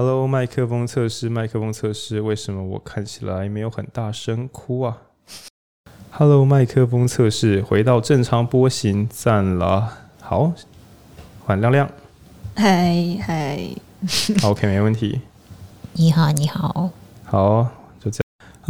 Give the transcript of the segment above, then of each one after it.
Hello，麦克风测试，麦克风测试，为什么我看起来没有很大声哭啊？Hello，麦克风测试，回到正常波形，赞了。好，换亮亮。嗨嗨，OK，没问题。你好，你好。好。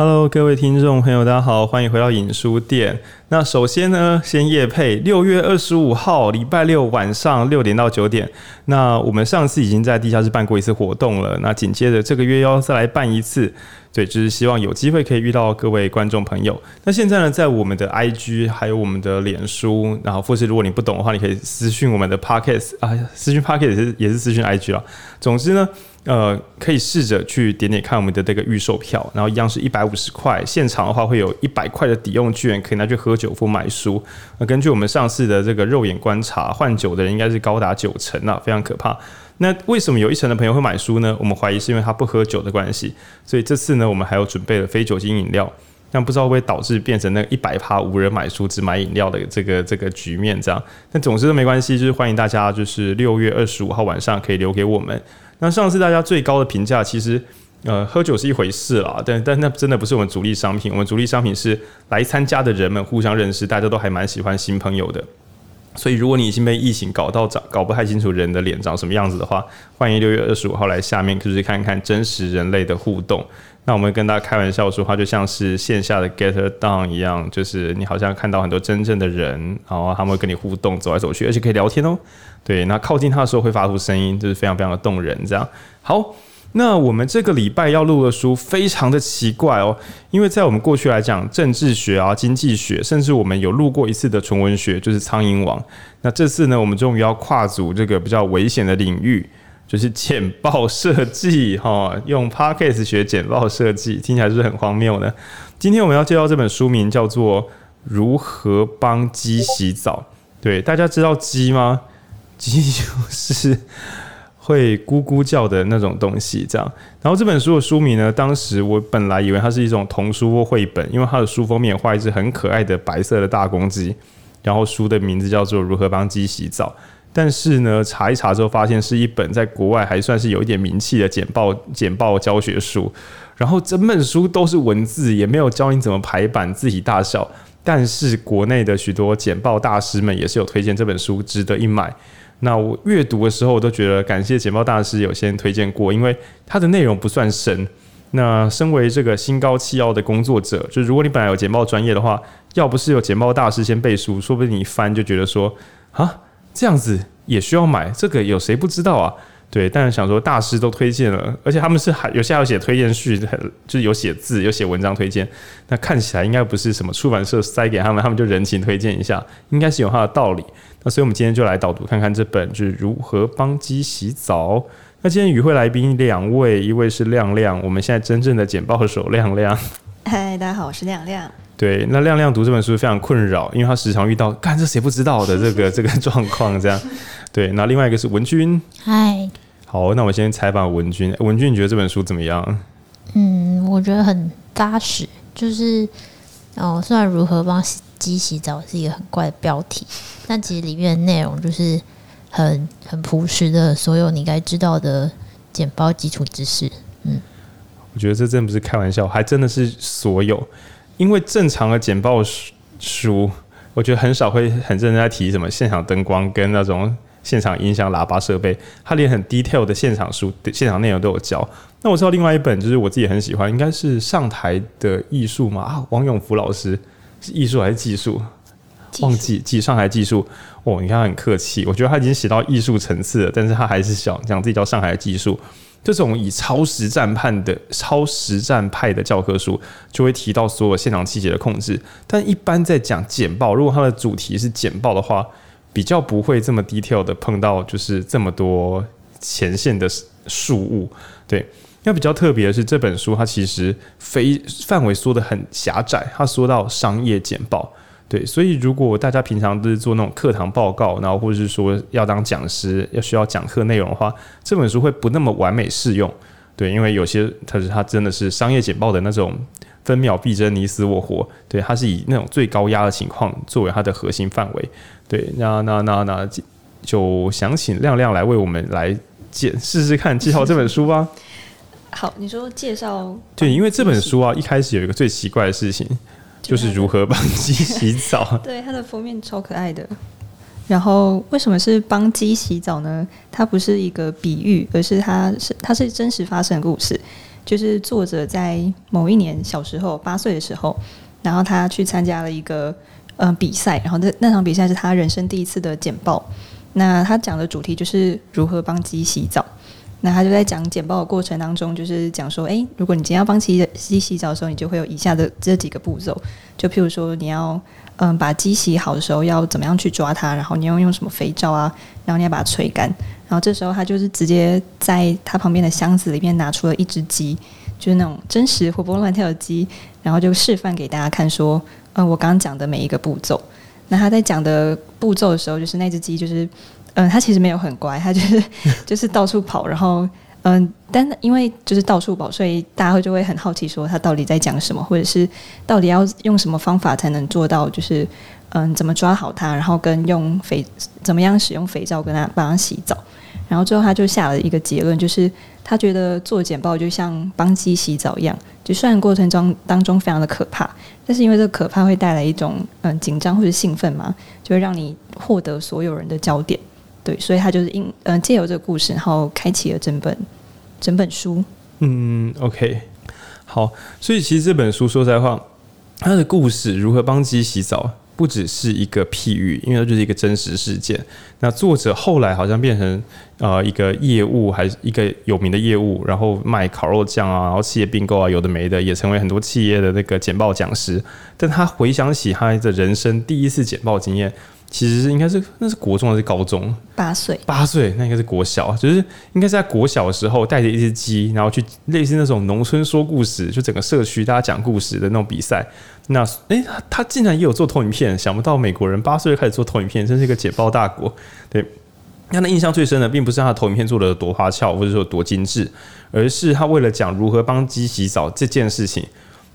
Hello，各位听众朋友，大家好，欢迎回到影书店。那首先呢，先夜配，六月二十五号礼拜六晚上六点到九点。那我们上次已经在地下室办过一次活动了，那紧接着这个月要再来办一次，对，就是希望有机会可以遇到各位观众朋友。那现在呢，在我们的 IG 还有我们的脸书，然后或是如果你不懂的话，你可以私讯我们的 Podcast 啊，私讯 Podcast 也是也是私讯 IG 啊。总之呢。呃，可以试着去点点看我们的这个预售票，然后一样是一百五十块，现场的话会有一百块的抵用券，可以拿去喝酒或买书。那根据我们上次的这个肉眼观察，换酒的人应该是高达九成啊，非常可怕。那为什么有一成的朋友会买书呢？我们怀疑是因为他不喝酒的关系。所以这次呢，我们还有准备了非酒精饮料，但不知道会不会导致变成那一百趴无人买书只买饮料的这个这个局面这样。但总之都没关系，就是欢迎大家，就是六月二十五号晚上可以留给我们。那上次大家最高的评价，其实，呃，喝酒是一回事啦，但但那真的不是我们主力商品。我们主力商品是来参加的人们互相认识，大家都还蛮喜欢新朋友的。所以，如果你已经被疫情搞到长搞不太清楚人的脸长什么样子的话，欢迎六月二十五号来下面就是看看真实人类的互动。那我们跟大家开玩笑说话，就像是线下的 get down 一样，就是你好像看到很多真正的人，然后他们会跟你互动，走来走去，而且可以聊天哦。对，那靠近它的时候会发出声音，就是非常非常的动人。这样好，那我们这个礼拜要录的书非常的奇怪哦，因为在我们过去来讲，政治学啊、经济学，甚至我们有录过一次的纯文学，就是《苍蝇王》。那这次呢，我们终于要跨足这个比较危险的领域，就是 简报设计哈，用 Podcast 学简报设计，听起来是不是很荒谬呢？今天我们要介绍这本书名叫做《如何帮鸡洗澡》。对，大家知道鸡吗？鸡就是会咕咕叫的那种东西，这样。然后这本书的书名呢，当时我本来以为它是一种童书或绘本，因为它的书封面画一只很可爱的白色的大公鸡，然后书的名字叫做《如何帮鸡洗澡》。但是呢，查一查之后发现是一本在国外还算是有一点名气的简报简报教学书。然后整本书都是文字，也没有教你怎么排版、字体大小。但是国内的许多简报大师们也是有推荐这本书，值得一买。那我阅读的时候，我都觉得感谢简报大师有先推荐过，因为它的内容不算深。那身为这个心高气傲的工作者，就如果你本来有简报专业的话，要不是有简报大师先背书，说不定你一翻就觉得说啊，这样子也需要买，这个有谁不知道啊？对，但是想说大师都推荐了，而且他们是还有些还有写推荐序，就是有写字、有写文章推荐。那看起来应该不是什么出版社塞给他们，他们就人情推荐一下，应该是有它的道理。那所以我们今天就来导读看看这本，就是如何帮鸡洗澡。那今天与会来宾两位，一位是亮亮，我们现在真正的简报手亮亮。嗨，大家好，我是亮亮。对，那亮亮读这本书非常困扰，因为他时常遇到，干这谁不知道的 这个这个状况，这样。对，那另外一个是文君。嗨，好，那我先采访文君。文君，你觉得这本书怎么样？嗯，我觉得很扎实。就是，哦，虽然如何帮鸡洗澡是一个很怪的标题，但其实里面的内容就是很很朴实的，所有你该知道的简报基础知识。嗯，我觉得这真不是开玩笑，还真的是所有。因为正常的简报书，我觉得很少会很认真在提什么现场灯光跟那种。现场音响、喇叭设备，他连很 detail 的现场书、现场内容都有教。那我知道另外一本就是我自己很喜欢，应该是上台的艺术嘛？啊，王永福老师是艺术还是技术？忘记记上海技术哦。你看他很客气，我觉得他已经写到艺术层次了，但是他还是想讲自己叫上海技术。这种以超实战派的超实战派的教科书，就会提到所有现场细节的控制。但一般在讲简报，如果它的主题是简报的话。比较不会这么 detail 的碰到，就是这么多前线的事物。对，那比较特别的是这本书，它其实非范围缩得很狭窄，它缩到商业简报。对，所以如果大家平常都是做那种课堂报告，然后或者是说要当讲师，要需要讲课内容的话，这本书会不那么完美适用。对，因为有些它是它真的是商业简报的那种分秒必争、你死我活。对，它是以那种最高压的情况作为它的核心范围。对，那那那那就想请亮亮来为我们来简试试看介绍这本书吧。好，你说介绍对，因为这本书啊，一开始有一个最奇怪的事情，就是如何帮鸡洗澡。对，它的封面超可爱的。然后为什么是帮鸡洗澡呢？它不是一个比喻，而是它是它是真实发生的故事。就是作者在某一年小时候八岁的时候，然后他去参加了一个呃比赛，然后那那场比赛是他人生第一次的简报。那他讲的主题就是如何帮鸡洗澡。那他就在讲简报的过程当中，就是讲说，诶，如果你今天要帮鸡鸡洗澡的时候，你就会有以下的这几个步骤。就譬如说，你要嗯把鸡洗好的时候，要怎么样去抓它，然后你要用什么肥皂啊，然后你要把它吹干。然后这时候他就是直接在他旁边的箱子里面拿出了一只鸡，就是那种真实活蹦乱跳的鸡，然后就示范给大家看，说，嗯，我刚刚讲的每一个步骤。那他在讲的步骤的时候，就是那只鸡就是。嗯，他其实没有很乖，他就是 就是到处跑，然后嗯，但因为就是到处跑，所以大家就会很好奇，说他到底在讲什么，或者是到底要用什么方法才能做到，就是嗯，怎么抓好他，然后跟用肥怎么样使用肥皂跟他帮他洗澡，然后最后他就下了一个结论，就是他觉得做简报就像帮鸡洗澡一样，就虽然过程中当中非常的可怕，但是因为这个可怕会带来一种嗯紧张或者兴奋嘛，就会让你获得所有人的焦点。对，所以他就是因嗯、呃、借由这个故事，然后开启了整本整本书。嗯，OK，好，所以其实这本书说实在话，他的故事如何帮鸡洗澡，不只是一个譬喻，因为它就是一个真实事件。那作者后来好像变成呃一个业务，还是一个有名的业务，然后卖烤肉酱啊，然后企业并购啊，有的没的，也成为很多企业的那个简报讲师。但他回想起他的人生第一次简报经验。其实是应该是那是国中还是高中？八岁，八岁那应该是国小，就是应该是在国小的时候带着一只鸡，然后去类似那种农村说故事，就整个社区大家讲故事的那种比赛。那诶，他竟然也有做投影片，想不到美国人八岁就开始做投影片，真是一个解报大国。对，让他印象最深的并不是他的投影片做的多花俏，或者说多精致，而是他为了讲如何帮鸡洗澡这件事情。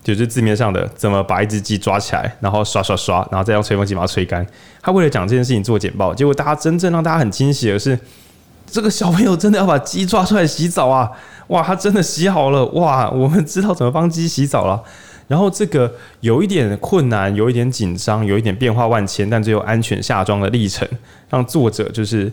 就是字面上的怎么把一只鸡抓起来，然后刷刷刷，然后再用吹风机把它吹干。他为了讲这件事情做简报，结果大家真正让大家很惊喜的是，这个小朋友真的要把鸡抓出来洗澡啊！哇，他真的洗好了！哇，我们知道怎么帮鸡洗澡了。然后这个有一点困难，有一点紧张，有一点变化万千，但最后安全下装的历程，让作者就是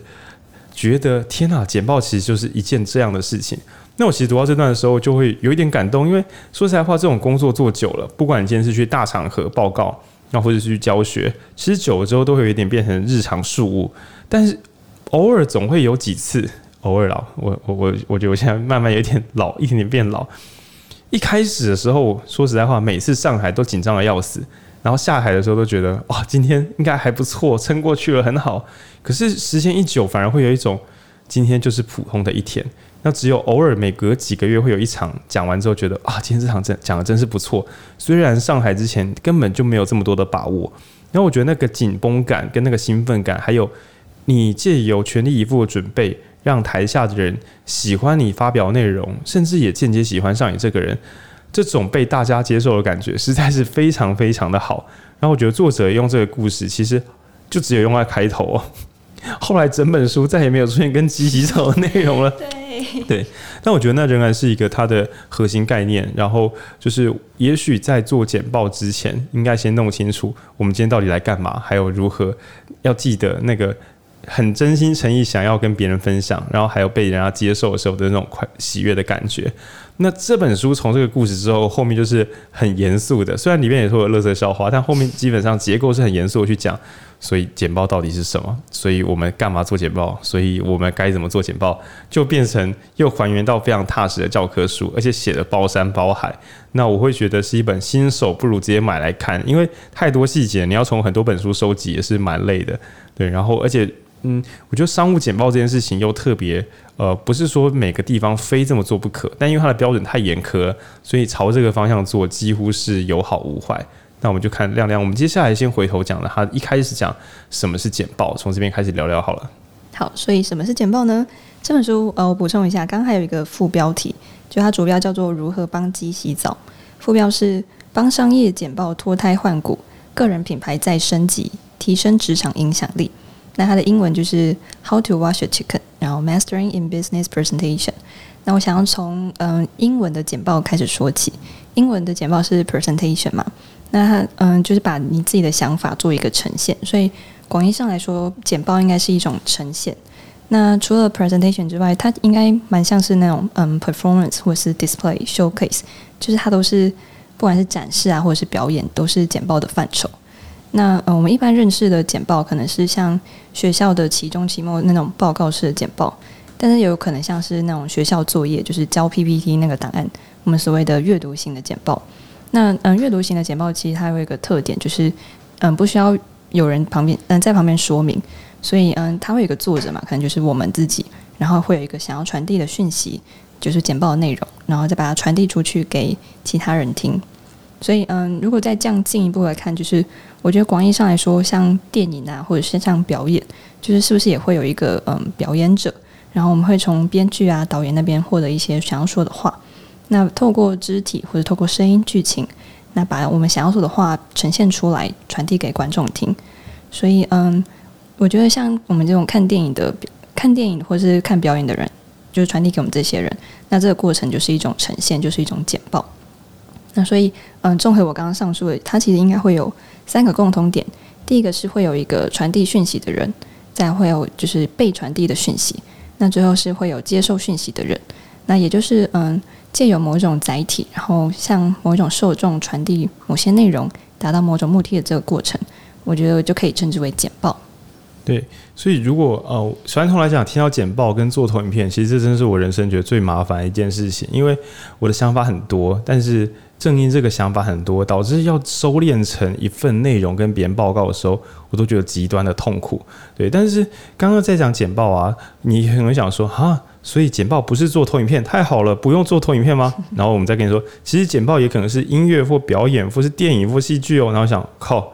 觉得天哪，简报其实就是一件这样的事情。那我其实读到这段的时候，就会有一点感动，因为说实在话，这种工作做久了，不管你今天是去大场合报告，那或者是去教学，其实久了之后都会有一点变成日常事务。但是偶尔总会有几次，偶尔老，我我我我觉得我现在慢慢有点老，一点点变老。一开始的时候，说实在话，每次上海都紧张的要死，然后下海的时候都觉得哇，今天应该还不错，撑过去了，很好。可是时间一久，反而会有一种今天就是普通的一天。那只有偶尔每隔几个月会有一场讲完之后觉得啊，今天这场真讲的真是不错。虽然上台之前根本就没有这么多的把握，然后我觉得那个紧绷感跟那个兴奋感，还有你借由全力以赴的准备，让台下的人喜欢你发表内容，甚至也间接喜欢上你这个人，这种被大家接受的感觉实在是非常非常的好。然后我觉得作者用这个故事，其实就只有用在开头哦。后来整本书再也没有出现跟鸡洗澡的内容了。对，但我觉得那仍然是一个它的核心概念。然后就是，也许在做简报之前，应该先弄清楚我们今天到底来干嘛，还有如何要记得那个很真心诚意想要跟别人分享，然后还有被人家接受的时候的那种快喜悦的感觉。那这本书从这个故事之后，后面就是很严肃的，虽然里面也说有乐色笑话，但后面基本上结构是很严肃的去讲。所以简报到底是什么？所以我们干嘛做简报？所以我们该怎么做简报？就变成又还原到非常踏实的教科书，而且写的包山包海。那我会觉得是一本新手不如直接买来看，因为太多细节，你要从很多本书收集也是蛮累的。对，然后而且嗯，我觉得商务简报这件事情又特别呃，不是说每个地方非这么做不可，但因为它的标准太严苛，所以朝这个方向做几乎是有好无坏。那我们就看亮亮，我们接下来先回头讲了，他一开始讲什么是简报，从这边开始聊聊好了。好，所以什么是简报呢？这本书呃，我补充一下，刚刚还有一个副标题，就它主标叫做“如何帮鸡洗澡”，副标是“帮商业简报脱胎换骨，个人品牌再升级，提升职场影响力”。那它的英文就是 “How to wash a chicken”，然后 Mastering in Business Presentation。那我想要从嗯英文的简报开始说起。英文的简报是 presentation 嘛？那它嗯就是把你自己的想法做一个呈现。所以广义上来说，简报应该是一种呈现。那除了 presentation 之外，它应该蛮像是那种嗯 performance 或是 display showcase，就是它都是不管是展示啊或者是表演，都是简报的范畴。那呃，我们一般认识的简报可能是像学校的期中、期末那种报告式的简报，但是也有可能像是那种学校作业，就是交 PPT 那个档案，我们所谓的阅读性的简报。那嗯，阅读型的简报其实它有一个特点，就是嗯，不需要有人旁边嗯在旁边说明，所以嗯，它会有个作者嘛，可能就是我们自己，然后会有一个想要传递的讯息，就是简报的内容，然后再把它传递出去给其他人听。所以嗯，如果再这样进一步来看，就是。我觉得广义上来说，像电影啊，或者是像表演，就是是不是也会有一个嗯表演者，然后我们会从编剧啊、导演那边获得一些想要说的话，那透过肢体或者透过声音、剧情，那把我们想要说的话呈现出来，传递给观众听。所以嗯，我觉得像我们这种看电影的、看电影或是看表演的人，就是传递给我们这些人，那这个过程就是一种呈现，就是一种简报。那所以嗯，综合我刚刚上述的，它其实应该会有。三个共同点，第一个是会有一个传递讯息的人，再会有就是被传递的讯息，那最后是会有接受讯息的人，那也就是嗯，借由某种载体，然后向某种受众传递某些内容，达到某种目的的这个过程，我觉得就可以称之为简报。对，所以如果呃传统来讲，听到简报跟做投影片，其实这真是我人生觉得最麻烦的一件事情，因为我的想法很多，但是。正因这个想法很多，导致要收敛成一份内容跟别人报告的时候，我都觉得极端的痛苦。对，但是刚刚在讲简报啊，你可能想说哈，所以简报不是做投影片，太好了，不用做投影片吗？然后我们再跟你说，其实简报也可能是音乐或表演或是电影或戏剧哦。然后想靠，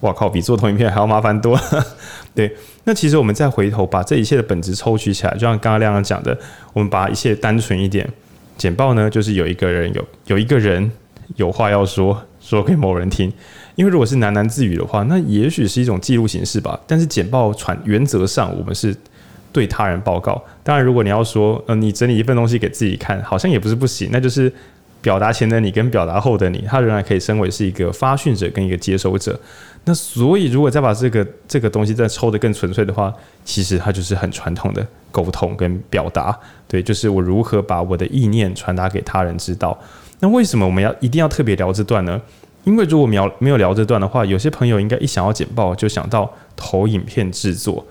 哇靠，比做投影片还要麻烦多了。对，那其实我们再回头把这一切的本质抽取起来，就像刚刚亮亮讲的，我们把一切单纯一点。简报呢，就是有一个人有有一个人有话要说，说给某人听。因为如果是喃喃自语的话，那也许是一种记录形式吧。但是简报传原则上，我们是对他人报告。当然，如果你要说，呃，你整理一份东西给自己看，好像也不是不行。那就是表达前的你跟表达后的你，他仍然可以身为是一个发讯者跟一个接收者。那所以，如果再把这个这个东西再抽得更纯粹的话，其实它就是很传统的沟通跟表达。对，就是我如何把我的意念传达给他人知道。那为什么我们要一定要特别聊这段呢？因为如果没有没有聊这段的话，有些朋友应该一想要简报就想到投影片制作。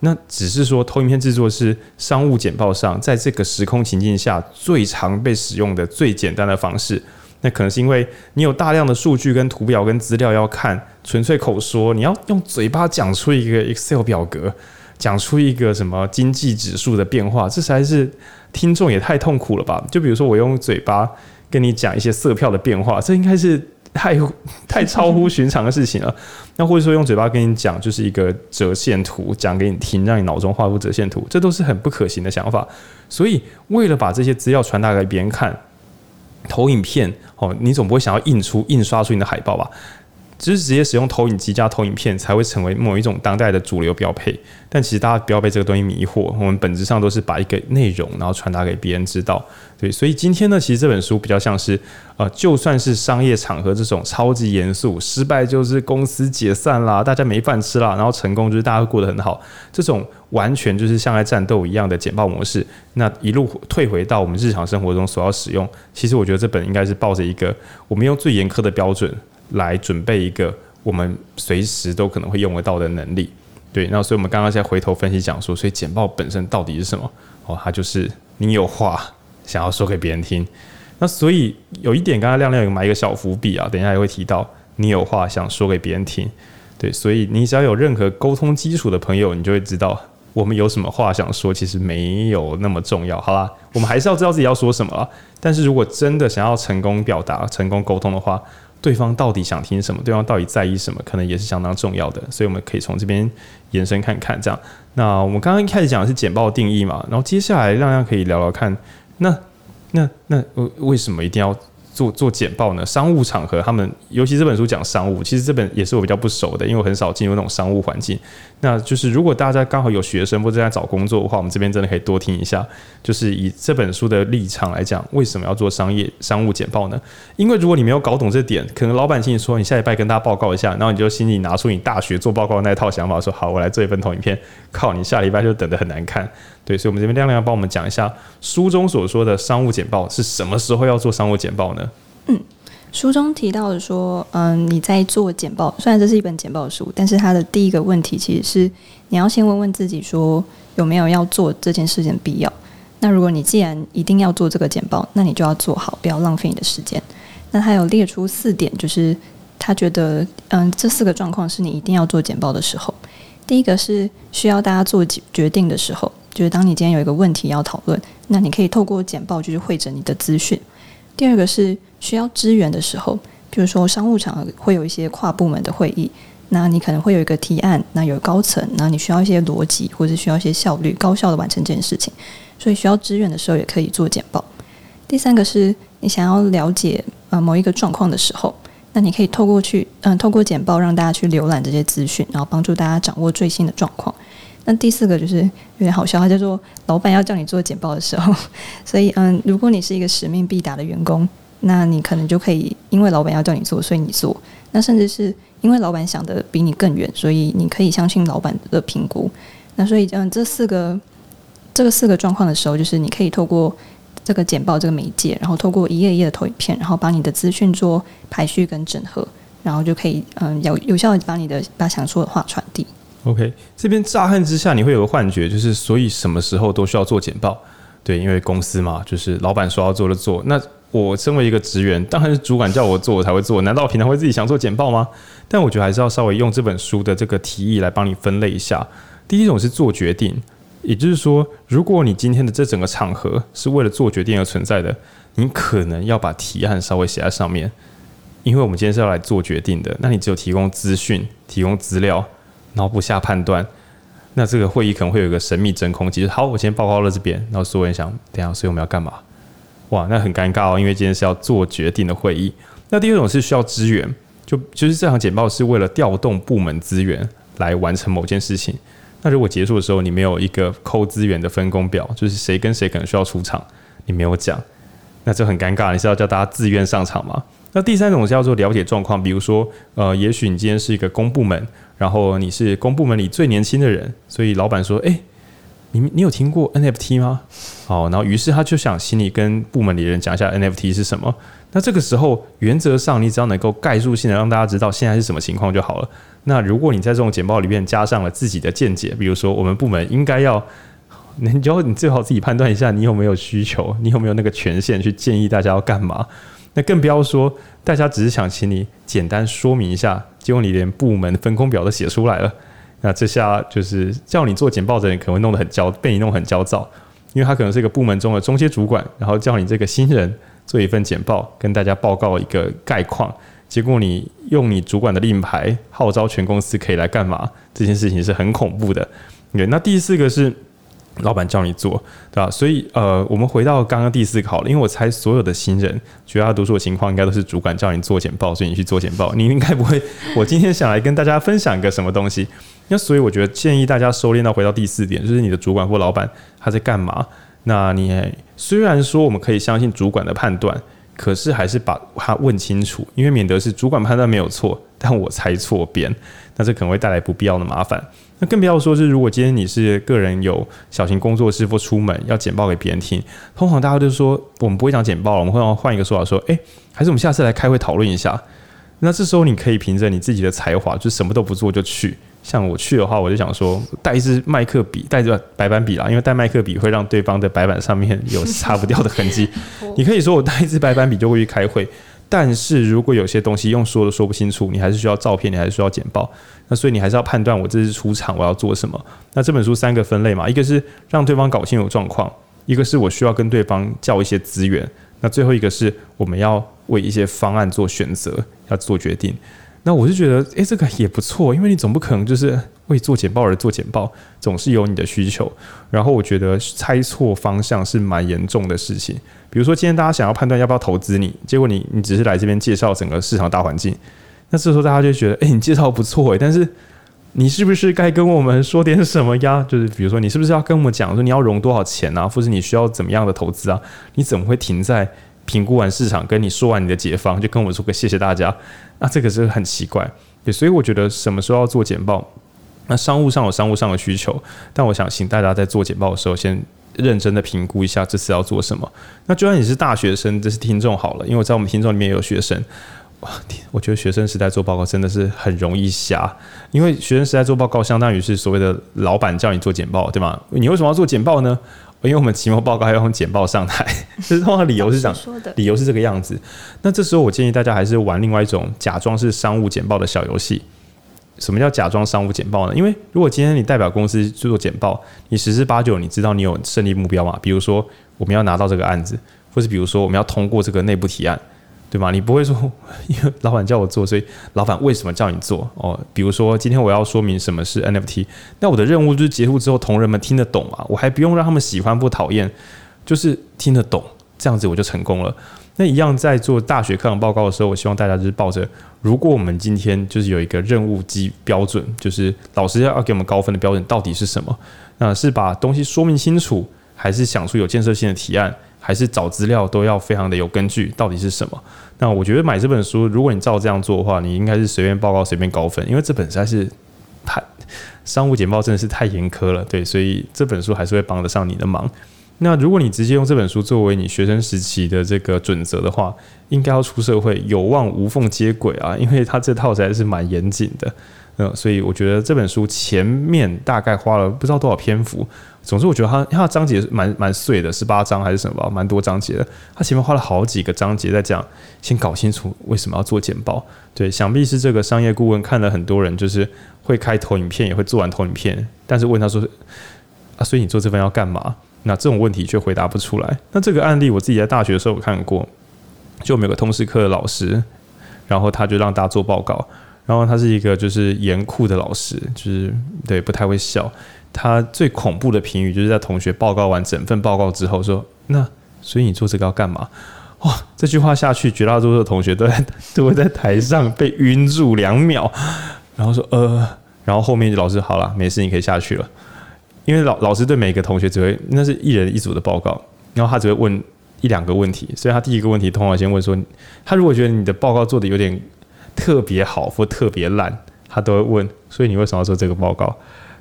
那只是说投影片制作是商务简报上在这个时空情境下最常被使用的最简单的方式。那可能是因为你有大量的数据跟图表跟资料要看，纯粹口说，你要用嘴巴讲出一个 Excel 表格，讲出一个什么经济指数的变化，这实在是听众也太痛苦了吧？就比如说我用嘴巴跟你讲一些色票的变化，这应该是太太超乎寻常的事情了。那或者说用嘴巴跟你讲就是一个折线图，讲给你听，让你脑中画出折线图，这都是很不可行的想法。所以为了把这些资料传达给别人看。投影片哦，你总不会想要印出、印刷出你的海报吧？只是直接使用投影机加投影片才会成为某一种当代的主流标配。但其实大家不要被这个东西迷惑，我们本质上都是把一个内容然后传达给别人知道。对，所以今天呢，其实这本书比较像是，呃，就算是商业场合这种超级严肃，失败就是公司解散啦，大家没饭吃啦，然后成功就是大家会过得很好，这种完全就是像在战斗一样的简报模式，那一路退回到我们日常生活中所要使用，其实我觉得这本应该是抱着一个我们用最严苛的标准来准备一个我们随时都可能会用得到的能力。对，那所以我们刚刚在回头分析讲说，所以简报本身到底是什么？哦，它就是你有话。想要说给别人听，那所以有一点，刚刚亮亮有埋一个小伏笔啊，等一下也会提到，你有话想说给别人听，对，所以你只要有任何沟通基础的朋友，你就会知道我们有什么话想说，其实没有那么重要，好啦，我们还是要知道自己要说什么啊。但是如果真的想要成功表达、成功沟通的话，对方到底想听什么，对方到底在意什么，可能也是相当重要的。所以我们可以从这边延伸看看，这样。那我们刚刚一开始讲的是简报定义嘛，然后接下来亮亮可以聊聊看。那那那为为什么一定要做做简报呢？商务场合，他们尤其这本书讲商务，其实这本也是我比较不熟的，因为我很少进入那种商务环境。那就是如果大家刚好有学生或者在找工作的话，我们这边真的可以多听一下。就是以这本书的立场来讲，为什么要做商业商务简报呢？因为如果你没有搞懂这点，可能老板请你说你下礼拜跟大家报告一下，然后你就心里拿出你大学做报告那一套想法，说好，我来做一份投影片。靠，你下礼拜就等得很难看。对，所以我们这边亮亮要帮我们讲一下书中所说的商务简报是什么时候要做商务简报呢？嗯，书中提到的说，嗯，你在做简报，虽然这是一本简报书，但是它的第一个问题其实是你要先问问自己，说有没有要做这件事情的必要。那如果你既然一定要做这个简报，那你就要做好，不要浪费你的时间。那他有列出四点，就是他觉得，嗯，这四个状况是你一定要做简报的时候。第一个是需要大家做决定的时候，就是当你今天有一个问题要讨论，那你可以透过简报就是汇整你的资讯。第二个是需要支援的时候，比如说商务场会有一些跨部门的会议，那你可能会有一个提案，那有高层，那你需要一些逻辑，或者需要一些效率，高效的完成这件事情，所以需要支援的时候也可以做简报。第三个是你想要了解呃某一个状况的时候，那你可以透过去嗯透过简报让大家去浏览这些资讯，然后帮助大家掌握最新的状况。那第四个就是有点好笑，他叫做老板要叫你做简报的时候，所以嗯，如果你是一个使命必达的员工，那你可能就可以因为老板要叫你做，所以你做。那甚至是因为老板想的比你更远，所以你可以相信老板的评估。那所以嗯，这四个这个四个状况的时候，就是你可以透过这个简报这个媒介，然后透过一页一页的投影片，然后把你的资讯做排序跟整合，然后就可以嗯有有效的把你的把想说的话传递。OK，这边乍看之下你会有个幻觉，就是所以什么时候都需要做简报，对，因为公司嘛，就是老板说要做就做。那我身为一个职员，当然是主管叫我做我才会做，难道我平常会自己想做简报吗？但我觉得还是要稍微用这本书的这个提议来帮你分类一下。第一种是做决定，也就是说，如果你今天的这整个场合是为了做决定而存在的，你可能要把提案稍微写在上面，因为我们今天是要来做决定的，那你只有提供资讯、提供资料。然后不下判断，那这个会议可能会有一个神秘真空其实。好，我先报告到这边，然后所有人想，等下，所以我们要干嘛？哇，那很尴尬哦，因为今天是要做决定的会议。那第二种是需要支援，就就是这场简报是为了调动部门资源来完成某件事情。那如果结束的时候你没有一个扣资源的分工表，就是谁跟谁可能需要出场，你没有讲，那这很尴尬。你是要叫大家自愿上场吗？那第三种是叫做了解状况，比如说，呃，也许你今天是一个公部门。然后你是公部门里最年轻的人，所以老板说：“哎，你你有听过 NFT 吗？”好，然后于是他就想请你跟部门里的人讲一下 NFT 是什么。那这个时候原则上你只要能够概述性的让大家知道现在是什么情况就好了。那如果你在这种简报里面加上了自己的见解，比如说我们部门应该要，你就你最好自己判断一下你有没有需求，你有没有那个权限去建议大家要干嘛。那更不要说大家只是想请你简单说明一下。结果你连部门分工表都写出来了，那这下就是叫你做简报的人可能会弄得很焦，被你弄很焦躁，因为他可能是一个部门中的中阶主管，然后叫你这个新人做一份简报，跟大家报告一个概况。结果你用你主管的令牌号召全公司可以来干嘛？这件事情是很恐怖的。对，那第四个是。老板叫你做，对吧？所以，呃，我们回到刚刚第四个好了，因为我猜所有的新人，绝大多数的情况应该都是主管叫你做简报，所以你去做简报。你应该不会，我今天想来跟大家分享一个什么东西。那所以我觉得建议大家收敛到回到第四点，就是你的主管或老板他在干嘛？那你虽然说我们可以相信主管的判断，可是还是把他问清楚，因为免得是主管判断没有错，但我猜错边，那这可能会带来不必要的麻烦。那更不要说是，如果今天你是个人有小型工作室或出门要简报给别人听，通常大家都说我们不会讲简报了，我们会换一个说法说，诶，还是我们下次来开会讨论一下。那这时候你可以凭着你自己的才华，就什么都不做就去。像我去的话，我就想说带一支麦克笔，带着白板笔啦，因为带麦克笔会让对方的白板上面有 擦不掉的痕迹。你可以说我带一支白板笔就会去开会。但是如果有些东西用说都说不清楚，你还是需要照片，你还是需要简报。那所以你还是要判断我这次出场我要做什么。那这本书三个分类嘛，一个是让对方搞清楚状况，一个是我需要跟对方叫一些资源，那最后一个是我们要为一些方案做选择，要做决定。那我是觉得，诶，这个也不错，因为你总不可能就是为做简报而做简报，总是有你的需求。然后我觉得猜错方向是蛮严重的事情。比如说今天大家想要判断要不要投资你，结果你你只是来这边介绍整个市场大环境，那这时候大家就觉得，哎，你介绍不错诶，但是你是不是该跟我们说点什么呀？就是比如说你是不是要跟我们讲说你要融多少钱啊，或者你需要怎么样的投资啊？你怎么会停在评估完市场，跟你说完你的解方，就跟我们说个谢谢大家？那这个是很奇怪。对，所以我觉得什么时候要做简报？那商务上有商务上的需求，但我想请大家在做简报的时候，先认真的评估一下这次要做什么。那就算你是大学生，这是听众好了，因为我在我们听众里面也有学生。哇，我觉得学生时代做报告真的是很容易瞎，因为学生时代做报告相当于是所谓的老板叫你做简报，对吗？你为什么要做简报呢？因为我们期末报告还要用简报上台，这通常理由是讲说的，理由是这个样子。那这时候我建议大家还是玩另外一种假装是商务简报的小游戏。什么叫假装商务简报呢？因为如果今天你代表公司去做简报，你十之八九你知道你有胜利目标嘛？比如说我们要拿到这个案子，或是比如说我们要通过这个内部提案，对吗？你不会说 因为老板叫我做，所以老板为什么叫你做？哦，比如说今天我要说明什么是 NFT，那我的任务就是结束之后同仁们听得懂嘛？我还不用让他们喜欢不讨厌，就是听得懂，这样子我就成功了。那一样在做大学课堂报告的时候，我希望大家就是抱着，如果我们今天就是有一个任务及标准，就是老师要要给我们高分的标准到底是什么？那是把东西说明清楚，还是想出有建设性的提案，还是找资料都要非常的有根据？到底是什么？那我觉得买这本书，如果你照这样做的话，你应该是随便报告随便高分，因为这本实在是太商务简报真的是太严苛了，对，所以这本书还是会帮得上你的忙。那如果你直接用这本书作为你学生时期的这个准则的话，应该要出社会有望无缝接轨啊，因为它这套实在是蛮严谨的，嗯，所以我觉得这本书前面大概花了不知道多少篇幅，总之我觉得它它章节蛮蛮碎的，十八章还是什么，蛮多章节的，它前面花了好几个章节在讲，先搞清楚为什么要做简报，对，想必是这个商业顾问看了很多人就是会开投影片，也会做完投影片，但是问他说啊，所以你做这份要干嘛？那这种问题却回答不出来。那这个案例我自己在大学的时候有看过，就我们有个通识课的老师，然后他就让大家做报告，然后他是一个就是严酷的老师，就是对不太会笑。他最恐怖的评语就是在同学报告完整份报告之后说：“那所以你做这个要干嘛？”哇，这句话下去，绝大多数的同学都在 都会在台上被晕住两秒，然后说：“呃。”然后后面老师好了，没事，你可以下去了。因为老老师对每个同学只会，那是一人一组的报告，然后他只会问一两个问题，所以他第一个问题通常先问说，他如果觉得你的报告做得有点特别好或特别烂，他都会问，所以你为什么要做这个报告？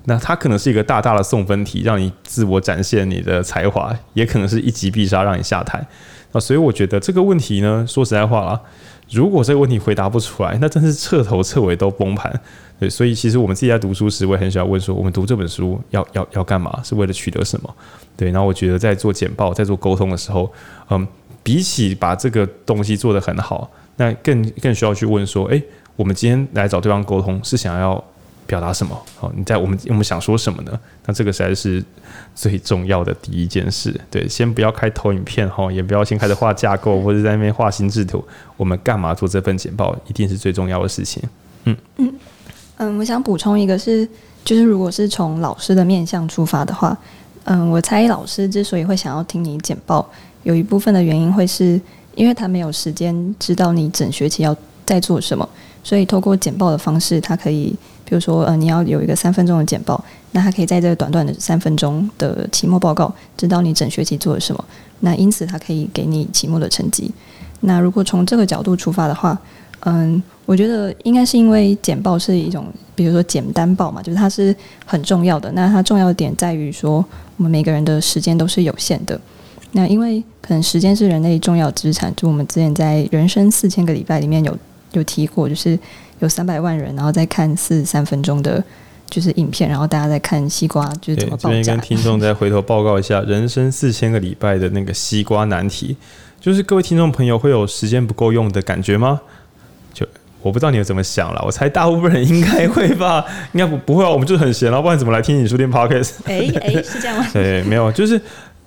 那他可能是一个大大的送分题，让你自我展现你的才华，也可能是一击必杀，让你下台。啊，所以我觉得这个问题呢，说实在话啦，如果这个问题回答不出来，那真是彻头彻尾都崩盘。对，所以其实我们自己在读书时，我也很喜欢问说：我们读这本书要要要干嘛？是为了取得什么？对，然后我觉得在做简报、在做沟通的时候，嗯，比起把这个东西做得很好，那更更需要去问说：诶，我们今天来找对方沟通是想要表达什么？好，你在我们我们想说什么呢？那这个实在是最重要的第一件事。对，先不要开投影片哈，也不要先开始画架构或者在那边画心智图。我们干嘛做这份简报？一定是最重要的事情。嗯嗯。嗯，我想补充一个是，是就是如果是从老师的面向出发的话，嗯，我猜老师之所以会想要听你简报，有一部分的原因会是因为他没有时间知道你整学期要在做什么，所以透过简报的方式，他可以，比如说，呃，你要有一个三分钟的简报，那他可以在这个短短的三分钟的期末报告，知道你整学期做了什么，那因此他可以给你期末的成绩。那如果从这个角度出发的话，嗯。我觉得应该是因为简报是一种，比如说简单报嘛，就是它是很重要的。那它重要的点在于说，我们每个人的时间都是有限的。那因为可能时间是人类重要资产，就我们之前在人生四千个礼拜里面有有提过，就是有三百万人然后再看四十三分钟的，就是影片，然后大家在看西瓜就是怎么爆炸。这边跟听众再回头报告一下，人生四千个礼拜的那个西瓜难题，就是各位听众朋友会有时间不够用的感觉吗？就我不知道你有怎么想了，我猜大部分人应该会吧，应该不不会啊，我们就很闲了，不然怎么来听你书店 Podcast？哎哎，是这样吗？对，没有，就是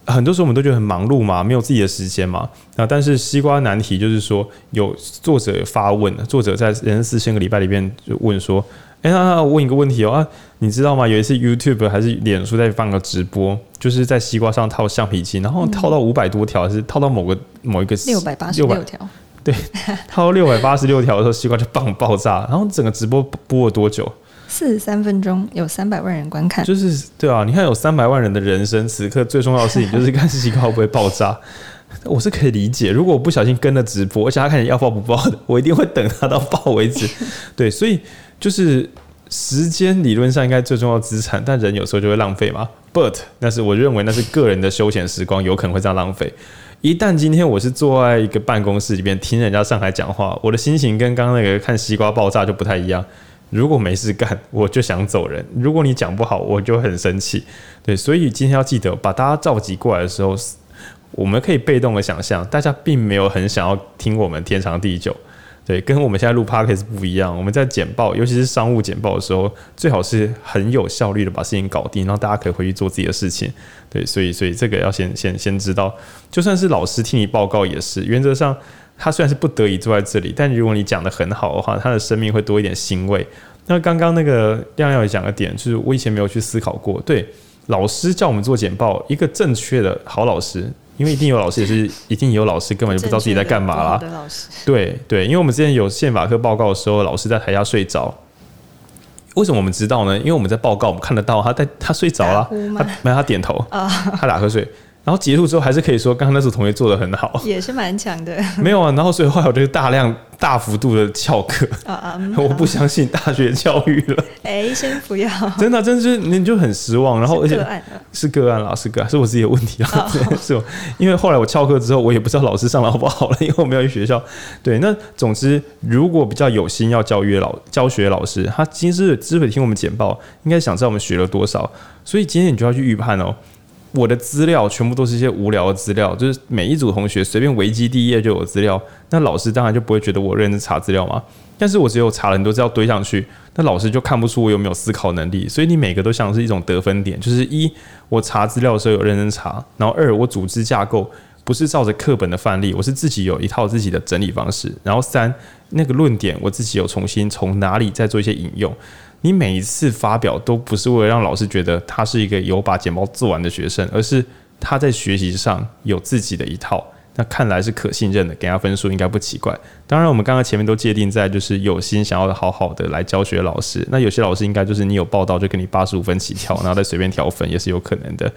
很多时候我们都觉得很忙碌嘛，没有自己的时间嘛。那但是西瓜难题就是说，有作者发问，作者在人生四千个礼拜里面就问说，哎、欸，那我问一个问题哦啊，你知道吗？有一次 YouTube 还是脸书在放个直播，就是在西瓜上套橡皮筋，然后套到五百多条，还是套到某个某一个六百八十六条？对，套到六百八十六条的时候，西瓜就棒爆炸，然后整个直播播了多久？四十三分钟，有三百万人观看。就是对啊，你看有三百万人的人生，此刻最重要的事情就是看西瓜会不会爆炸。我是可以理解，如果我不小心跟了直播，而且他看你要爆不爆的，我一定会等他到爆为止。对，所以就是时间理论上应该最重要资产，但人有时候就会浪费嘛。But 那是我认为那是个人的休闲时光，有可能会这样浪费。一旦今天我是坐在一个办公室里面听人家上海讲话，我的心情跟刚刚那个看西瓜爆炸就不太一样。如果没事干，我就想走人；如果你讲不好，我就很生气。对，所以今天要记得把大家召集过来的时候。我们可以被动的想象，大家并没有很想要听我们天长地久，对，跟我们现在录 podcast 不一样。我们在简报，尤其是商务简报的时候，最好是很有效率的把事情搞定，然后大家可以回去做自己的事情。对，所以，所以这个要先先先知道，就算是老师替你报告也是，原则上他虽然是不得已坐在这里，但如果你讲的很好的话，他的生命会多一点欣慰。那刚刚那个亮亮也讲的点，就是我以前没有去思考过，对，老师叫我们做简报，一个正确的好老师。因为一定有老师，也是一定有老师根本就不知道自己在干嘛啦。对对，因为我们之前有宪法课报告的时候，老师在台下睡着。为什么我们知道呢？因为我们在报告，我们看得到他在他睡着了，他 没有他点头，他打瞌睡。然后结束之后，还是可以说刚刚那组同学做的很好，也是蛮强的。没有啊，然后所以后来我就大量大幅度的翘课 啊，我不相信大学教育了。哎，先不要，真的，真的是你就很失望。然后而且是个案啦，是个案，是我自己的问题啊，是我。因为后来我翘课之后，我也不知道老师上的好不好了，因为我没有去学校。对，那总之，如果比较有心要教育老教学老师，他其实之所以听我们简报，应该想知道我们学了多少，所以今天你就要去预判哦。我的资料全部都是一些无聊的资料，就是每一组同学随便维基第一页就有资料，那老师当然就不会觉得我认真查资料嘛。但是我只有查了很多资料堆上去，那老师就看不出我有没有思考能力。所以你每个都像是一种得分点，就是一我查资料的时候有认真查，然后二我组织架构不是照着课本的范例，我是自己有一套自己的整理方式，然后三那个论点我自己有重新从哪里再做一些引用。你每一次发表都不是为了让老师觉得他是一个有把简报做完的学生，而是他在学习上有自己的一套，那看来是可信任的，给他分数应该不奇怪。当然，我们刚刚前面都界定在就是有心想要好好的来教学老师，那有些老师应该就是你有报道就给你八十五分起跳，然后再随便调分也是有可能的。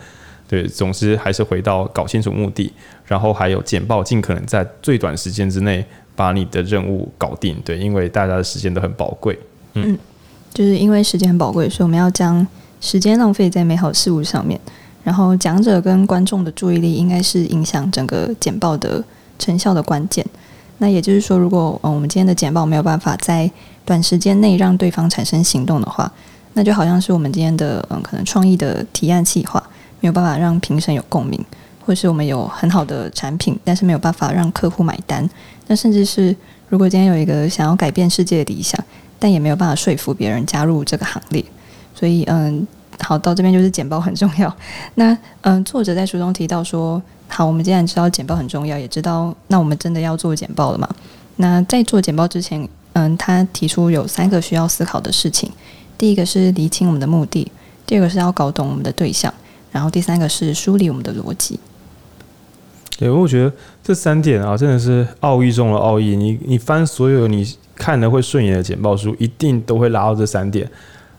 对，总之还是回到搞清楚目的，然后还有简报尽可能在最短时间之内把你的任务搞定。对，因为大家的时间都很宝贵。嗯。就是因为时间很宝贵，所以我们要将时间浪费在美好事物上面。然后讲者跟观众的注意力应该是影响整个简报的成效的关键。那也就是说，如果嗯我们今天的简报没有办法在短时间内让对方产生行动的话，那就好像是我们今天的嗯可能创意的提案计划没有办法让评审有共鸣，或是我们有很好的产品，但是没有办法让客户买单。那甚至是如果今天有一个想要改变世界的理想。但也没有办法说服别人加入这个行列，所以嗯，好，到这边就是简报很重要。那嗯，作者在书中提到说，好，我们既然知道简报很重要，也知道那我们真的要做简报了嘛？那在做简报之前，嗯，他提出有三个需要思考的事情。第一个是厘清我们的目的，第二个是要搞懂我们的对象，然后第三个是梳理我们的逻辑。对，我觉得这三点啊，真的是奥义中的奥义。你你翻所有你。看的会顺眼的简报书，一定都会拉到这三点：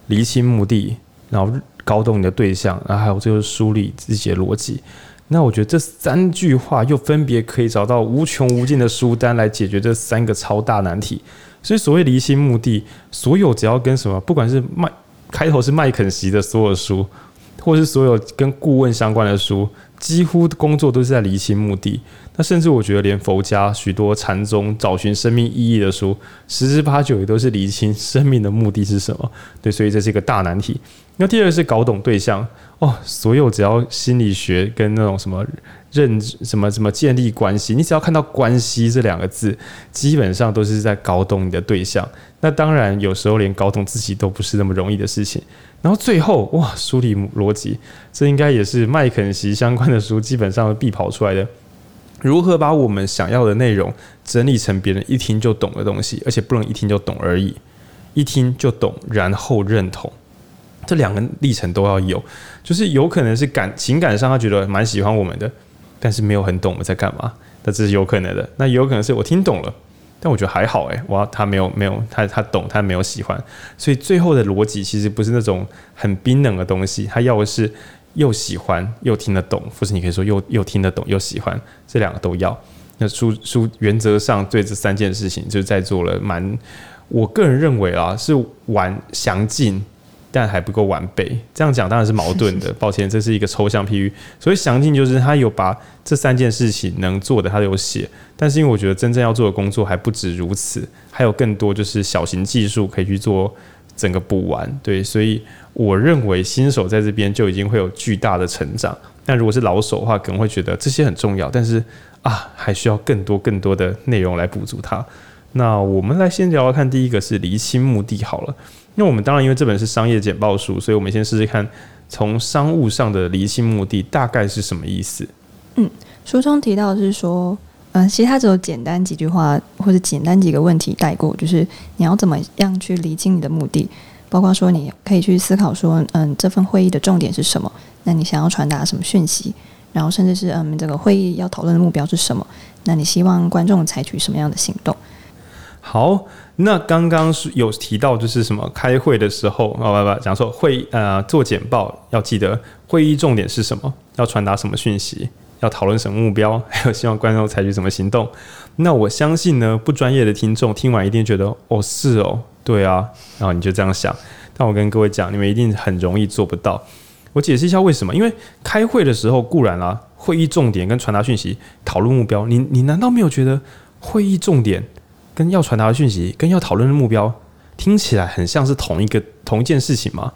厘清目的，然后搞懂你的对象，然后还有就是梳理自己的逻辑。那我觉得这三句话又分别可以找到无穷无尽的书单来解决这三个超大难题。所以所谓离心目的，所有只要跟什么，不管是麦开头是麦肯锡的所有书，或是所有跟顾问相关的书，几乎工作都是在厘清目的。那甚至我觉得，连佛家许多禅宗找寻生命意义的书，十之八九也都是厘清生命的目的是什么。对，所以这是一个大难题。那第二个是搞懂对象哦，所有只要心理学跟那种什么认什么什么建立关系，你只要看到关系这两个字，基本上都是在搞懂你的对象。那当然，有时候连搞懂自己都不是那么容易的事情。然后最后哇，梳理逻辑，这应该也是麦肯锡相关的书基本上必跑出来的。如何把我们想要的内容整理成别人一听就懂的东西，而且不能一听就懂而已。一听就懂，然后认同，这两个历程都要有。就是有可能是感情感上他觉得蛮喜欢我们的，但是没有很懂我们在干嘛，那这是有可能的。那有可能是我听懂了，但我觉得还好诶，我他没有没有他他懂他没有喜欢，所以最后的逻辑其实不是那种很冰冷的东西，他要的是又喜欢又听得懂，或是你可以说又又听得懂又喜欢，这两个都要。那书书原则上对这三件事情就是在做了蛮。我个人认为啊，是完详尽，但还不够完备。这样讲当然是矛盾的，抱歉，这是一个抽象譬喻。所以详尽就是他有把这三件事情能做的，他都有写。但是因为我觉得真正要做的工作还不止如此，还有更多就是小型技术可以去做整个补完。对，所以我认为新手在这边就已经会有巨大的成长。但如果是老手的话，可能会觉得这些很重要，但是啊，还需要更多更多的内容来补足它。那我们来先聊聊看，第一个是厘清目的好了。因为我们当然因为这本是商业简报书，所以我们先试试看从商务上的厘清目的大概是什么意思。嗯，书中提到是说，嗯、其实它只有简单几句话或者简单几个问题带过，就是你要怎么样去厘清你的目的，包括说你可以去思考说，嗯，这份会议的重点是什么？那你想要传达什么讯息？然后甚至是嗯，这个会议要讨论的目标是什么？那你希望观众采取什么样的行动？好，那刚刚是有提到，就是什么开会的时候，啊不不，讲说会呃做简报要记得会议重点是什么，要传达什么讯息，要讨论什么目标，还有希望观众采取什么行动。那我相信呢，不专业的听众听完一定觉得哦是哦，对啊，然后你就这样想。但我跟各位讲，你们一定很容易做不到。我解释一下为什么，因为开会的时候固然啦、啊，会议重点跟传达讯息、讨论目标，你你难道没有觉得会议重点？跟要传达的讯息，跟要讨论的目标，听起来很像是同一个同一件事情嘛？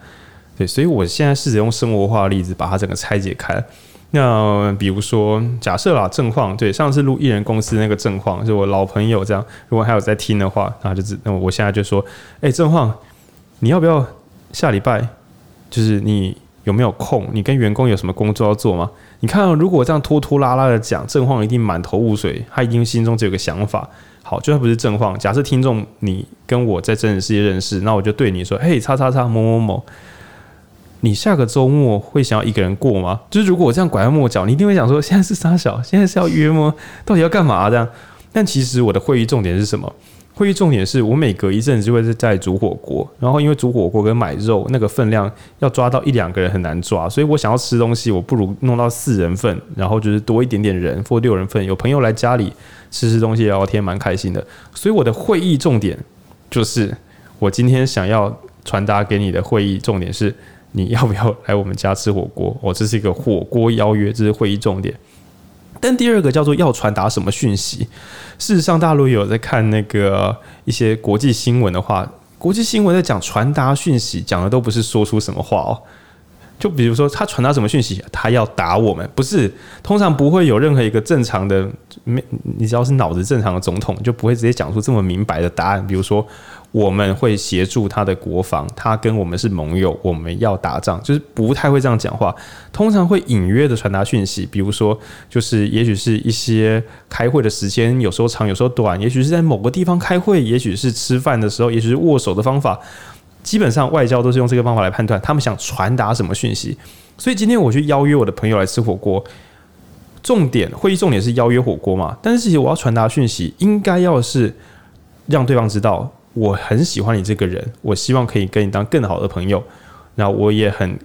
对，所以我现在试着用生活化的例子把它整个拆解开。那比如说，假设啦，正晃，对，上次录艺人公司那个正晃，是我老朋友，这样，如果还有在听的话，那就是，那我现在就说，哎、欸，正晃，你要不要下礼拜，就是你有没有空？你跟员工有什么工作要做吗？你看，如果这样拖拖拉拉的讲，正晃一定满头雾水，他一定心中只有个想法。好，就算不是正晃。假设听众你跟我在真实世界认识，那我就对你说：“嘿，叉叉叉某某某，你下个周末会想要一个人过吗？”就是如果我这样拐弯抹角，你一定会想说：“现在是傻小，现在是要约吗？到底要干嘛？”这样。但其实我的会议重点是什么？会议重点是我每隔一阵子就会在煮火锅，然后因为煮火锅跟买肉那个分量要抓到一两个人很难抓，所以我想要吃东西，我不如弄到四人份，然后就是多一点点人或六人份，有朋友来家里吃吃东西聊聊天，蛮开心的。所以我的会议重点就是我今天想要传达给你的会议重点是你要不要来我们家吃火锅？哦，这是一个火锅邀约，这是会议重点。但第二个叫做要传达什么讯息？事实上，大陆有在看那个一些国际新闻的话，国际新闻在讲传达讯息，讲的都不是说出什么话哦。就比如说，他传达什么讯息，他要打我们，不是，通常不会有任何一个正常的，没，你只要是脑子正常的总统，就不会直接讲出这么明白的答案。比如说。我们会协助他的国防，他跟我们是盟友，我们要打仗，就是不太会这样讲话。通常会隐约的传达讯息，比如说，就是也许是一些开会的时间，有时候长，有时候短，也许是在某个地方开会，也许是吃饭的时候，也许是握手的方法。基本上外交都是用这个方法来判断他们想传达什么讯息。所以今天我去邀约我的朋友来吃火锅，重点会议重点是邀约火锅嘛？但是其实我要传达讯息，应该要是让对方知道。我很喜欢你这个人，我希望可以跟你当更好的朋友。那我也很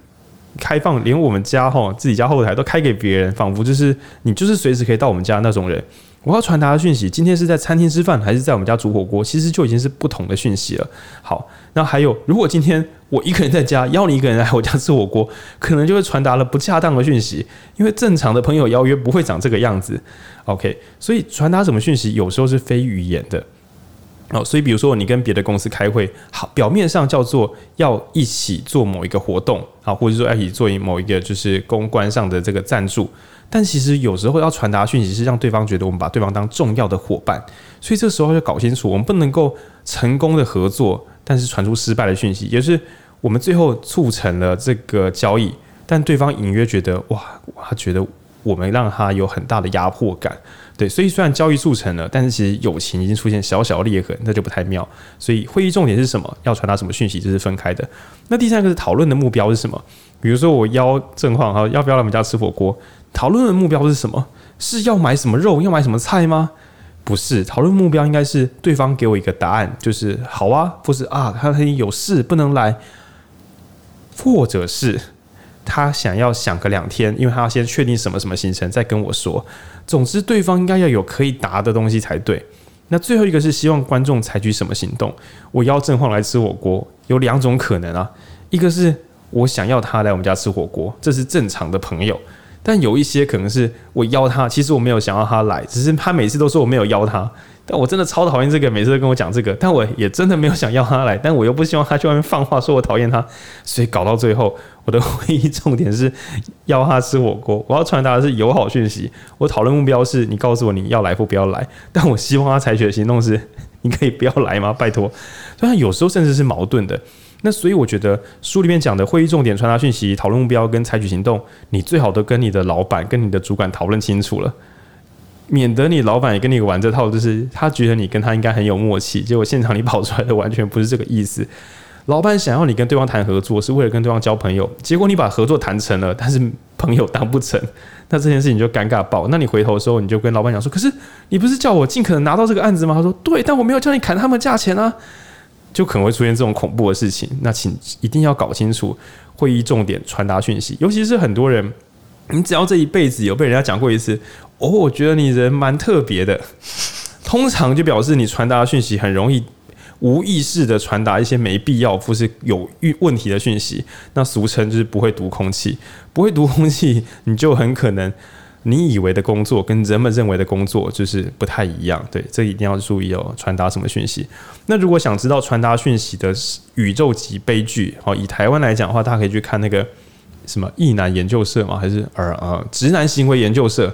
开放，连我们家哈自己家后台都开给别人，仿佛就是你就是随时可以到我们家那种人。我要传达的讯息，今天是在餐厅吃饭还是在我们家煮火锅，其实就已经是不同的讯息了。好，那还有，如果今天我一个人在家邀你一个人来我家吃火锅，可能就会传达了不恰当的讯息，因为正常的朋友邀约不会长这个样子。OK，所以传达什么讯息，有时候是非语言的。哦，所以比如说你跟别的公司开会，好，表面上叫做要一起做某一个活动，啊，或者说要一起做某一个就是公关上的这个赞助，但其实有时候要传达讯息是让对方觉得我们把对方当重要的伙伴，所以这时候要搞清楚，我们不能够成功的合作，但是传出失败的讯息，也就是我们最后促成了这个交易，但对方隐约觉得哇，他觉得我们让他有很大的压迫感。对，所以虽然交易促成了，但是其实友情已经出现小小裂痕，那就不太妙。所以会议重点是什么？要传达什么讯息？这是分开的。那第三个是讨论的目标是什么？比如说我邀正晃哈，要不要来我们家吃火锅？讨论的目标是什么？是要买什么肉？要买什么菜吗？不是，讨论目标应该是对方给我一个答案，就是好啊，或是啊，他他有事不能来，或者是他想要想个两天，因为他要先确定什么什么行程，再跟我说。总之，对方应该要有可以答的东西才对。那最后一个是希望观众采取什么行动？我邀正晃来吃火锅，有两种可能啊，一个是我想要他来我们家吃火锅，这是正常的朋友。但有一些可能是我邀他，其实我没有想要他来，只是他每次都说我没有邀他。但我真的超讨厌这个，每次都跟我讲这个，但我也真的没有想要他来，但我又不希望他去外面放话说我讨厌他，所以搞到最后，我的会议重点是邀他吃火锅，我要传达的是友好讯息。我讨论目标是你告诉我你要来或不要来，但我希望他采取的行动是你可以不要来吗？拜托。所以有时候甚至是矛盾的。那所以我觉得书里面讲的会议重点、传达讯息、讨论目标跟采取行动，你最好都跟你的老板、跟你的主管讨论清楚了，免得你老板也跟你玩这套，就是他觉得你跟他应该很有默契，结果现场你跑出来的完全不是这个意思。老板想要你跟对方谈合作，是为了跟对方交朋友，结果你把合作谈成了，但是朋友当不成，那这件事情就尴尬爆。那你回头的时候，你就跟老板讲说：“可是你不是叫我尽可能拿到这个案子吗？”他说：“对，但我没有叫你砍他们价钱啊。”就可能会出现这种恐怖的事情，那请一定要搞清楚会议重点，传达讯息。尤其是很多人，你只要这一辈子有被人家讲过一次，哦，我觉得你人蛮特别的，通常就表示你传达讯息很容易无意识的传达一些没必要或是有问题的讯息。那俗称就是不会读空气，不会读空气，你就很可能。你以为的工作跟人们认为的工作就是不太一样，对，这一定要注意哦。传达什么讯息？那如果想知道传达讯息的宇宙级悲剧，哦，以台湾来讲的话，大家可以去看那个什么异男研究社吗，还是呃呃直男行为研究社？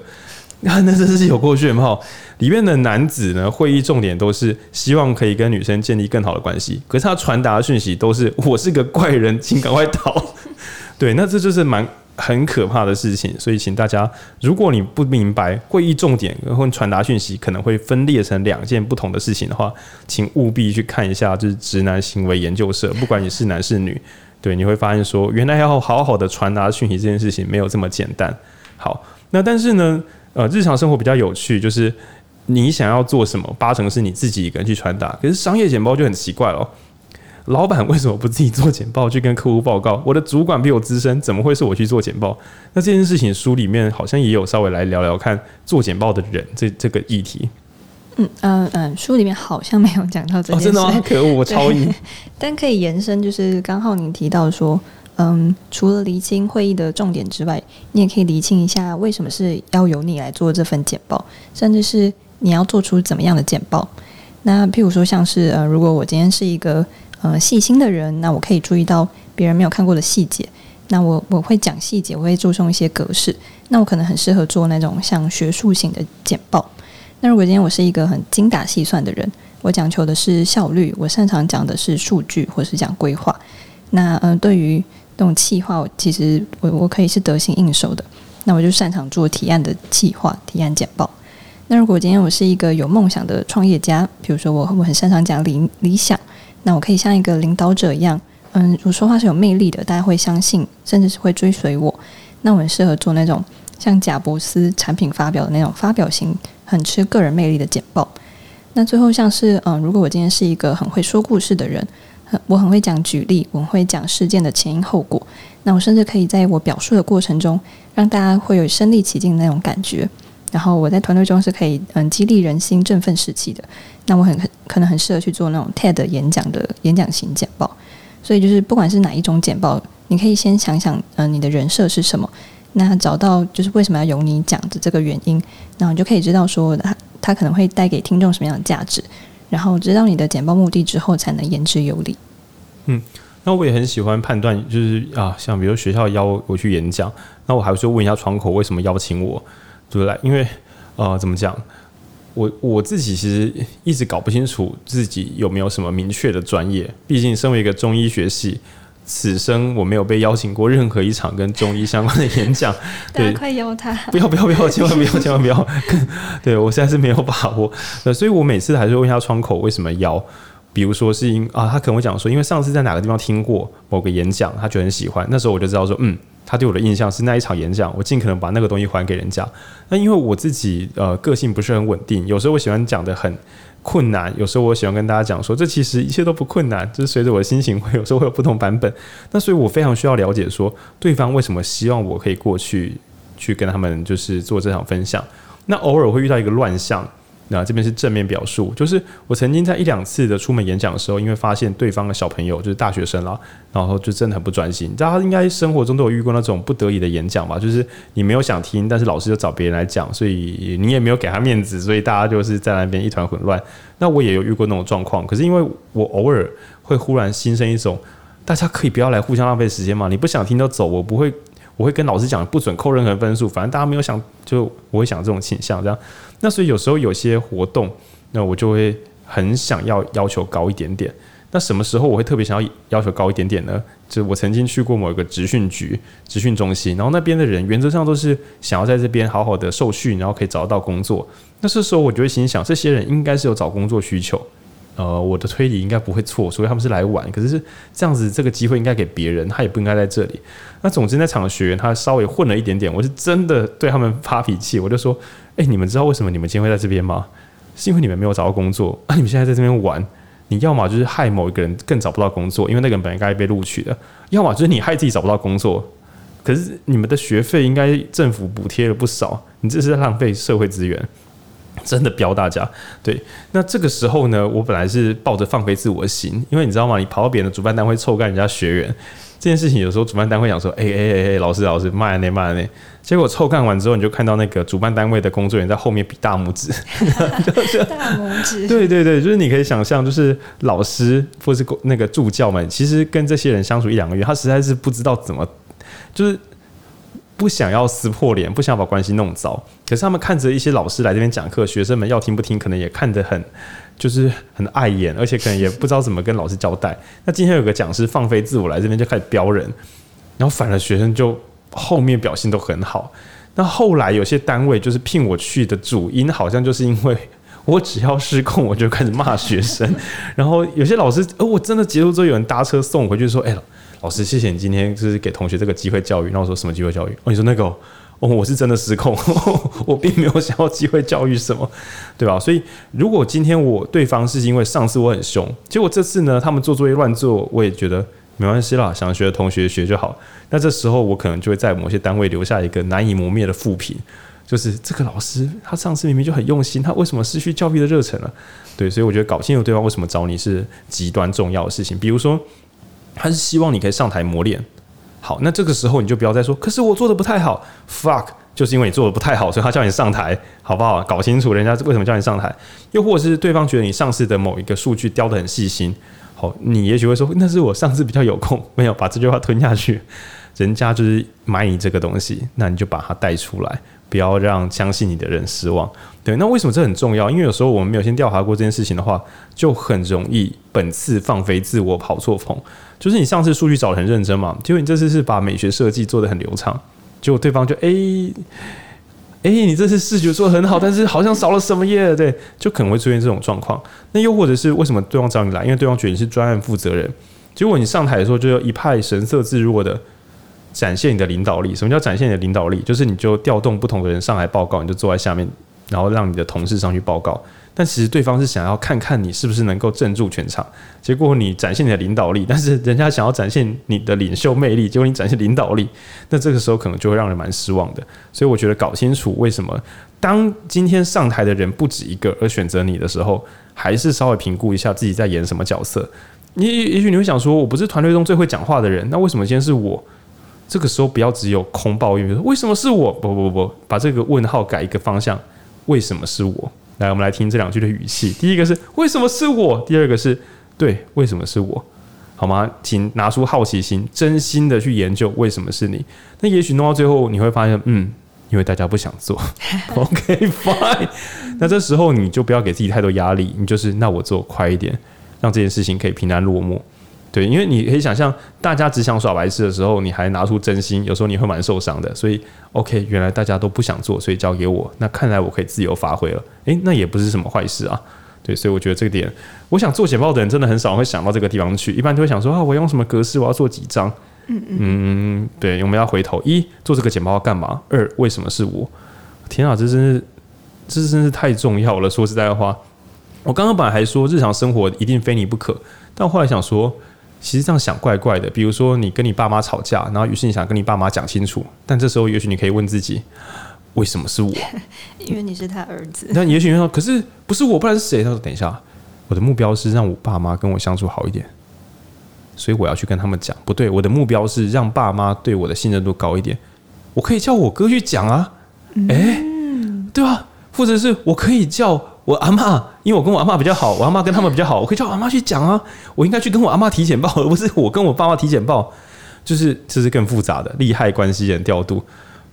那那真是有过炫炮，里面的男子呢，会议重点都是希望可以跟女生建立更好的关系，可是他传达的讯息都是我是个怪人，请赶快逃。对，那这就是蛮。很可怕的事情，所以请大家，如果你不明白会议重点和传达讯息可能会分裂成两件不同的事情的话，请务必去看一下，就是直男行为研究社。不管你是男是女，对，你会发现说，原来要好好的传达讯息这件事情没有这么简单。好，那但是呢，呃，日常生活比较有趣，就是你想要做什么，八成是你自己一个人去传达，可是商业简报就很奇怪了。老板为什么不自己做简报去跟客户报告？我的主管比我资深，怎么会是我去做简报？那这件事情书里面好像也有稍微来聊聊看做简报的人这这个议题。嗯嗯嗯，书里面好像没有讲到这件事。哦、真的吗？可恶，我超硬。但可以延伸，就是刚好您提到说，嗯，除了厘清会议的重点之外，你也可以厘清一下为什么是要由你来做这份简报，甚至是你要做出怎么样的简报。那譬如说，像是呃，如果我今天是一个呃，细心的人，那我可以注意到别人没有看过的细节。那我我会讲细节，我会注重一些格式。那我可能很适合做那种像学术型的简报。那如果今天我是一个很精打细算的人，我讲求的是效率，我擅长讲的是数据，或是讲规划。那嗯、呃，对于那种企划，我其实我我可以是得心应手的。那我就擅长做提案的企划、提案简报。那如果今天我是一个有梦想的创业家，比如说我我很擅长讲理理想。那我可以像一个领导者一样，嗯，我说话是有魅力的，大家会相信，甚至是会追随我。那我很适合做那种像贾伯斯产品发表的那种发表型，很吃个人魅力的简报。那最后像是，嗯，如果我今天是一个很会说故事的人，我很会讲举例，我会讲事件的前因后果。那我甚至可以在我表述的过程中，让大家会有身临其境的那种感觉。然后我在团队中是可以嗯激励人心、振奋士气的。那我很可能很适合去做那种 TED 演讲的演讲型简报。所以就是不管是哪一种简报，你可以先想想嗯你的人设是什么，那找到就是为什么要由你讲的这个原因，然后你就可以知道说他他可能会带给听众什么样的价值，然后知道你的简报目的之后，才能言之有理。嗯，那我也很喜欢判断，就是啊，像比如学校邀我去演讲，那我还会说问一下窗口为什么邀请我。对不对？因为，呃，怎么讲？我我自己其实一直搞不清楚自己有没有什么明确的专业。毕竟身为一个中医学系，此生我没有被邀请过任何一场跟中医相关的演讲。对，快邀他！不要不要不要，千万不要千万不要！对我现在是没有把握。那所以我每次还是问一下窗口为什么邀。比如说是因啊，他可能会讲说，因为上次在哪个地方听过某个演讲，他觉得很喜欢。那时候我就知道说，嗯，他对我的印象是那一场演讲，我尽可能把那个东西还给人家。那因为我自己呃个性不是很稳定，有时候我喜欢讲的很困难，有时候我喜欢跟大家讲说，这其实一切都不困难，就是随着我的心情会有时候会有不同版本。那所以我非常需要了解说，对方为什么希望我可以过去去跟他们就是做这场分享。那偶尔会遇到一个乱象。那这边是正面表述，就是我曾经在一两次的出门演讲的时候，因为发现对方的小朋友就是大学生了，然后就真的很不专心。大家应该生活中都有遇过那种不得已的演讲吧？就是你没有想听，但是老师就找别人来讲，所以你也没有给他面子，所以大家就是在那边一团混乱。那我也有遇过那种状况，可是因为我偶尔会忽然心生一种，大家可以不要来互相浪费时间嘛？你不想听就走，我不会。我会跟老师讲，不准扣任何分数，反正大家没有想，就我会想这种倾向这样。那所以有时候有些活动，那我就会很想要要求高一点点。那什么时候我会特别想要要求高一点点呢？就我曾经去过某一个职训局、职训中心，然后那边的人原则上都是想要在这边好好的受训，然后可以找到工作。那这时候我就会心想，这些人应该是有找工作需求。呃，我的推理应该不会错，所以他们是来玩。可是是这样子，这个机会应该给别人，他也不应该在这里。那总之那场的学员他稍微混了一点点，我是真的对他们发脾气，我就说：哎、你们知道为什么你们今天会在这边吗？是因为你们没有找到工作啊！你们现在在这边玩，你要么就是害某一个人更找不到工作，因为那个人本来该被录取的；要么就是你害自己找不到工作。可是你们的学费应该政府补贴了不少，你这是在浪费社会资源。真的飙大家，对。那这个时候呢，我本来是抱着放飞自我的心，因为你知道吗？你跑到别人的主办单位臭干人家学员这件事情，有时候主办单位想说：“哎哎哎 哎，老师老师，慢点慢点。”结果臭干完之后，你就看到那个主办单位的工作人员在后面比大拇指，就是大拇指。对对对，就是你可以想象，就是老师或是那个助教们，其实跟这些人相处一两个月，他实在是不知道怎么，就是。不想要撕破脸，不想把关系弄糟。可是他们看着一些老师来这边讲课，学生们要听不听，可能也看得很，就是很碍眼，而且可能也不知道怎么跟老师交代。那今天有个讲师放飞自我来这边就开始飙人，然后反而学生就后面表现都很好。那后来有些单位就是聘我去的主因，好像就是因为我只要失控，我就开始骂学生。然后有些老师，哦，我真的结束之后有人搭车送回去，说：“哎。”老师，谢谢你今天就是给同学这个机会教育。然后我说什么机会教育？哦，你说那个哦，我是真的失控，我并没有想要机会教育什么，对吧？所以如果今天我对方是因为上次我很凶，结果这次呢，他们做作业乱做，我也觉得没关系啦，想学的同学学就好。那这时候我可能就会在某些单位留下一个难以磨灭的负评，就是这个老师他上次明明就很用心，他为什么失去教育的热忱了？对，所以我觉得搞清楚对方为什么找你是极端重要的事情，比如说。他是希望你可以上台磨练，好，那这个时候你就不要再说，可是我做的不太好，fuck，就是因为你做的不太好，所以他叫你上台，好不好？搞清楚人家为什么叫你上台，又或者是对方觉得你上次的某一个数据雕得很细心，好，你也许会说那是我上次比较有空，没有把这句话吞下去，人家就是买你这个东西，那你就把它带出来。不要让相信你的人失望。对，那为什么这很重要？因为有时候我们没有先调查过这件事情的话，就很容易本次放飞自我跑错棚。就是你上次数据找得很认真嘛，结果你这次是把美学设计做得很流畅，结果对方就哎哎，你这次视觉做得很好，但是好像少了什么耶？对，就可能会出现这种状况。那又或者是为什么对方找你来？因为对方觉得你是专案负责人，结果你上台的时候就一派神色自若的。展现你的领导力。什么叫展现你的领导力？就是你就调动不同的人上来报告，你就坐在下面，然后让你的同事上去报告。但其实对方是想要看看你是不是能够镇住全场。结果你展现你的领导力，但是人家想要展现你的领袖魅力，结果你展现领导力，那这个时候可能就会让人蛮失望的。所以我觉得搞清楚为什么当今天上台的人不止一个而选择你的时候，还是稍微评估一下自己在演什么角色。你也许你会想说，我不是团队中最会讲话的人，那为什么今天是我？这个时候不要只有空抱怨，为什么是我？不不不，把这个问号改一个方向，为什么是我？来，我们来听这两句的语气。第一个是为什么是我？第二个是对，为什么是我？好吗？请拿出好奇心，真心的去研究为什么是你。那也许弄到最后你会发现，嗯，因为大家不想做。OK fine。那这时候你就不要给自己太多压力，你就是那我做快一点，让这件事情可以平安落幕。对，因为你可以想象，大家只想耍白痴的时候，你还拿出真心，有时候你会蛮受伤的。所以，OK，原来大家都不想做，所以交给我，那看来我可以自由发挥了。诶，那也不是什么坏事啊。对，所以我觉得这个点，我想做简报的人真的很少会想到这个地方去，一般都会想说啊，我用什么格式，我要做几张。嗯嗯，对，我们要回头一做这个简报要干嘛？二为什么是我？天啊，这真是，这真是太重要了。说实在的话，我刚刚本来还说日常生活一定非你不可，但我后来想说，其实这样想怪怪的。比如说你跟你爸妈吵架，然后于是你想跟你爸妈讲清楚，但这时候也许你可以问自己，为什么是我？因为你是他儿子。那也许你说，可是不是我，不然是谁？他说，等一下，我的目标是让我爸妈跟我相处好一点。所以我要去跟他们讲，不对，我的目标是让爸妈对我的信任度高一点。我可以叫我哥去讲啊，诶、欸，对吧？或者是我可以叫我阿嬷，因为我跟我阿嬷比较好，我阿嬷跟他们比较好，我可以叫我阿嬷去讲啊。我应该去跟我阿嬷提简报，而不是我跟我爸妈提简报。就是这是更复杂的利害关系人调度。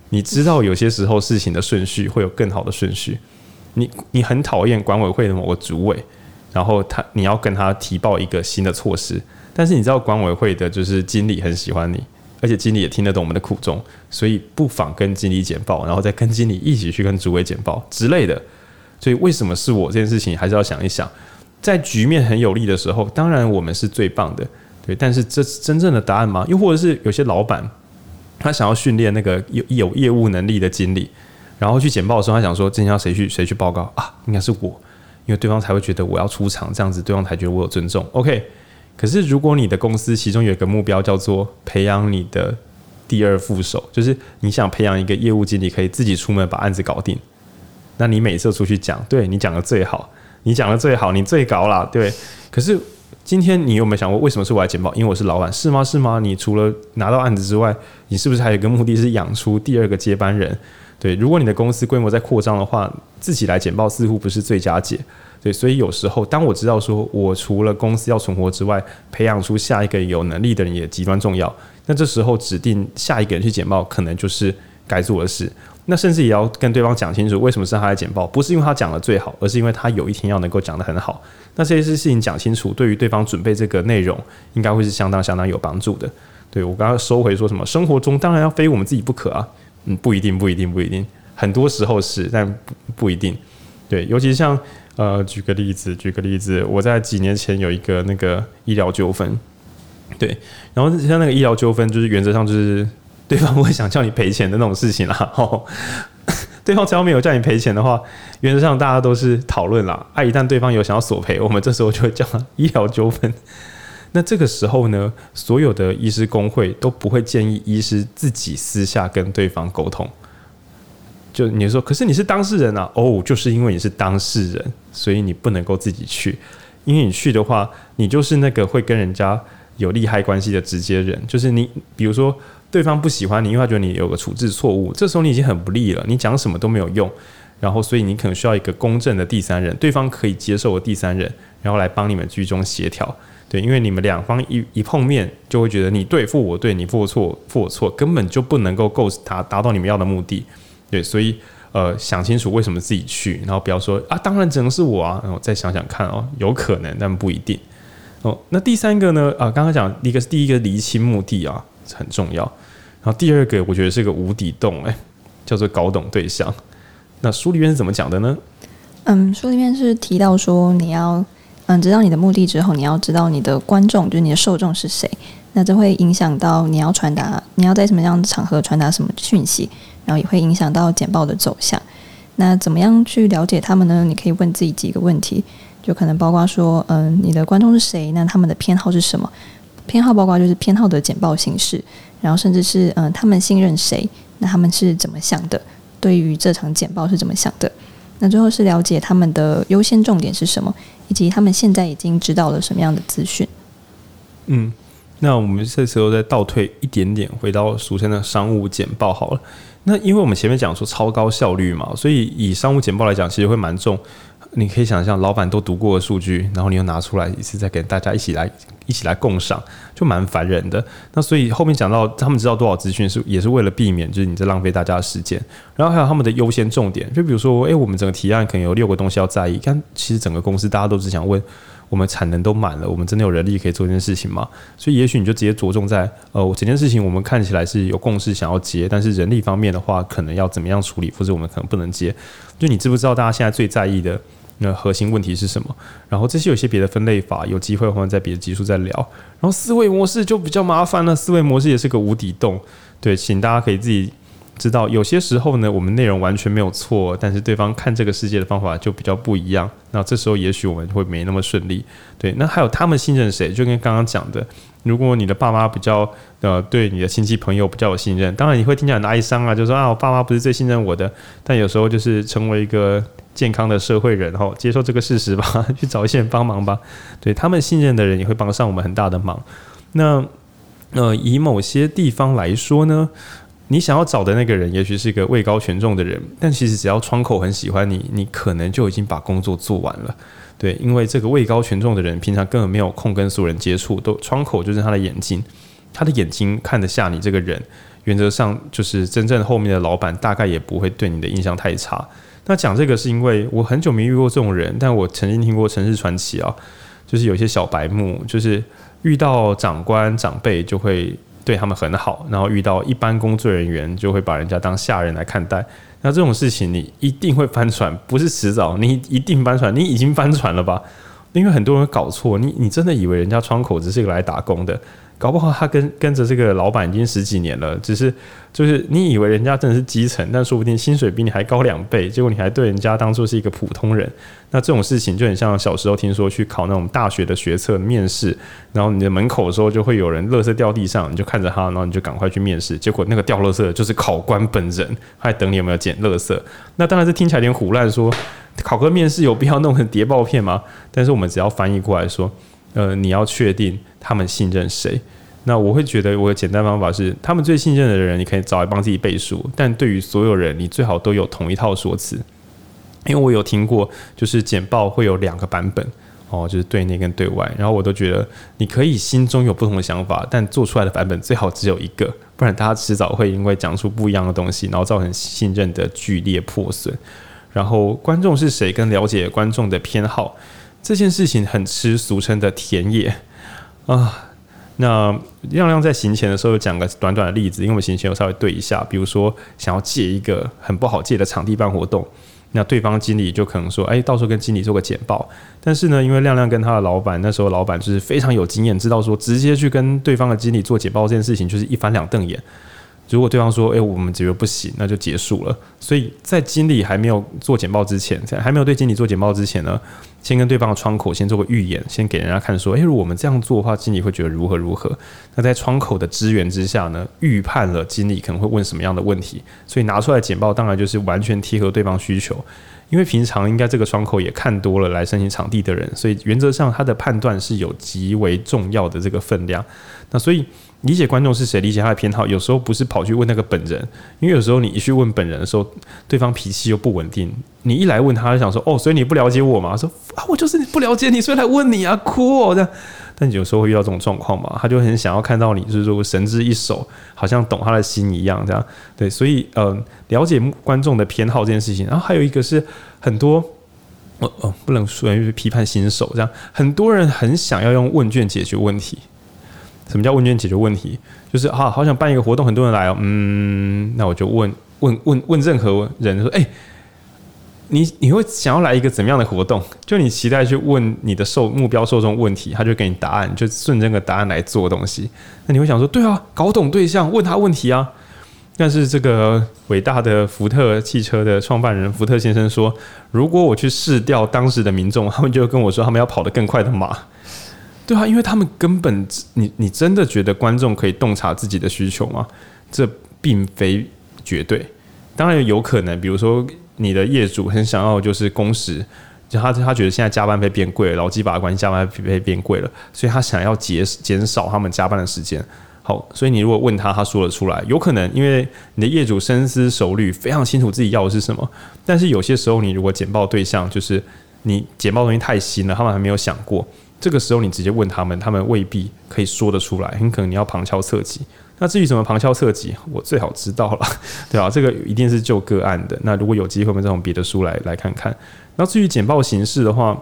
你知道有些时候事情的顺序会有更好的顺序。你你很讨厌管委会的某个主委，然后他你要跟他提报一个新的措施。但是你知道管委会的就是经理很喜欢你，而且经理也听得懂我们的苦衷，所以不妨跟经理简报，然后再跟经理一起去跟主委简报之类的。所以为什么是我这件事情，还是要想一想，在局面很有利的时候，当然我们是最棒的，对。但是这是真正的答案吗？又或者是有些老板他想要训练那个有有业务能力的经理，然后去简报的时候，他想说今天要谁去谁去报告啊？应该是我，因为对方才会觉得我要出场，这样子对方才觉得我有尊重。OK。可是，如果你的公司其中有一个目标叫做培养你的第二副手，就是你想培养一个业务经理，可以自己出门把案子搞定。那你每次出去讲，对你讲的最好，你讲的最好，你最高啦，对。可是今天你有没有想过，为什么是我来简报？因为我是老板，是吗？是吗？你除了拿到案子之外，你是不是还有一个目的是养出第二个接班人？对，如果你的公司规模在扩张的话，自己来简报似乎不是最佳解。对，所以有时候当我知道说，我除了公司要存活之外，培养出下一个有能力的人也极端重要。那这时候指定下一个人去简报，可能就是该做的事。那甚至也要跟对方讲清楚，为什么是他来简报，不是因为他讲的最好，而是因为他有一天要能够讲得很好。那这些事情讲清楚，对于对方准备这个内容，应该会是相当相当有帮助的。对，我刚刚收回说什么，生活中当然要非我们自己不可啊。嗯，不一定，不一定，不一定，很多时候是，但不不一定。对，尤其像。呃，举个例子，举个例子，我在几年前有一个那个医疗纠纷，对，然后像那个医疗纠纷，就是原则上就是对方不会想叫你赔钱的那种事情啦。哦，对方只要没有叫你赔钱的话，原则上大家都是讨论啦。啊，一旦对方有想要索赔，我们这时候就会叫医疗纠纷。那这个时候呢，所有的医师工会都不会建议医师自己私下跟对方沟通。就你说，可是你是当事人啊，哦，就是因为你是当事人，所以你不能够自己去，因为你去的话，你就是那个会跟人家有利害关系的直接人，就是你，比如说对方不喜欢你，因为他觉得你有个处置错误，这时候你已经很不利了，你讲什么都没有用，然后所以你可能需要一个公正的第三人，对方可以接受的第三人，然后来帮你们居中协调，对，因为你们两方一一碰面就会觉得你对付我对，你付我错付我错，根本就不能够够达达到你们要的目的。对，所以呃，想清楚为什么自己去，然后不要说啊，当然只能是我啊，然后再想想看哦，有可能，但不一定哦。那第三个呢？啊，刚刚讲一个是第一个厘清目的啊，很重要。然后第二个，我觉得是个无底洞，哎，叫做搞懂对象。那书里面是怎么讲的呢？嗯，书里面是提到说，你要嗯知道你的目的之后，你要知道你的观众，就是你的受众是谁。那这会影响到你要传达，你要在什么样的场合传达什么讯息。然后也会影响到简报的走向。那怎么样去了解他们呢？你可以问自己几个问题，就可能包括说，嗯，你的观众是谁？那他们的偏好是什么？偏好报告就是偏好的简报形式，然后甚至是嗯，他们信任谁？那他们是怎么想的？对于这场简报是怎么想的？那最后是了解他们的优先重点是什么，以及他们现在已经知道了什么样的资讯。嗯。那我们这时候再倒退一点点，回到俗称的商务简报好了。那因为我们前面讲说超高效率嘛，所以以商务简报来讲，其实会蛮重。你可以想象，老板都读过的数据，然后你又拿出来一次，再给大家一起来一起来共赏，就蛮烦人的。那所以后面讲到他们知道多少资讯，是也是为了避免就是你在浪费大家的时间。然后还有他们的优先重点，就比如说，诶，我们整个提案可能有六个东西要在意，但其实整个公司大家都只想问。我们产能都满了，我们真的有人力可以做这件事情吗？所以也许你就直接着重在，呃，整件事情我们看起来是有共识想要接，但是人力方面的话，可能要怎么样处理，或者我们可能不能接。就你知不知道大家现在最在意的那核心问题是什么？然后这些有些别的分类法，有机会我们在别的集数再聊。然后思维模式就比较麻烦了，思维模式也是个无底洞。对，请大家可以自己。知道有些时候呢，我们内容完全没有错，但是对方看这个世界的方法就比较不一样。那这时候也许我们会没那么顺利。对，那还有他们信任谁？就跟刚刚讲的，如果你的爸妈比较呃对你的亲戚朋友比较有信任，当然你会听起来很哀伤啊，就说啊我爸妈不是最信任我的。但有时候就是成为一个健康的社会人后，接受这个事实吧，去找一些人帮忙吧。对，他们信任的人也会帮上我们很大的忙。那呃以某些地方来说呢？你想要找的那个人，也许是一个位高权重的人，但其实只要窗口很喜欢你，你可能就已经把工作做完了。对，因为这个位高权重的人，平常根本没有空跟所有人接触，都窗口就是他的眼睛，他的眼睛看得下你这个人，原则上就是真正后面的老板，大概也不会对你的印象太差。那讲这个是因为我很久没遇过这种人，但我曾经听过城市传奇啊，就是有些小白目，就是遇到长官长辈就会。对他们很好，然后遇到一般工作人员就会把人家当下人来看待。那这种事情你一定会翻船，不是迟早，你一定翻船，你已经翻船了吧？因为很多人搞错，你你真的以为人家窗口只是一个来打工的。搞不好他跟跟着这个老板已经十几年了，只是就是你以为人家真的是基层，但说不定薪水比你还高两倍，结果你还对人家当做是一个普通人。那这种事情就很像小时候听说去考那种大学的学测面试，然后你的门口的时候就会有人垃圾掉地上，你就看着他，然后你就赶快去面试，结果那个掉垃圾的就是考官本人，还等你有没有捡垃圾。那当然是听起来有点唬烂，说考个面试有必要弄成谍报片吗？但是我们只要翻译过来说。呃，你要确定他们信任谁？那我会觉得我的简单方法是，他们最信任的人，你可以找来帮自己背书。但对于所有人，你最好都有同一套说辞。因为我有听过，就是简报会有两个版本哦，就是对内跟对外。然后我都觉得，你可以心中有不同的想法，但做出来的版本最好只有一个，不然大家迟早会因为讲出不一样的东西，然后造成信任的剧烈破损。然后观众是谁，跟了解观众的偏好。这件事情很吃俗称的田野啊。那亮亮在行前的时候有讲个短短的例子，因为我行前有稍微对一下，比如说想要借一个很不好借的场地办活动，那对方经理就可能说：“哎，到时候跟经理做个简报。”但是呢，因为亮亮跟他的老板那时候老板就是非常有经验，知道说直接去跟对方的经理做简报这件事情就是一翻两瞪眼。如果对方说：“哎，我们觉得不行，那就结束了。”所以在经理还没有做简报之前，在还没有对经理做简报之前呢，先跟对方的窗口先做个预演，先给人家看说：“哎，如果我们这样做的话，经理会觉得如何如何。”那在窗口的支援之下呢，预判了经理可能会问什么样的问题，所以拿出来简报当然就是完全贴合对方需求。因为平常应该这个窗口也看多了来申请场地的人，所以原则上他的判断是有极为重要的这个分量。那所以。理解观众是谁，理解他的偏好，有时候不是跑去问那个本人，因为有时候你一去问本人的时候，对方脾气又不稳定。你一来问他，就想说哦，所以你不了解我吗？说啊，我就是不了解你，所以来问你啊，哭哦这样。但有时候会遇到这种状况嘛，他就很想要看到你，就是说神之一手，好像懂他的心一样这样。对，所以呃，了解观众的偏好这件事情，然后还有一个是很多，哦哦，不能说因为批判新手这样，很多人很想要用问卷解决问题。什么叫问卷解决问题？就是啊，好想办一个活动，很多人来哦，嗯，那我就问问问问任何人说，哎，你你会想要来一个怎么样的活动？就你期待去问你的受目标受众问题，他就给你答案，就顺这个答案来做东西。那你会想说，对啊，搞懂对象，问他问题啊。但是这个伟大的福特汽车的创办人福特先生说，如果我去试调当时的民众，他们就跟我说，他们要跑得更快的马。对啊，因为他们根本，你你真的觉得观众可以洞察自己的需求吗？这并非绝对，当然有可能。比如说，你的业主很想要就是工时，就他他觉得现在加班费变贵了，劳基法关系加班费变贵了，所以他想要减减少他们加班的时间。好，所以你如果问他，他说得出来，有可能，因为你的业主深思熟虑，非常清楚自己要的是什么。但是有些时候，你如果简报对象就是你简报东西太新了，他们还没有想过。这个时候你直接问他们，他们未必可以说得出来，很可能你要旁敲侧击。那至于什么旁敲侧击，我最好知道了，对吧？这个一定是就个案的。那如果有机会，我们再从别的书来来看看。那至于简报形式的话，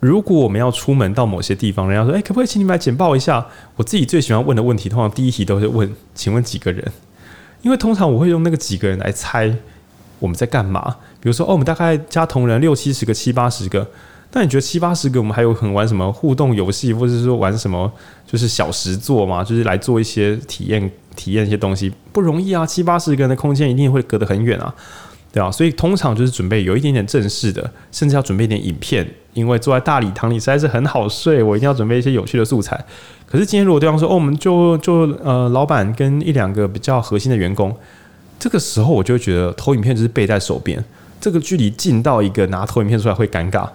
如果我们要出门到某些地方，人家说：“哎、可不可以请你们来简报一下？”我自己最喜欢问的问题，通常第一题都是问：“请问几个人？”因为通常我会用那个几个人来猜我们在干嘛。比如说，哦，我们大概加同仁六七十个、七八十个。那你觉得七八十个，我们还有可能玩什么互动游戏，或者是说玩什么就是小时作嘛？就是来做一些体验、体验一些东西，不容易啊！七八十个人的空间一定会隔得很远啊。对啊，所以通常就是准备有一点点正式的，甚至要准备一点影片，因为坐在大礼堂里实在是很好睡，我一定要准备一些有趣的素材。可是今天如果对方说，哦，我们就就呃，老板跟一两个比较核心的员工，这个时候我就觉得投影片就是背在手边，这个距离近到一个拿投影片出来会尴尬，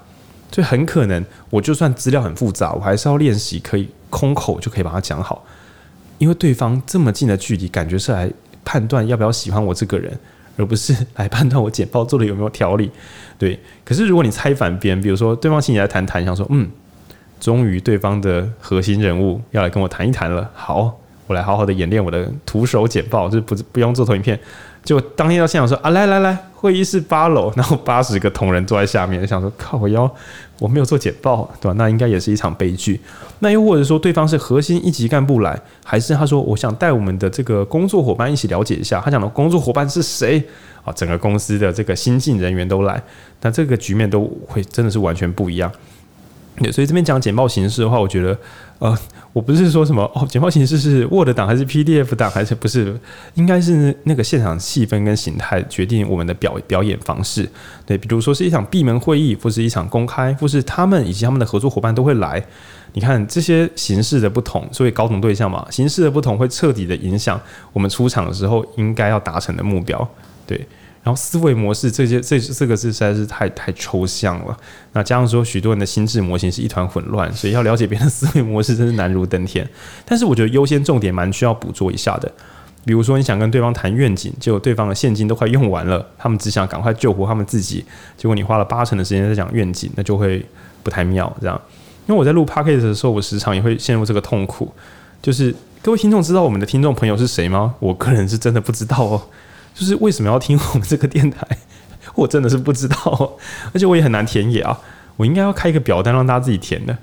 所以很可能我就算资料很复杂，我还是要练习可以空口就可以把它讲好，因为对方这么近的距离，感觉是来判断要不要喜欢我这个人。而不是来判断我简报做的有没有条理，对。可是如果你猜反边，比如说对方请你来谈谈，想说，嗯，终于对方的核心人物要来跟我谈一谈了，好，我来好好的演练我的徒手简报，就是不不用做投影片。就当天到现场说啊，来来来，会议室八楼，然后八十个同仁坐在下面，想说靠我腰，我没有做简报，对吧？那应该也是一场悲剧。那又或者说，对方是核心一级干部来，还是他说我想带我们的这个工作伙伴一起了解一下，他讲的工作伙伴是谁啊？整个公司的这个新进人员都来，那这个局面都会真的是完全不一样。对，所以这边讲简报形式的话，我觉得，呃，我不是说什么哦，简报形式是 Word 档还是 PDF 档，还是不是？应该是那个现场气氛跟形态决定我们的表表演方式。对，比如说是一场闭门会议，或是一场公开，或是他们以及他们的合作伙伴都会来。你看这些形式的不同，所以高懂对象嘛，形式的不同会彻底的影响我们出场的时候应该要达成的目标。对。然后思维模式这些这四个字实在是太太抽象了。那加上说许多人的心智模型是一团混乱，所以要了解别人的思维模式真是难如登天。但是我觉得优先重点蛮需要捕捉一下的。比如说你想跟对方谈愿景，结果对方的现金都快用完了，他们只想赶快救活他们自己，结果你花了八成的时间在讲愿景，那就会不太妙。这样，因为我在录 podcast 的时候，我时常也会陷入这个痛苦。就是各位听众知道我们的听众朋友是谁吗？我个人是真的不知道哦。就是为什么要听我们这个电台？我真的是不知道，而且我也很难填也啊。我应该要开一个表单让大家自己填的，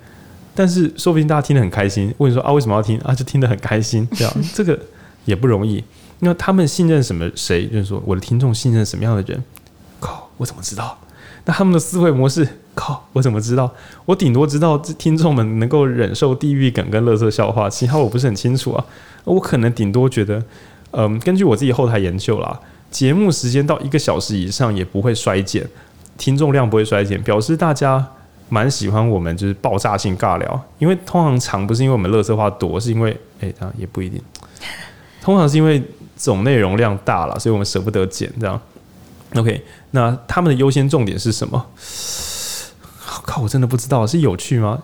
但是说不定大家听得很开心。问说啊，为什么要听啊？就听得很开心，这样这个也不容易。那他们信任什么谁？就是说我的听众信任什么样的人？靠，我怎么知道？那他们的思维模式？靠，我怎么知道？我顶多知道这听众们能够忍受地狱梗跟垃圾笑话，其他我不是很清楚啊。我可能顶多觉得。嗯，根据我自己后台研究啦，节目时间到一个小时以上也不会衰减，听众量不会衰减，表示大家蛮喜欢我们就是爆炸性尬聊。因为通常长不是因为我们乐色话多，是因为哎，这样也不一定。通常是因为总内容量大了，所以我们舍不得剪这样。OK，那他们的优先重点是什么？靠，我真的不知道，是有趣吗？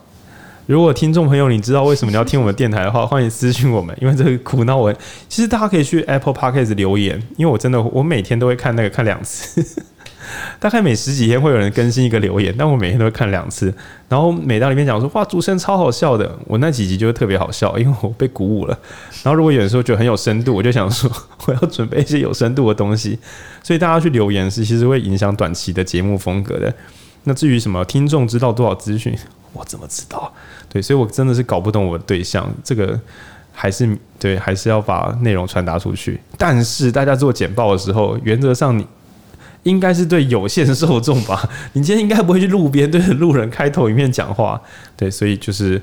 如果听众朋友你知道为什么你要听我们电台的话，欢迎私信我们，因为这个苦恼我。其实大家可以去 Apple Podcast 留言，因为我真的我每天都会看那个看两次，大概每十几天会有人更新一个留言，但我每天都会看两次。然后每到里面讲说哇，主持人超好笑的，我那几集就会特别好笑，因为我被鼓舞了。然后如果有人说觉得很有深度，我就想说我要准备一些有深度的东西。所以大家去留言是其实会影响短期的节目风格的。那至于什么听众知道多少资讯，我怎么知道？对，所以我真的是搞不懂我的对象，这个还是对，还是要把内容传达出去。但是大家做简报的时候，原则上你应该是对有限受众吧？你今天应该不会去路边对着路人开头一面讲话，对，所以就是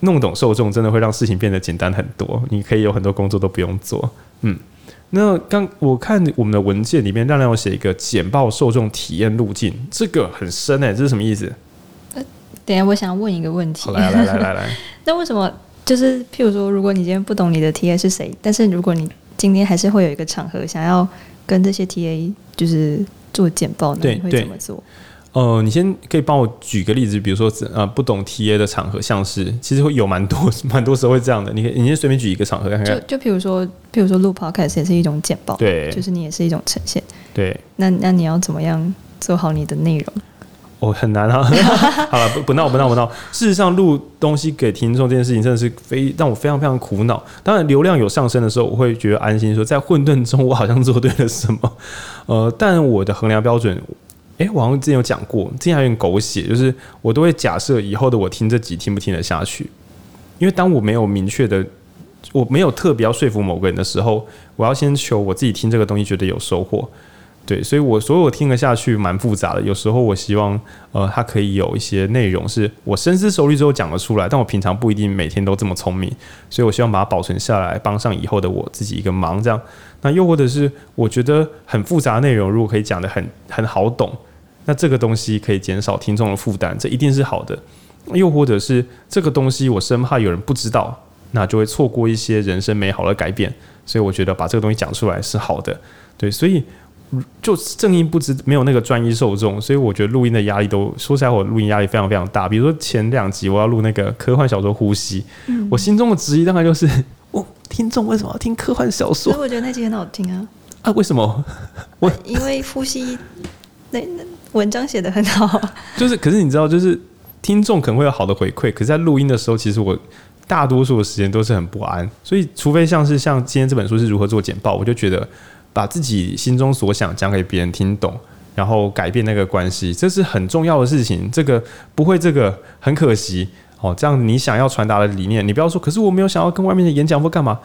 弄懂受众，真的会让事情变得简单很多。你可以有很多工作都不用做。嗯，那刚我看我们的文件里面，亮亮有写一个简报受众体验路径，这个很深哎、欸，这是什么意思？等下，我想问一个问题。来来来来来，那为什么就是譬如说，如果你今天不懂你的 TA 是谁，但是如果你今天还是会有一个场合想要跟这些 TA 就是做简报，那你会怎么做？呃，你先可以帮我举个例子，比如说呃不懂 TA 的场合，像是其实会有蛮多 蛮多时候会这样的。你可以你先随便举一个场合看看。就就譬如说，譬如说录 Podcast 也是一种简报，对，就是你也是一种呈现。对，那那你要怎么样做好你的内容？哦，很难啊！好了，不闹不闹不闹。事实上，录东西给听众这件事情真的是非让我非常非常苦恼。当然，流量有上升的时候，我会觉得安心说，在混沌中我好像做对了什么。呃，但我的衡量标准哎、欸，我好像之前有讲过，之前有点狗血，就是我都会假设以后的我听这集听不听得下去，因为当我没有明确的，我没有特别要说服某个人的时候，我要先求我自己听这个东西觉得有收获。对，所以我所有听得下去蛮复杂的。有时候我希望，呃，它可以有一些内容是我深思熟虑之后讲得出来，但我平常不一定每天都这么聪明，所以我希望把它保存下来，帮上以后的我自己一个忙。这样，那又或者是我觉得很复杂的内容，如果可以讲得很很好懂，那这个东西可以减少听众的负担，这一定是好的。又或者是这个东西我生怕有人不知道，那就会错过一些人生美好的改变。所以我觉得把这个东西讲出来是好的。对，所以。就正音不知没有那个专一受众，所以我觉得录音的压力都说起来，我录音压力非常非常大。比如说前两集我要录那个科幻小说《呼吸》，嗯，我心中的质疑大概就是：哦，听众为什么要听科幻小说？所以我觉得那集很好听啊！啊，为什么？我 因为呼吸那那文章写的很好，就是可是你知道，就是听众可能会有好的回馈，可是在录音的时候，其实我大多数的时间都是很不安。所以，除非像是像今天这本书是如何做简报，我就觉得。把自己心中所想讲给别人听懂，然后改变那个关系，这是很重要的事情。这个不会，这个很可惜哦。这样你想要传达的理念，你不要说。可是我没有想要跟外面的演讲或干嘛。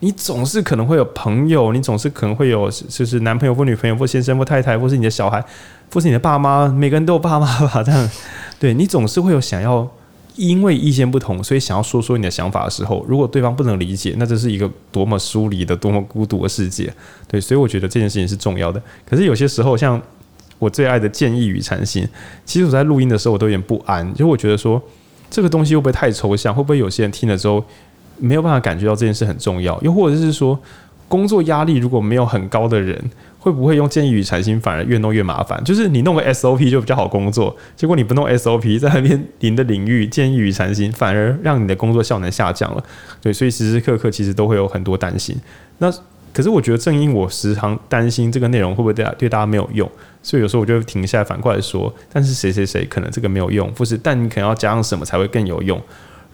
你总是可能会有朋友，你总是可能会有，就是男朋友或女朋友或先生或太太，或是你的小孩，或是你的爸妈。每个人都有爸妈吧？这样，对，你总是会有想要。因为意见不同，所以想要说说你的想法的时候，如果对方不能理解，那这是一个多么疏离的、多么孤独的世界。对，所以我觉得这件事情是重要的。可是有些时候，像我最爱的建议与禅心，其实我在录音的时候我都有点不安，就我觉得说这个东西会不会太抽象？会不会有些人听了之后没有办法感觉到这件事很重要？又或者是说，工作压力如果没有很高的人，会不会用建议与禅心反而越弄越麻烦？就是你弄个 SOP 就比较好工作，结果你不弄 SOP，在那边您的领域建议与禅心反而让你的工作效能下降了。对，所以时时刻刻其实都会有很多担心。那可是我觉得正因我时常担心这个内容会不会对对大家没有用，所以有时候我就停下来反过来说，但是谁谁谁可能这个没有用，或是但你可能要加上什么才会更有用，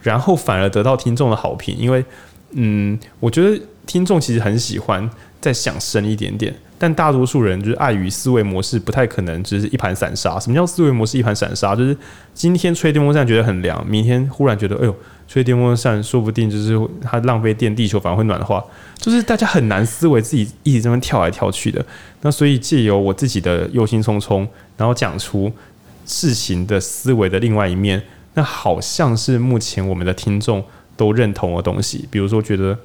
然后反而得到听众的好评，因为嗯，我觉得听众其实很喜欢再想深一点点。但大多数人就是碍于思维模式，不太可能只是一盘散沙。什么叫思维模式一盘散沙？就是今天吹电风扇觉得很凉，明天忽然觉得，哎呦，吹电风扇说不定就是它浪费电，地球反而会暖化。就是大家很难思维自己一直这么跳来跳去的。那所以借由我自己的忧心忡忡，然后讲出事情的思维的另外一面，那好像是目前我们的听众都认同的东西。比如说觉得。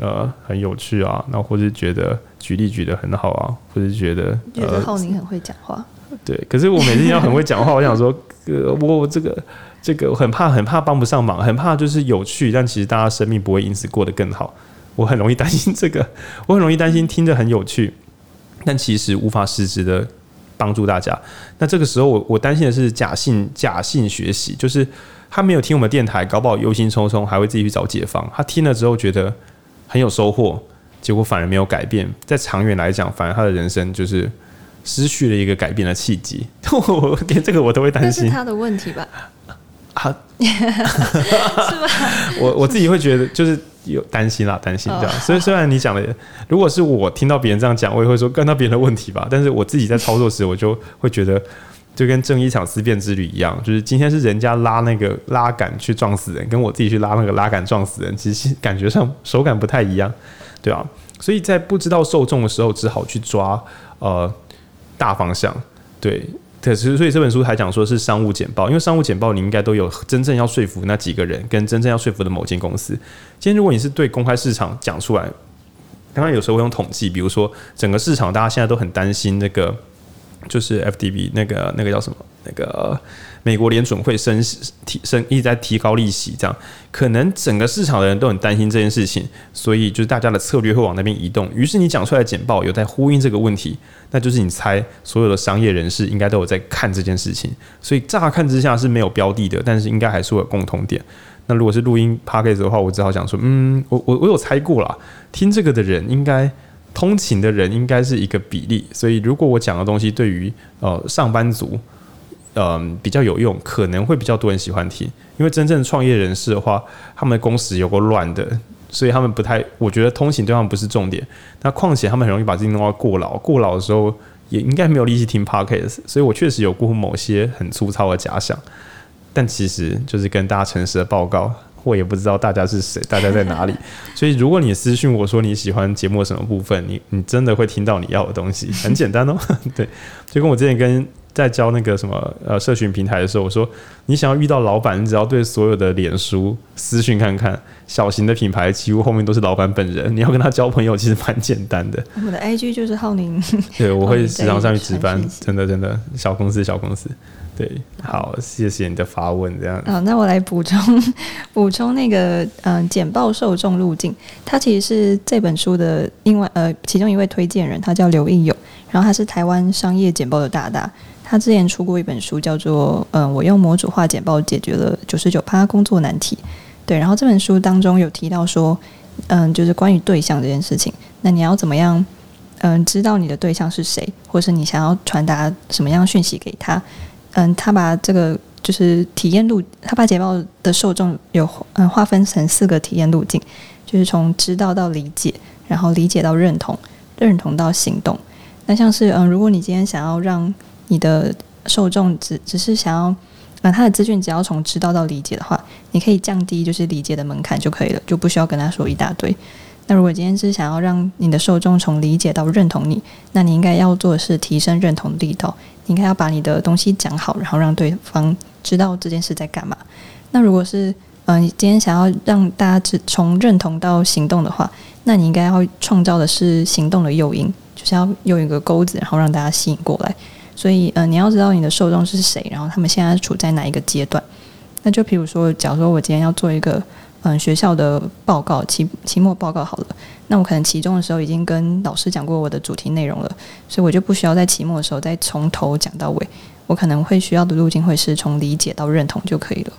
呃，很有趣啊，然后或是觉得举例举得很好啊，或是觉得觉得浩宁很会讲话，对。可是我每次要很会讲话，我想说，呃，我这个这个很怕很怕帮不上忙，很怕就是有趣，但其实大家生命不会因此过得更好。我很容易担心这个，我很容易担心听着很有趣，但其实无法实质的帮助大家。那这个时候我我担心的是假性假性学习，就是他没有听我们电台，搞不好忧心忡忡，还会自己去找解放。他听了之后觉得。很有收获，结果反而没有改变。在长远来讲，反而他的人生就是失去了一个改变的契机。我连这个我都会担心，是他的问题吧？啊，是吧？我我自己会觉得就是有担心啦，担心这样。所以虽然你讲的，如果是我听到别人这样讲，我也会说跟到别人的问题吧。但是我自己在操作时，我就会觉得。就跟正一场思辨之旅一样，就是今天是人家拉那个拉杆去撞死人，跟我自己去拉那个拉杆撞死人，其实感觉上手感不太一样，对啊。所以在不知道受众的时候，只好去抓呃大方向，对。可是所以这本书还讲说是商务简报，因为商务简报你应该都有真正要说服那几个人，跟真正要说服的某间公司。今天如果你是对公开市场讲出来，刚刚有时候会用统计，比如说整个市场大家现在都很担心那个。就是 FDB 那个那个叫什么？那个美国联准会升提升一直在提高利息，这样可能整个市场的人都很担心这件事情，所以就是大家的策略会往那边移动。于是你讲出来的简报有在呼应这个问题，那就是你猜所有的商业人士应该都有在看这件事情。所以乍看之下是没有标的的，但是应该还是会有共同点。那如果是录音 Podcast 的话，我只好讲说，嗯，我我我有猜过啦，听这个的人应该。通勤的人应该是一个比例，所以如果我讲的东西对于呃上班族，嗯、呃、比较有用，可能会比较多人喜欢听。因为真正创业人士的话，他们的工时有够乱的，所以他们不太，我觉得通勤对他们不是重点。那况且他们很容易把自己弄到过劳，过劳的时候也应该没有力气听 Podcast，所以我确实有过某些很粗糙的假想，但其实就是跟大家诚实的报告，我也不知道大家是谁，大家在哪里。所以如果你私信我说你喜欢节目什么部分，你你真的会听到你要的东西，很简单哦。对，就跟我之前跟。在教那个什么呃社群平台的时候，我说你想要遇到老板，你只要对所有的脸书私讯看看，小型的品牌几乎后面都是老板本人，你要跟他交朋友其实蛮简单的。我的 IG 就是浩宁，对，我会时常上去值班，真的真的小公司小公司。对，好，谢谢你的发问，这样。好，那我来补充 补充那个嗯简报受众路径，他其实是这本书的另外呃其中一位推荐人，他叫刘义勇，然后他是台湾商业简报的大大。他之前出过一本书，叫做《嗯，我用模组化简报解决了九十九趴工作难题》。对，然后这本书当中有提到说，嗯，就是关于对象这件事情。那你要怎么样，嗯，知道你的对象是谁，或是你想要传达什么样讯息给他？嗯，他把这个就是体验路，他把简报的受众有嗯划分成四个体验路径，就是从知道到理解，然后理解到认同，认同到行动。那像是嗯，如果你今天想要让你的受众只只是想要，那他的资讯只要从知道到理解的话，你可以降低就是理解的门槛就可以了，就不需要跟他说一大堆。那如果今天是想要让你的受众从理解到认同你，那你应该要做的是提升认同力道，你应该要把你的东西讲好，然后让对方知道这件事在干嘛。那如果是嗯、你今天想要让大家只从认同到行动的话，那你应该要创造的是行动的诱因，就是要用一个钩子，然后让大家吸引过来。所以，呃，你要知道你的受众是谁，然后他们现在处在哪一个阶段。那就比如说，假如说我今天要做一个嗯、学校的报告，期期末报告好了，那我可能期中的时候已经跟老师讲过我的主题内容了，所以我就不需要在期末的时候再从头讲到尾。我可能会需要的路径会是从理解到认同就可以了。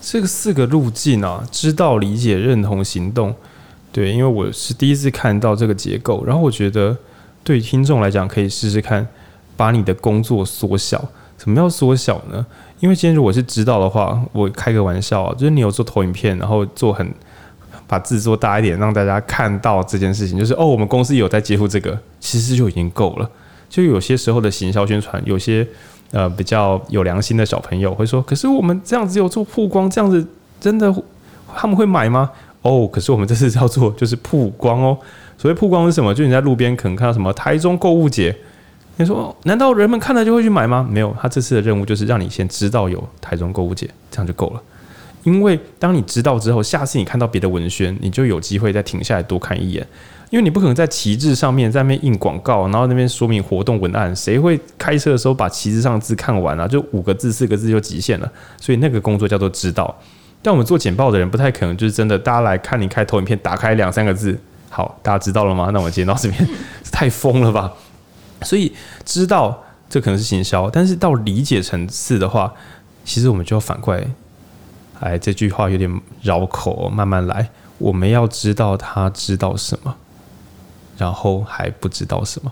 这个四个路径啊，知道、理解、认同、行动，对，因为我是第一次看到这个结构，然后我觉得。对听众来讲，可以试试看，把你的工作缩小。什么叫缩小呢？因为今天如果是知道的话，我开个玩笑啊，就是你有做投影片，然后做很把字做大一点，让大家看到这件事情，就是哦，我们公司有在接触这个，其实就已经够了。就有些时候的行销宣传，有些呃比较有良心的小朋友会说，可是我们这样子有做曝光，这样子真的他们会买吗？哦，可是我们这次要做就是曝光哦。所谓曝光是什么？就你在路边可能看到什么台中购物节，你说难道人们看了就会去买吗？没有，他这次的任务就是让你先知道有台中购物节，这样就够了。因为当你知道之后，下次你看到别的文宣，你就有机会再停下来多看一眼。因为你不可能在旗帜上面在那边印广告，然后那边说明活动文案，谁会开车的时候把旗帜上的字看完啊？就五个字、四个字就极限了。所以那个工作叫做知道。但我们做简报的人不太可能就是真的，大家来看你开投影片，打开两三个字。好，大家知道了吗？那我今天到这边 太疯了吧？所以知道这可能是行销，但是到理解层次的话，其实我们就要反过来。哎，这句话有点绕口，慢慢来。我们要知道他知道什么，然后还不知道什么。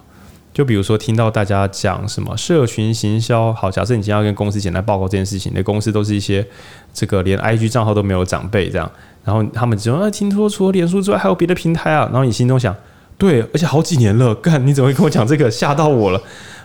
就比如说，听到大家讲什么社群行销，好，假设你今天要跟公司简单报告这件事情，那公司都是一些这个连 IG 账号都没有长辈这样，然后他们只说啊，听说除了脸书之外还有别的平台啊，然后你心中想，对，而且好几年了，干，你怎么会跟我讲这个？吓到我了。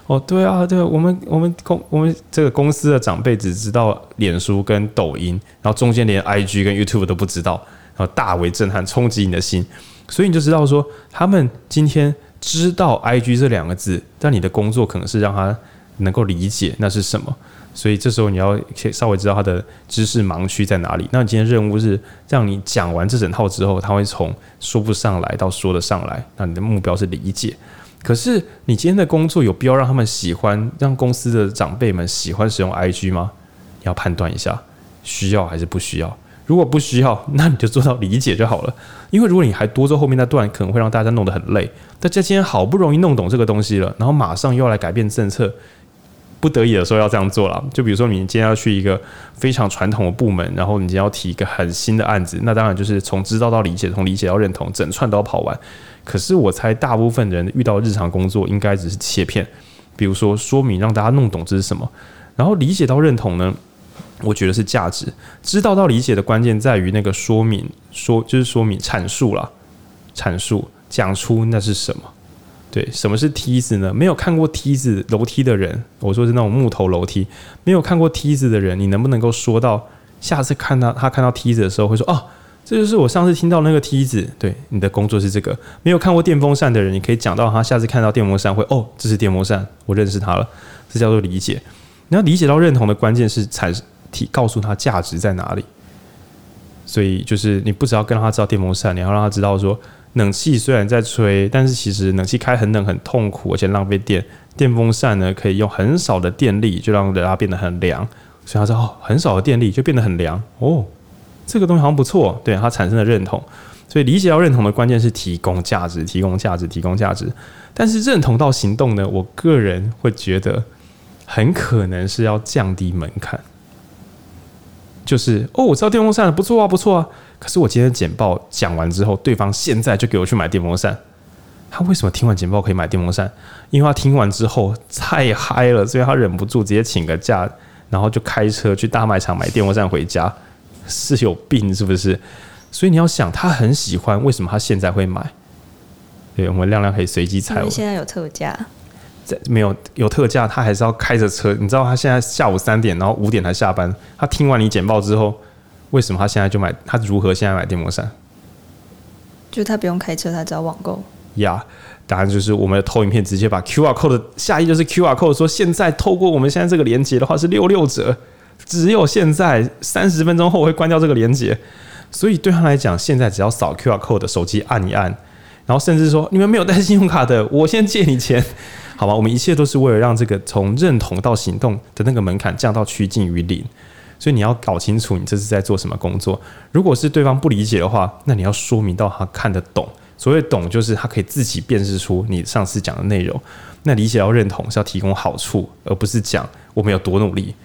哦，对啊，对啊，我们我们公我们这个公司的长辈只知道脸书跟抖音，然后中间连 IG 跟 YouTube 都不知道，然后大为震撼，冲击你的心，所以你就知道说他们今天。知道 IG 这两个字，但你的工作可能是让他能够理解那是什么，所以这时候你要稍微知道他的知识盲区在哪里。那你今天任务是让你讲完这整套之后，他会从说不上来到说得上来。那你的目标是理解。可是你今天的工作有必要让他们喜欢，让公司的长辈们喜欢使用 IG 吗？你要判断一下，需要还是不需要。如果不需要，那你就做到理解就好了。因为如果你还多做后面那段，可能会让大家弄得很累。大家今天好不容易弄懂这个东西了，然后马上又要来改变政策，不得已的时候要这样做了。就比如说你今天要去一个非常传统的部门，然后你今天要提一个很新的案子，那当然就是从知道到理解，从理解到认同，整串都要跑完。可是我猜大部分人遇到日常工作应该只是切片，比如说说明让大家弄懂这是什么，然后理解到认同呢？我觉得是价值，知道到理解的关键在于那个说明，说就是说明阐述了，阐述讲出那是什么，对，什么是梯子呢？没有看过梯子楼梯的人，我说是那种木头楼梯，没有看过梯子的人，你能不能够说到下次看到他看到梯子的时候会说哦，这就是我上次听到那个梯子。对，你的工作是这个。没有看过电风扇的人，你可以讲到他下次看到电风扇会哦，这是电风扇，我认识他了。这叫做理解。你要理解到认同的关键是产提告诉他价值在哪里。所以就是你不只要跟他知道电风扇，你要让他知道说。冷气虽然在吹，但是其实冷气开很冷很痛苦，而且浪费电。电风扇呢，可以用很少的电力就让它变得很凉。所以他说哦，很少的电力就变得很凉哦，这个东西好像不错，对他产生了认同。所以理解到认同的关键是提供价值，提供价值，提供价值。但是认同到行动呢，我个人会觉得很可能是要降低门槛。就是哦，我知道电风扇，不错啊，不错啊。可是我今天简报讲完之后，对方现在就给我去买电风扇。他为什么听完简报可以买电风扇？因为他听完之后太嗨了，所以他忍不住直接请个假，然后就开车去大卖场买电风扇回家。是有病是不是？所以你要想，他很喜欢，为什么他现在会买？对，我们亮亮可以随机猜。现在有特价。在没有有特价，他还是要开着车。你知道他现在下午三点，然后五点才下班。他听完你简报之后。为什么他现在就买？他如何现在买电风扇？就他不用开车，他只要网购。呀，答案就是我们的投影片直接把 QR code 的下一就是 QR code 说，现在透过我们现在这个连接的话是六六折，只有现在三十分钟后会关掉这个连接。所以对他来讲，现在只要扫 QR code 的手机按一按，然后甚至说你们没有带信用卡的，我先借你钱，好吧？我们一切都是为了让这个从认同到行动的那个门槛降到趋近于零。所以你要搞清楚你这是在做什么工作。如果是对方不理解的话，那你要说明到他看得懂。所谓懂，就是他可以自己辨识出你上次讲的内容。那理解到认同是要提供好处，而不是讲我们有多努力。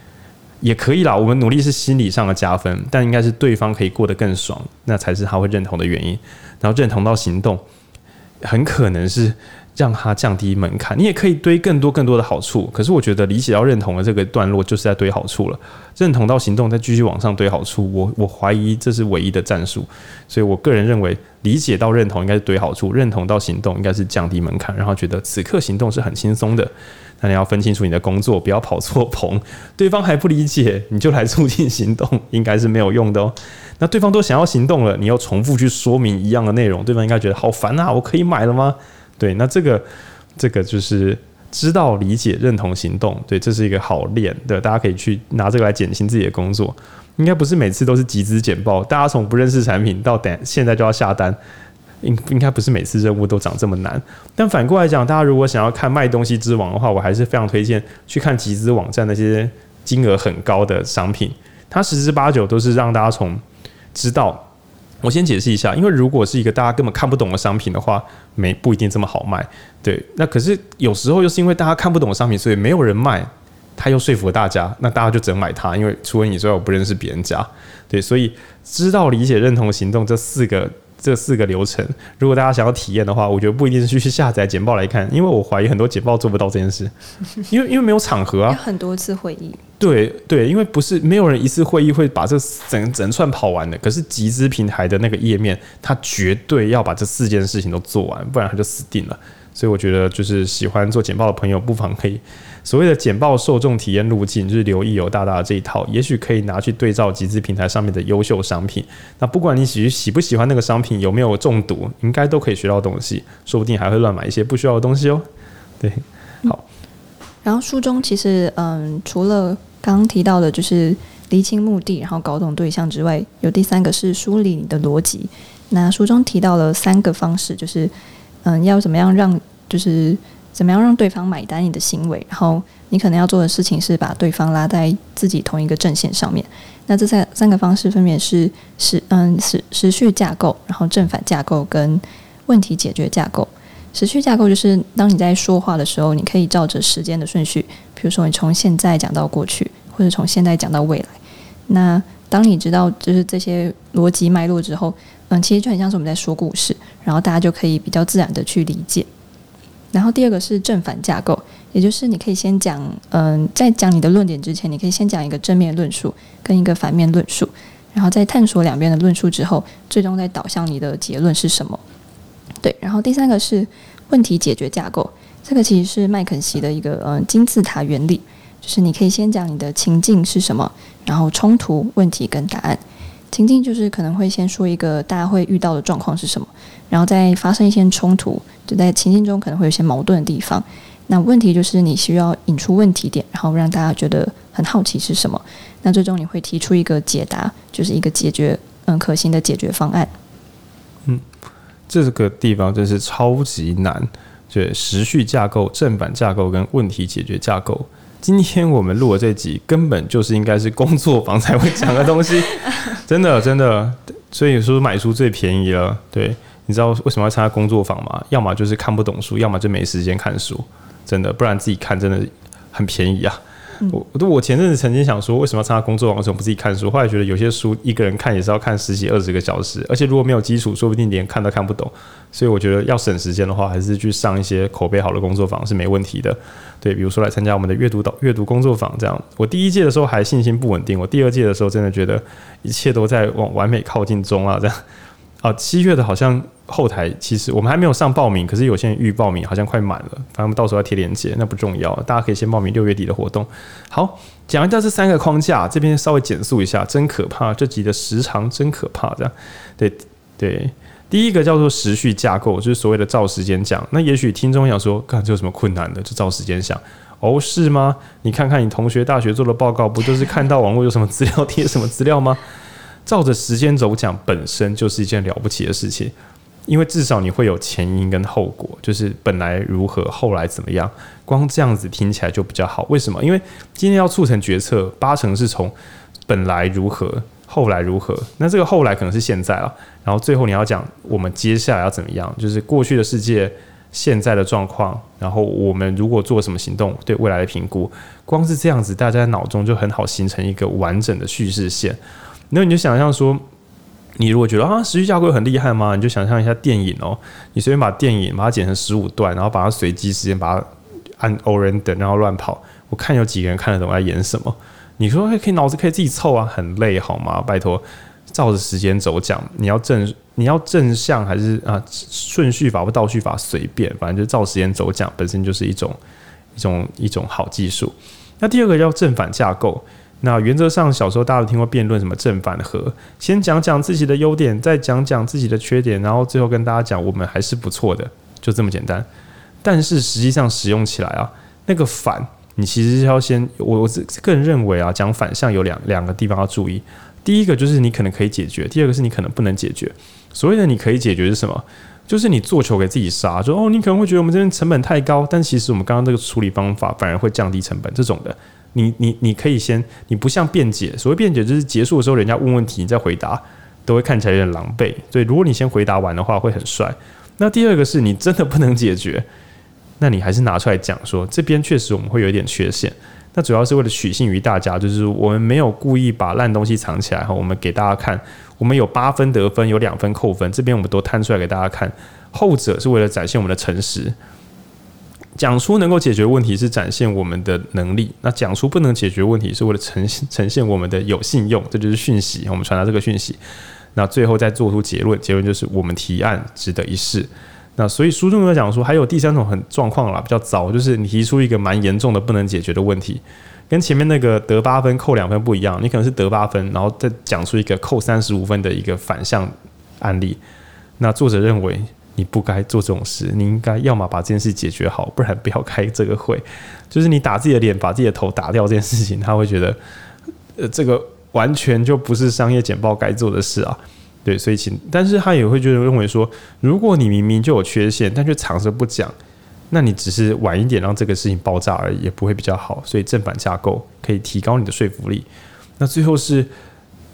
也可以啦，我们努力是心理上的加分，但应该是对方可以过得更爽，那才是他会认同的原因。然后认同到行动，很可能是。让他降低门槛，你也可以堆更多更多的好处。可是我觉得理解到认同的这个段落就是在堆好处了，认同到行动再继续往上堆好处。我我怀疑这是唯一的战术，所以我个人认为理解到认同应该是堆好处，认同到行动应该是降低门槛，然后觉得此刻行动是很轻松的。那你要分清楚你的工作，不要跑错棚。对方还不理解，你就来促进行动，应该是没有用的哦。那对方都想要行动了，你要重复去说明一样的内容，对方应该觉得好烦啊！我可以买了吗？对，那这个这个就是知道、理解、认同、行动，对，这是一个好练的，大家可以去拿这个来减轻自己的工作。应该不是每次都是集资简报，大家从不认识产品到等现在就要下单，应应该不是每次任务都长这么难。但反过来讲，大家如果想要看卖东西之王的话，我还是非常推荐去看集资网站那些金额很高的商品，它十之八九都是让大家从知道。我先解释一下，因为如果是一个大家根本看不懂的商品的话，没不一定这么好卖。对，那可是有时候又是因为大家看不懂的商品，所以没有人卖，他又说服了大家，那大家就只能买它，因为除了你之外，我不认识别人家。对，所以知道、理解、认同、行动这四个。这四个流程，如果大家想要体验的话，我觉得不一定是去下载简报来看，因为我怀疑很多简报做不到这件事，因为因为没有场合啊，有很多次会议，对对，因为不是没有人一次会议会把这整整串跑完的，可是集资平台的那个页面，它绝对要把这四件事情都做完，不然它就死定了。所以我觉得，就是喜欢做简报的朋友，不妨可以所谓的简报受众体验路径，就是留意有大大的这一套，也许可以拿去对照集资平台上面的优秀商品。那不管你喜喜不喜欢那个商品，有没有中毒，应该都可以学到东西，说不定还会乱买一些不需要的东西哦。对，好。然后书中其实，嗯，除了刚刚提到的，就是厘清目的，然后搞懂对象之外，有第三个是梳理你的逻辑。那书中提到了三个方式，就是。嗯，要怎么样让就是怎么样让对方买单你的行为？然后你可能要做的事情是把对方拉在自己同一个阵线上面。那这三三个方式分别是时嗯时时序架构，然后正反架构跟问题解决架构。时序架构就是当你在说话的时候，你可以照着时间的顺序，比如说你从现在讲到过去，或者从现在讲到未来。那当你知道就是这些逻辑脉络之后。嗯，其实就很像是我们在说故事，然后大家就可以比较自然的去理解。然后第二个是正反架构，也就是你可以先讲，嗯，在讲你的论点之前，你可以先讲一个正面论述跟一个反面论述，然后在探索两边的论述之后，最终再导向你的结论是什么。对，然后第三个是问题解决架构。这个其实是麦肯锡的一个呃金字塔原理，就是你可以先讲你的情境是什么，然后冲突、问题跟答案。情境就是可能会先说一个大家会遇到的状况是什么，然后再发生一些冲突，就在情境中可能会有些矛盾的地方。那问题就是你需要引出问题点，然后让大家觉得很好奇是什么。那最终你会提出一个解答，就是一个解决嗯可行的解决方案。嗯，这个地方真是超级难，对，时序架构、正反架构跟问题解决架构。今天我们录的这集根本就是应该是工作坊才会讲的东西，真的真的，所以说买书最便宜了。对，你知道为什么要参加工作坊吗？要么就是看不懂书，要么就没时间看书，真的，不然自己看真的很便宜啊。我我前阵子曾经想说，为什么要参加工作坊？为什么不自己看书？后来觉得有些书一个人看也是要看十几二十个小时，而且如果没有基础，说不定连看都看不懂。所以我觉得要省时间的话，还是去上一些口碑好的工作坊是没问题的。对，比如说来参加我们的阅读导阅读工作坊这样。我第一届的时候还信心不稳定，我第二届的时候真的觉得一切都在往完美靠近中啊，这样。啊，七月的好像后台其实我们还没有上报名，可是有些人预报名好像快满了，反正我们到时候要贴链接，那不重要，大家可以先报名六月底的活动。好，讲一下这三个框架，这边稍微减速一下，真可怕，这集的时长真可怕，这样。对对，第一个叫做时序架构，就是所谓的照时间讲。那也许听众想说，看这有什么困难的，就照时间想。哦，是吗？你看看你同学大学做的报告，不就是看到网络有什么资料贴什么资料吗？照着时间轴讲本身就是一件了不起的事情，因为至少你会有前因跟后果，就是本来如何，后来怎么样。光这样子听起来就比较好。为什么？因为今天要促成决策，八成是从本来如何，后来如何。那这个后来可能是现在了，然后最后你要讲我们接下来要怎么样，就是过去的世界、现在的状况，然后我们如果做什么行动，对未来的评估。光是这样子，大家脑中就很好形成一个完整的叙事线。那你就想象说，你如果觉得啊，时序架构很厉害吗？你就想象一下电影哦，你随便把电影把它剪成十五段，然后把它随机时间把它按 random 然后乱跑，我看有几个人看得懂在演什么？你说可以脑子可以自己凑啊，很累好吗？拜托，照着时间轴讲，你要正你要正向还是啊顺序法或倒序法随便，反正就照时间轴讲，本身就是一种一种一种好技术。那第二个叫正反架构。那原则上，小时候大家都听过辩论，什么正反合，先讲讲自己的优点，再讲讲自己的缺点，然后最后跟大家讲我们还是不错的，就这么简单。但是实际上使用起来啊，那个反，你其实是要先，我我个人认为啊，讲反向有两两个地方要注意。第一个就是你可能可以解决，第二个是你可能不能解决。所谓的你可以解决是什么？就是你做球给自己杀，说哦，你可能会觉得我们这边成本太高，但其实我们刚刚这个处理方法反而会降低成本，这种的。你你你可以先，你不像辩解，所谓辩解就是结束的时候，人家问问题，你再回答，都会看起来有点狼狈。所以如果你先回答完的话，会很帅。那第二个是你真的不能解决，那你还是拿出来讲说，这边确实我们会有一点缺陷。那主要是为了取信于大家，就是我们没有故意把烂东西藏起来哈，我们给大家看，我们有八分得分，有两分扣分，这边我们都摊出来给大家看。后者是为了展现我们的诚实。讲出能够解决问题是展现我们的能力，那讲出不能解决问题是为了呈现 呈现我们的有信用，这就是讯息。我们传达这个讯息，那最后再做出结论，结论就是我们提案值得一试。那所以书中有讲说，还有第三种很状况啦，比较糟，就是你提出一个蛮严重的不能解决的问题，跟前面那个得八分扣两分不一样，你可能是得八分，然后再讲出一个扣三十五分的一个反向案例。那作者认为。你不该做这种事，你应该要么把这件事解决好，不然不要开这个会。就是你打自己的脸，把自己的头打掉这件事情，他会觉得，呃，这个完全就不是商业简报该做的事啊。对，所以请，但是他也会觉得认为说，如果你明明就有缺陷，但却藏着不讲，那你只是晚一点让这个事情爆炸而已，也不会比较好。所以正反架构可以提高你的说服力。那最后是，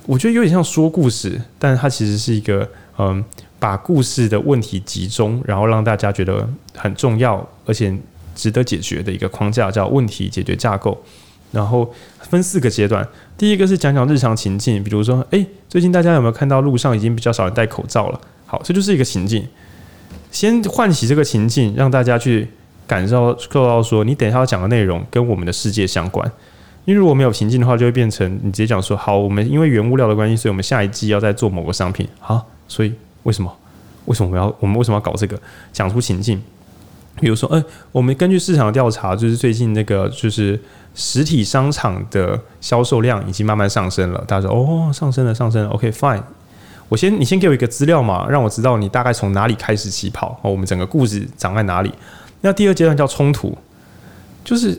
我觉得有点像说故事，但它其实是一个，嗯。把故事的问题集中，然后让大家觉得很重要，而且值得解决的一个框架，叫问题解决架构。然后分四个阶段，第一个是讲讲日常情境，比如说，诶，最近大家有没有看到路上已经比较少人戴口罩了？好，这就是一个情境。先唤起这个情境，让大家去感受受到说，你等一下要讲的内容跟我们的世界相关。因为如果没有情境的话，就会变成你直接讲说，好，我们因为原物料的关系，所以我们下一季要再做某个商品。好，所以。为什么？为什么我们要我们为什么要搞这个？讲出情境，比如说，哎、我们根据市场调查，就是最近那个就是实体商场的销售量已经慢慢上升了。大家说，哦，上升了，上升了。OK，fine。我先，你先给我一个资料嘛，让我知道你大概从哪里开始起跑。哦，我们整个故事长在哪里？那第二阶段叫冲突，就是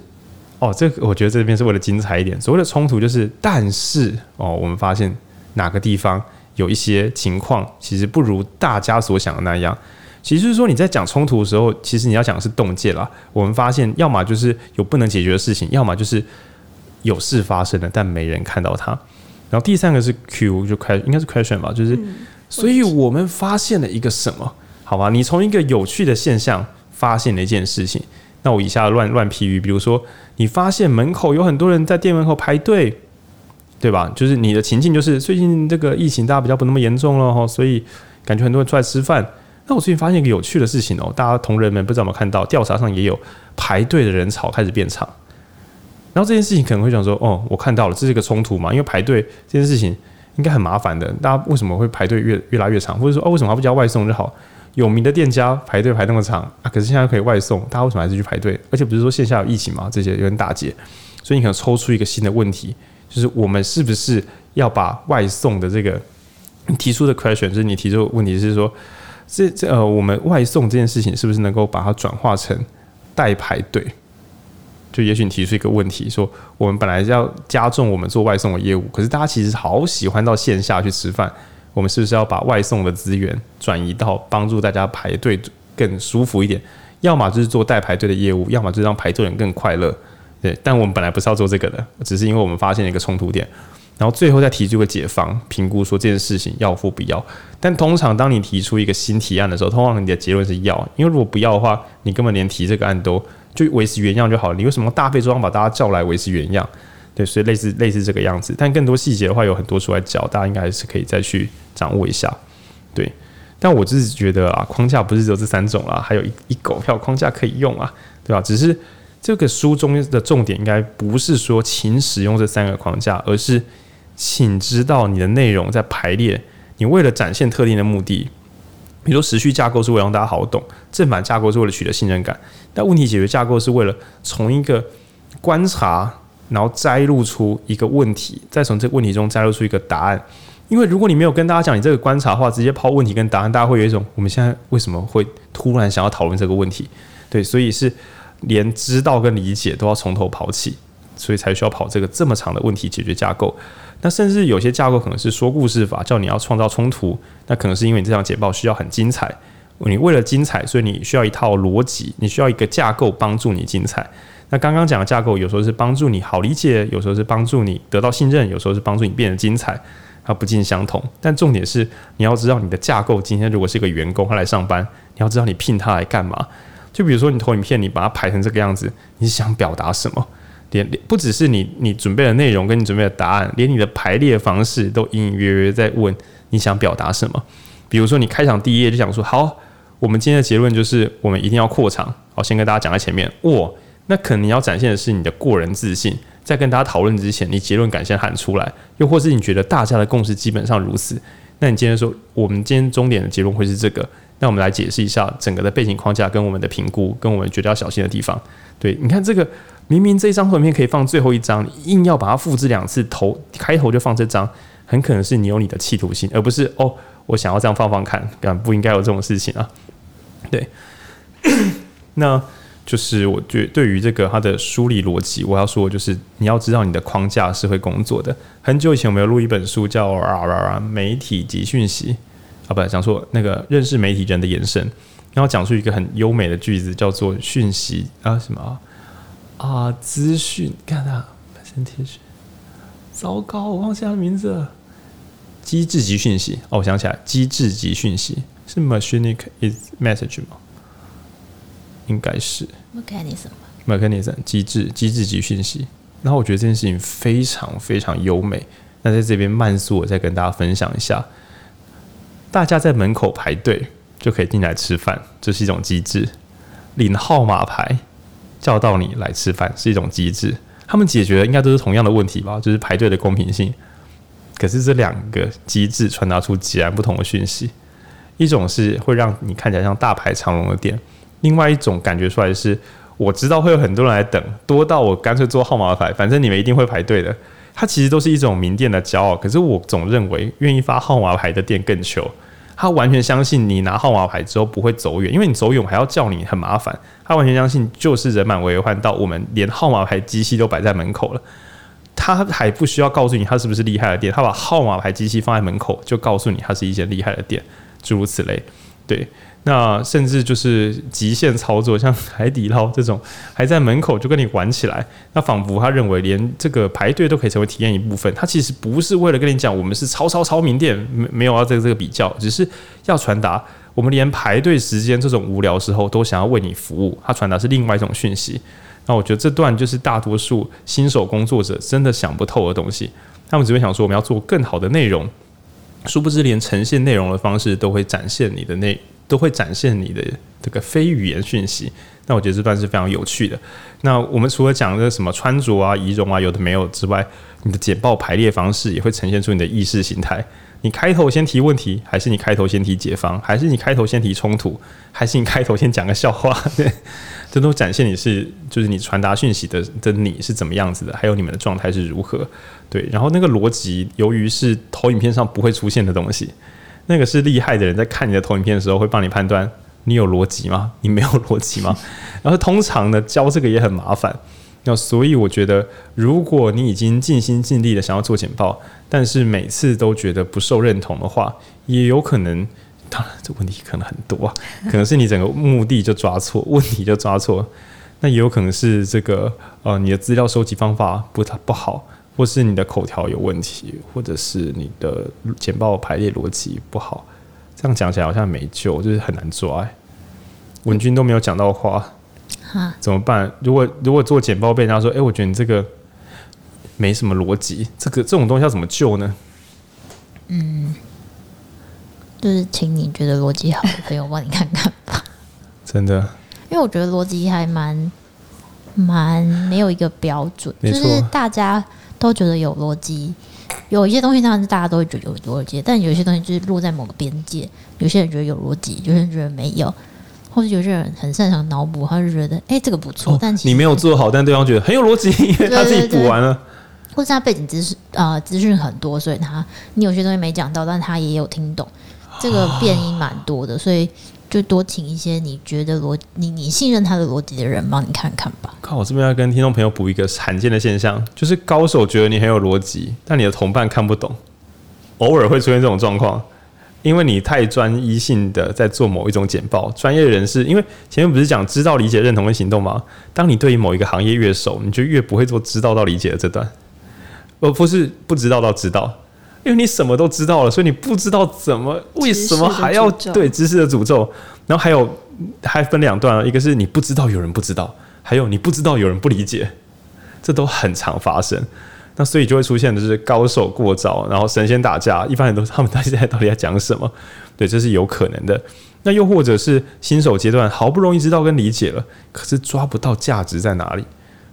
哦，这个我觉得这边是为了精彩一点。所谓的冲突就是，但是哦，我们发现哪个地方有一些情况，其实不如大家所想的那样。其实就是说，你在讲冲突的时候，其实你要讲的是洞见啦。我们发现，要么就是有不能解决的事情，要么就是有事发生了，但没人看到它。然后第三个是 Q，就开应该是 question 吧，就是，所以我们发现了一个什么？好吧，你从一个有趣的现象发现了一件事情。那我以下乱乱批语，比如说，你发现门口有很多人在店门口排队，对吧？就是你的情境就是最近这个疫情大家比较不那么严重了哈，所以感觉很多人出来吃饭。那我最近发现一个有趣的事情哦，大家同仁们不知道有没有看到，调查上也有排队的人潮开始变长。然后这件事情可能会想说，哦，我看到了，这是一个冲突嘛？因为排队这件事情应该很麻烦的，大家为什么会排队越越来越长？或者说，哦，为什么还不叫外送就好？有名的店家排队排那么长啊，可是现在可以外送，大家为什么还是去排队？而且不是说线下有疫情嘛？这些有点打结，所以你可能抽出一个新的问题，就是我们是不是要把外送的这个提出的 question，就是你提出的问题是说。这这呃，我们外送这件事情是不是能够把它转化成代排队？就也许你提出一个问题，说我们本来是要加重我们做外送的业务，可是大家其实好喜欢到线下去吃饭，我们是不是要把外送的资源转移到帮助大家排队更舒服一点？要么就是做代排队的业务，要么就是让排队人更快乐。对，但我们本来不是要做这个的，只是因为我们发现了一个冲突点。然后最后再提出个解方评估，说这件事情要或不要。但通常当你提出一个新提案的时候，通常你的结论是要，因为如果不要的话，你根本连提这个案都就维持原样就好了。你为什么大费周章把大家叫来维持原样？对，所以类似类似这个样子。但更多细节的话，有很多出来教，大家应该还是可以再去掌握一下。对，但我自己觉得啊，框架不是只有这三种啊，还有一一狗票框架可以用啊，对吧？只是这个书中的重点应该不是说请使用这三个框架，而是。请知道你的内容在排列，你为了展现特定的目的，比如说时序架构是为了让大家好懂，正反架构是为了取得信任感，但问题解决架构是为了从一个观察，然后摘录出一个问题，再从这个问题中摘录出一个答案。因为如果你没有跟大家讲你这个观察的话，直接抛问题跟答案，大家会有一种我们现在为什么会突然想要讨论这个问题？对，所以是连知道跟理解都要从头跑起，所以才需要跑这个这么长的问题解决架构。那甚至有些架构可能是说故事法，叫你要创造冲突。那可能是因为你这张简报需要很精彩，你为了精彩，所以你需要一套逻辑，你需要一个架构帮助你精彩。那刚刚讲的架构，有时候是帮助你好理解，有时候是帮助你得到信任，有时候是帮助你变得精彩，它不尽相同。但重点是你要知道你的架构。今天如果是一个员工，他来上班，你要知道你聘他来干嘛。就比如说你投影片，你把它排成这个样子，你想表达什么？连不只是你你准备的内容跟你准备的答案，连你的排列方式都隐隐约约在问你想表达什么。比如说你开场第一页就想说，好，我们今天的结论就是我们一定要扩场。好，先跟大家讲在前面。哇，那可能你要展现的是你的过人自信，在跟大家讨论之前，你结论敢先喊出来，又或是你觉得大家的共识基本上如此，那你今天说我们今天终点的结论会是这个，那我们来解释一下整个的背景框架跟我们的评估，跟我们觉得要小心的地方。对，你看这个。明明这张图片可以放最后一张，硬要把它复制两次，头开头就放这张，很可能是你有你的企图心，而不是哦，我想要这样放放看，不应该有这种事情啊。对，那就是我觉对于这个它的梳理逻辑，我要说就是你要知道你的框架是会工作的。很久以前我们有录一本书叫《啊啊啊媒体及讯息》，啊，不，讲说那个认识媒体人的延伸，然后讲出一个很优美的句子，叫做“讯息啊什么”。资讯，看他本身贴纸，糟糕，我忘记他的名字了。机制级讯息，哦，我想起来，机制级讯息是 machinic is message 吗？应该是 mechanism，mechanism 机制，机制级讯息。然后我觉得这件事情非常非常优美。那在这边慢速，我再跟大家分享一下，大家在门口排队就可以进来吃饭，这是一种机制，领号码牌。叫到你来吃饭是一种机制，他们解决的应该都是同样的问题吧，就是排队的公平性。可是这两个机制传达出截然不同的讯息，一种是会让你看起来像大排长龙的店，另外一种感觉出来是，我知道会有很多人来等，多到我干脆做号码牌，反正你们一定会排队的。它其实都是一种名店的骄傲，可是我总认为愿意发号码牌的店更糗。他完全相信你拿号码牌之后不会走远，因为你走远还要叫你很麻烦。他完全相信就是人满为患，到我们连号码牌机器都摆在门口了，他还不需要告诉你他是不是厉害的店，他把号码牌机器放在门口就告诉你他是一间厉害的店，诸如此类，对。那甚至就是极限操作，像海底捞这种，还在门口就跟你玩起来。那仿佛他认为连这个排队都可以成为体验一部分。他其实不是为了跟你讲我们是超超超名店，没没有要在这个比较，只是要传达我们连排队时间这种无聊时候都想要为你服务。他传达是另外一种讯息。那我觉得这段就是大多数新手工作者真的想不透的东西。他们只会想说我们要做更好的内容，殊不知连呈现内容的方式都会展现你的内。都会展现你的这个非语言讯息，那我觉得这段是非常有趣的。那我们除了讲这什么穿着啊、仪容啊，有的没有之外，你的简报排列方式也会呈现出你的意识形态。你开头先提问题，还是你开头先提解方，还是你开头先提冲突，还是你开头先讲个笑话？对，这都展现你是就是你传达讯息的的你是怎么样子的，还有你们的状态是如何。对，然后那个逻辑，由于是投影片上不会出现的东西。那个是厉害的人，在看你的投影片的时候，会帮你判断你有逻辑吗？你没有逻辑吗？然后通常呢，教这个也很麻烦。那所以我觉得，如果你已经尽心尽力的想要做简报，但是每次都觉得不受认同的话，也有可能，当然这问题可能很多啊，可能是你整个目的就抓错，问题就抓错，那也有可能是这个呃，你的资料收集方法不太不好。或是你的口条有问题，或者是你的简报排列逻辑不好，这样讲起来好像没救，就是很难抓。文君都没有讲到话，哈怎么办？如果如果做简报被人家说，哎、欸，我觉得你这个没什么逻辑，这个这种东西要怎么救呢？嗯，就是请你觉得逻辑好的朋友帮你看看吧。真的，因为我觉得逻辑还蛮蛮没有一个标准，就是大家。都觉得有逻辑，有一些东西当然是大家都会觉得有逻辑，但有些东西就是落在某个边界。有些人觉得有逻辑，有些人觉得没有，或者有些人很擅长脑补，他就觉得哎、欸、这个不错，哦、但你没有做好，但对方觉得很有逻辑，因为 他自己补完了，或者他背景知识啊资讯很多，所以他你有些东西没讲到，但他也有听懂，这个变音蛮多的，所以。就多请一些你觉得逻你你信任他的逻辑的人帮你看看吧。靠，我这边要跟听众朋友补一个罕见的现象，就是高手觉得你很有逻辑，但你的同伴看不懂，偶尔会出现这种状况，因为你太专一性的在做某一种简报。专业人士，因为前面不是讲知道、理解、认同跟行动吗？当你对于某一个行业越熟，你就越不会做知道到理解的这段，而不是不知道到知道。因为你什么都知道了，所以你不知道怎么为什么还要对知识的诅咒。然后还有还分两段，一个是你不知道有人不知道，还有你不知道有人不理解，这都很常发生。那所以就会出现的是高手过招，然后神仙打架，一般人都他们到现在到底在讲什么？对，这是有可能的。那又或者是新手阶段好不容易知道跟理解了，可是抓不到价值在哪里。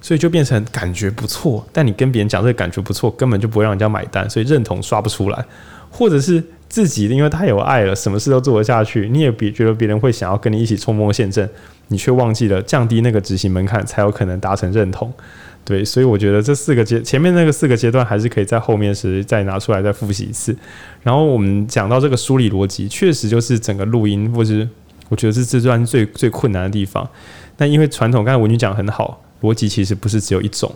所以就变成感觉不错，但你跟别人讲这个感觉不错，根本就不会让人家买单，所以认同刷不出来，或者是自己因为太有爱了，什么事都做得下去，你也别觉得别人会想要跟你一起冲锋陷阵，你却忘记了降低那个执行门槛，才有可能达成认同。对，所以我觉得这四个阶前面那个四个阶段还是可以在后面时再拿出来再复习一次。然后我们讲到这个梳理逻辑，确实就是整个录音，或是我觉得是这段最最困难的地方。那因为传统刚才文君讲很好。逻辑其实不是只有一种，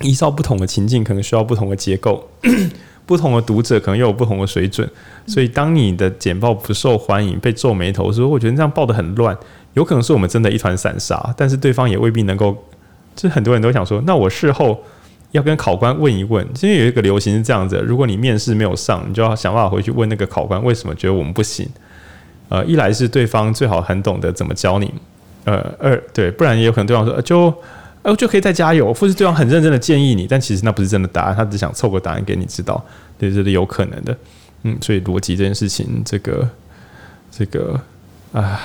依照不同的情境，可能需要不同的结构，不同的读者可能又有不同的水准。所以，当你的简报不受欢迎，被皱眉头说，我觉得这样报得很乱，有可能是我们真的一团散沙，但是对方也未必能够。就很多人都想说，那我事后要跟考官问一问，因为有一个流行是这样子：如果你面试没有上，你就要想办法回去问那个考官为什么觉得我们不行。呃，一来是对方最好很懂得怎么教你。呃，二对，不然也有可能对方说就，呃，就可以再加油，或是对方很认真的建议你，但其实那不是真的答案，他只想凑个答案给你知道，对，这是有可能的，嗯，所以逻辑这件事情，这个，这个，啊，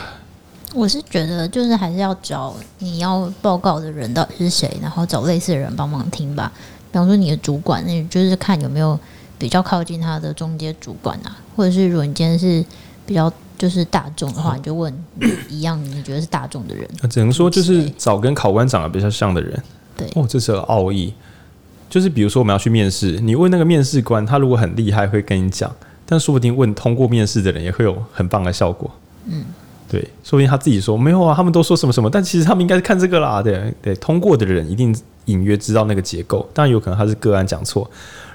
我是觉得就是还是要找你要报告的人到底是谁，然后找类似的人帮忙听吧，比方说你的主管，那就是看有没有比较靠近他的中间主管啊，或者是如果你今天是比较就是大众的话，你就问一样你觉得是大众的人。只能说就是找跟考官长得比较像的人。对哦，这是个奥义。就是比如说我们要去面试，你问那个面试官，他如果很厉害，会跟你讲，但说不定问通过面试的人也会有很棒的效果。嗯，对，说不定他自己说没有啊，他们都说什么什么，但其实他们应该是看这个啦。对对，通过的人一定隐约知道那个结构，当然有可能他是个案讲错。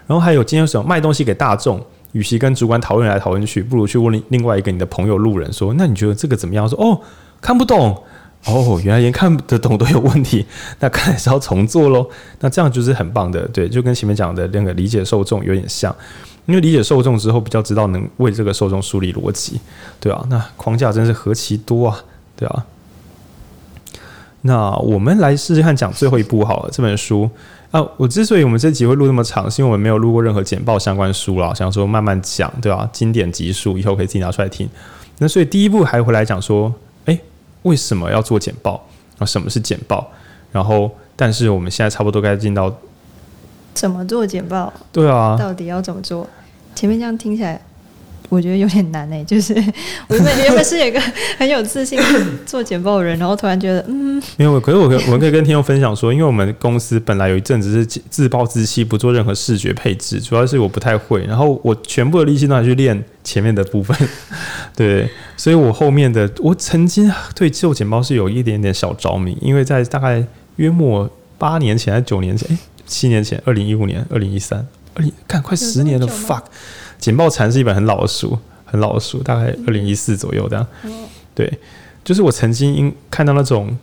然后还有今天什么卖东西给大众，与其跟主管讨论来讨论去，不如去问另外一个你的朋友路人说，那你觉得这个怎么样？说哦，看不懂。哦，原来连看得懂都有问题，那看来是要重做喽。那这样就是很棒的，对，就跟前面讲的那个理解受众有点像，因为理解受众之后，比较知道能为这个受众梳理逻辑，对啊，那框架真是何其多啊，对啊。那我们来试试看讲最后一步好了，这本书啊，我之所以我们这集会录那么长，是因为我们没有录过任何简报相关书啦，想说慢慢讲，对吧、啊？经典集数以后可以自己拿出来听。那所以第一步还回来讲说。为什么要做简报啊？什么是简报？然后，但是我们现在差不多该进到怎么做简报？对啊，到底要怎么做？前面这样听起来。我觉得有点难呢、欸，就是我原本原本是有一个很有自信做简报的人，然后突然觉得嗯，没有，可是我可我们可以跟听众分享说，因为我们公司本来有一阵子是自暴自弃，不做任何视觉配置，主要是我不太会，然后我全部的力气都拿去练前面的部分，对，所以我后面的我曾经对做简报是有一点点小着迷，因为在大概约莫八年前还是九年前，哎，七年前，二零一五年、二零一三、二零，看快十年了，fuck。简报禅是一本很老的书，很老的书，大概二零一四左右这样。对，就是我曾经因看到那种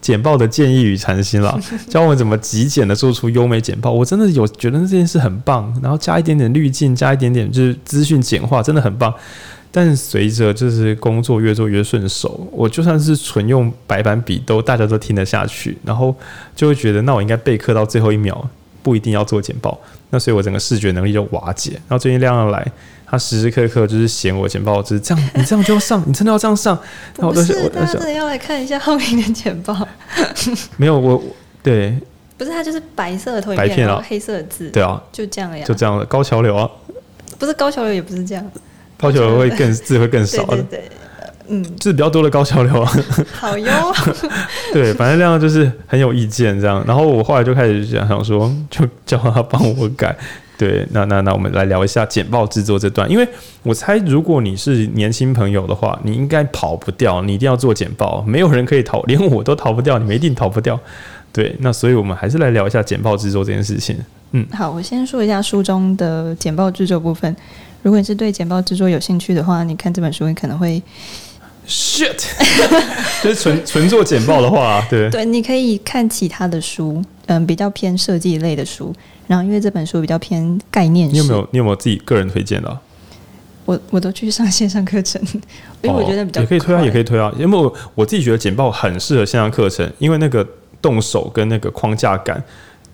简报的建议与禅心啦，教我们怎么极简的做出优美简报。我真的有觉得这件事很棒，然后加一点点滤镜，加一点点就是资讯简化，真的很棒。但随着就是工作越做越顺手，我就算是纯用白板笔都大家都听得下去，然后就会觉得那我应该备课到最后一秒，不一定要做简报。那所以，我整个视觉能力就瓦解。然后最近亮亮来，他时时刻刻就是嫌我简报，就是这样，你这样就要上，你真的要这样上。然后我都是，我真的要来看一下后面的简报。没有我，对，不是他就是白色的投影片，然后黑色的字，对啊，就这样呀，就这样的高桥流啊，不是高桥流，也不是这样，高桥流会更字会更少的，对对对。嗯，字比较多的高桥流啊，好哟。对，反正这样就是很有意见这样。然后我后来就开始想想说，就叫他帮我改。对，那那那我们来聊一下简报制作这段，因为我猜如果你是年轻朋友的话，你应该跑不掉，你一定要做简报，没有人可以逃，连我都逃不掉，你们一定逃不掉。对，那所以我们还是来聊一下简报制作这件事情。嗯，好，我先说一下书中的简报制作部分。如果你是对简报制作有兴趣的话，你看这本书，你可能会。Shit，就是纯纯做简报的话，对对，你可以看其他的书，嗯，比较偏设计类的书。然后因为这本书比较偏概念，你有没有你有没有自己个人推荐的啊？我我都去上线上课程，因为我觉得比较、哦、也可以推啊，也可以推啊。因为我我自己觉得简报很适合线上课程，因为那个动手跟那个框架感，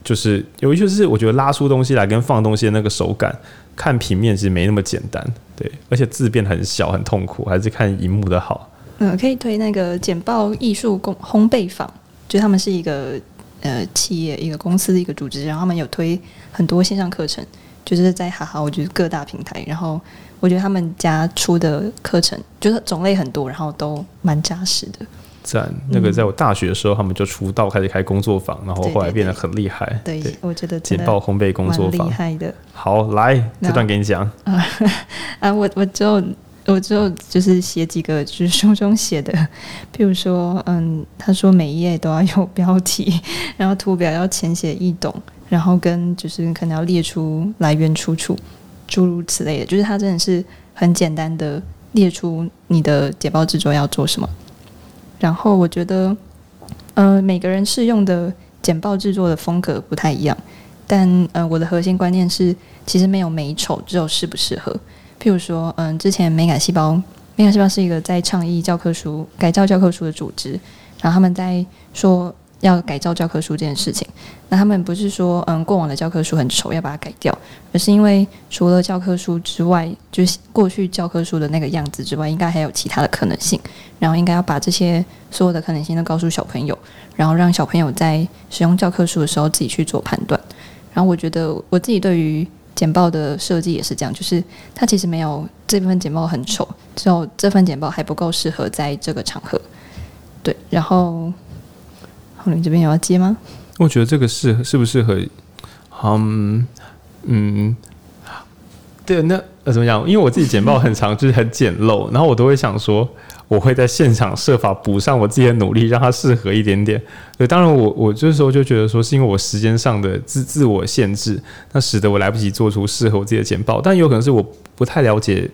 就是有一些是我觉得拉出东西来跟放东西的那个手感。看平面其实没那么简单，对，而且字变很小，很痛苦，还是看荧幕的好。嗯，可以推那个简报艺术工烘焙坊，就他们是一个呃企业，一个公司的一个组织，然后他们有推很多线上课程，就是在哈哈，我觉得各大平台，然后我觉得他们家出的课程就是种类很多，然后都蛮扎实的。赞，那个在我大学的时候，他们就出道开始开工作坊，然后后来变得很厉害。对，对，对，对，我觉得简报烘焙工作坊厉害的。好，来这段给你讲。啊啊，我我就我就就是写几个，就是书中写的，譬如说，嗯，他说每一页都要有标题，然后图表要浅显易懂，然后跟就是可能要列出来源出处，诸如此类的，就是他真的是很简单的列出你的简报制作要做什么。然后我觉得，呃，每个人适用的简报制作的风格不太一样，但呃，我的核心观念是，其实没有美丑，只有适不适合。譬如说，嗯、之前美感细胞，美感细胞是一个在倡议教科书改造教科书的组织，然后他们在说。要改造教科书这件事情，那他们不是说，嗯，过往的教科书很丑，要把它改掉，而是因为除了教科书之外，就是过去教科书的那个样子之外，应该还有其他的可能性，然后应该要把这些所有的可能性都告诉小朋友，然后让小朋友在使用教科书的时候自己去做判断。然后我觉得我自己对于简报的设计也是这样，就是它其实没有这份简报很丑，只有这份简报还不够适合在这个场合。对，然后你这边有要接吗？我觉得这个适适不适合？嗯嗯，对，那呃怎么讲？因为我自己简报很长，就是很简陋，然后我都会想说。我会在现场设法补上我自己的努力，让它适合一点点。对，当然我我这时候就觉得说，是因为我时间上的自自我限制，那使得我来不及做出适合我自己的简报。但有可能是我不太了解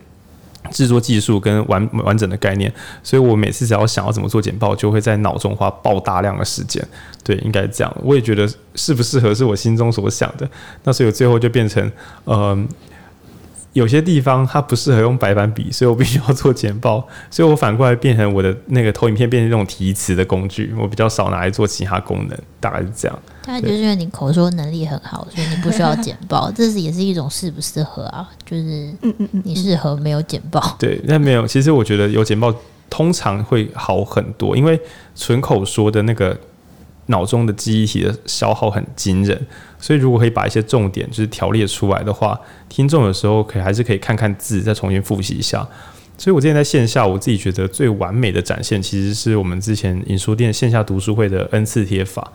制作技术跟完完整的概念，所以我每次只要想要怎么做简报，就会在脑中花爆大量的时间。对，应该这样。我也觉得适不适合是我心中所想的。那所以我最后就变成嗯。有些地方它不适合用白板笔，所以我必须要做简报，所以我反过来变成我的那个投影片变成这种提词的工具，我比较少拿来做其他功能，大概是这样。大概就是因为你口说能力很好，所以你不需要简报，这是也是一种适不适合啊？就是嗯嗯嗯，你适合没有简报？对，那没有。其实我觉得有简报通常会好很多，因为纯口说的那个。脑中的记忆体的消耗很惊人，所以如果可以把一些重点就是条列出来的话，听众有时候可以还是可以看看字，再重新复习一下。所以我之前在线下，我自己觉得最完美的展现，其实是我们之前影书店线下读书会的 N 次贴法，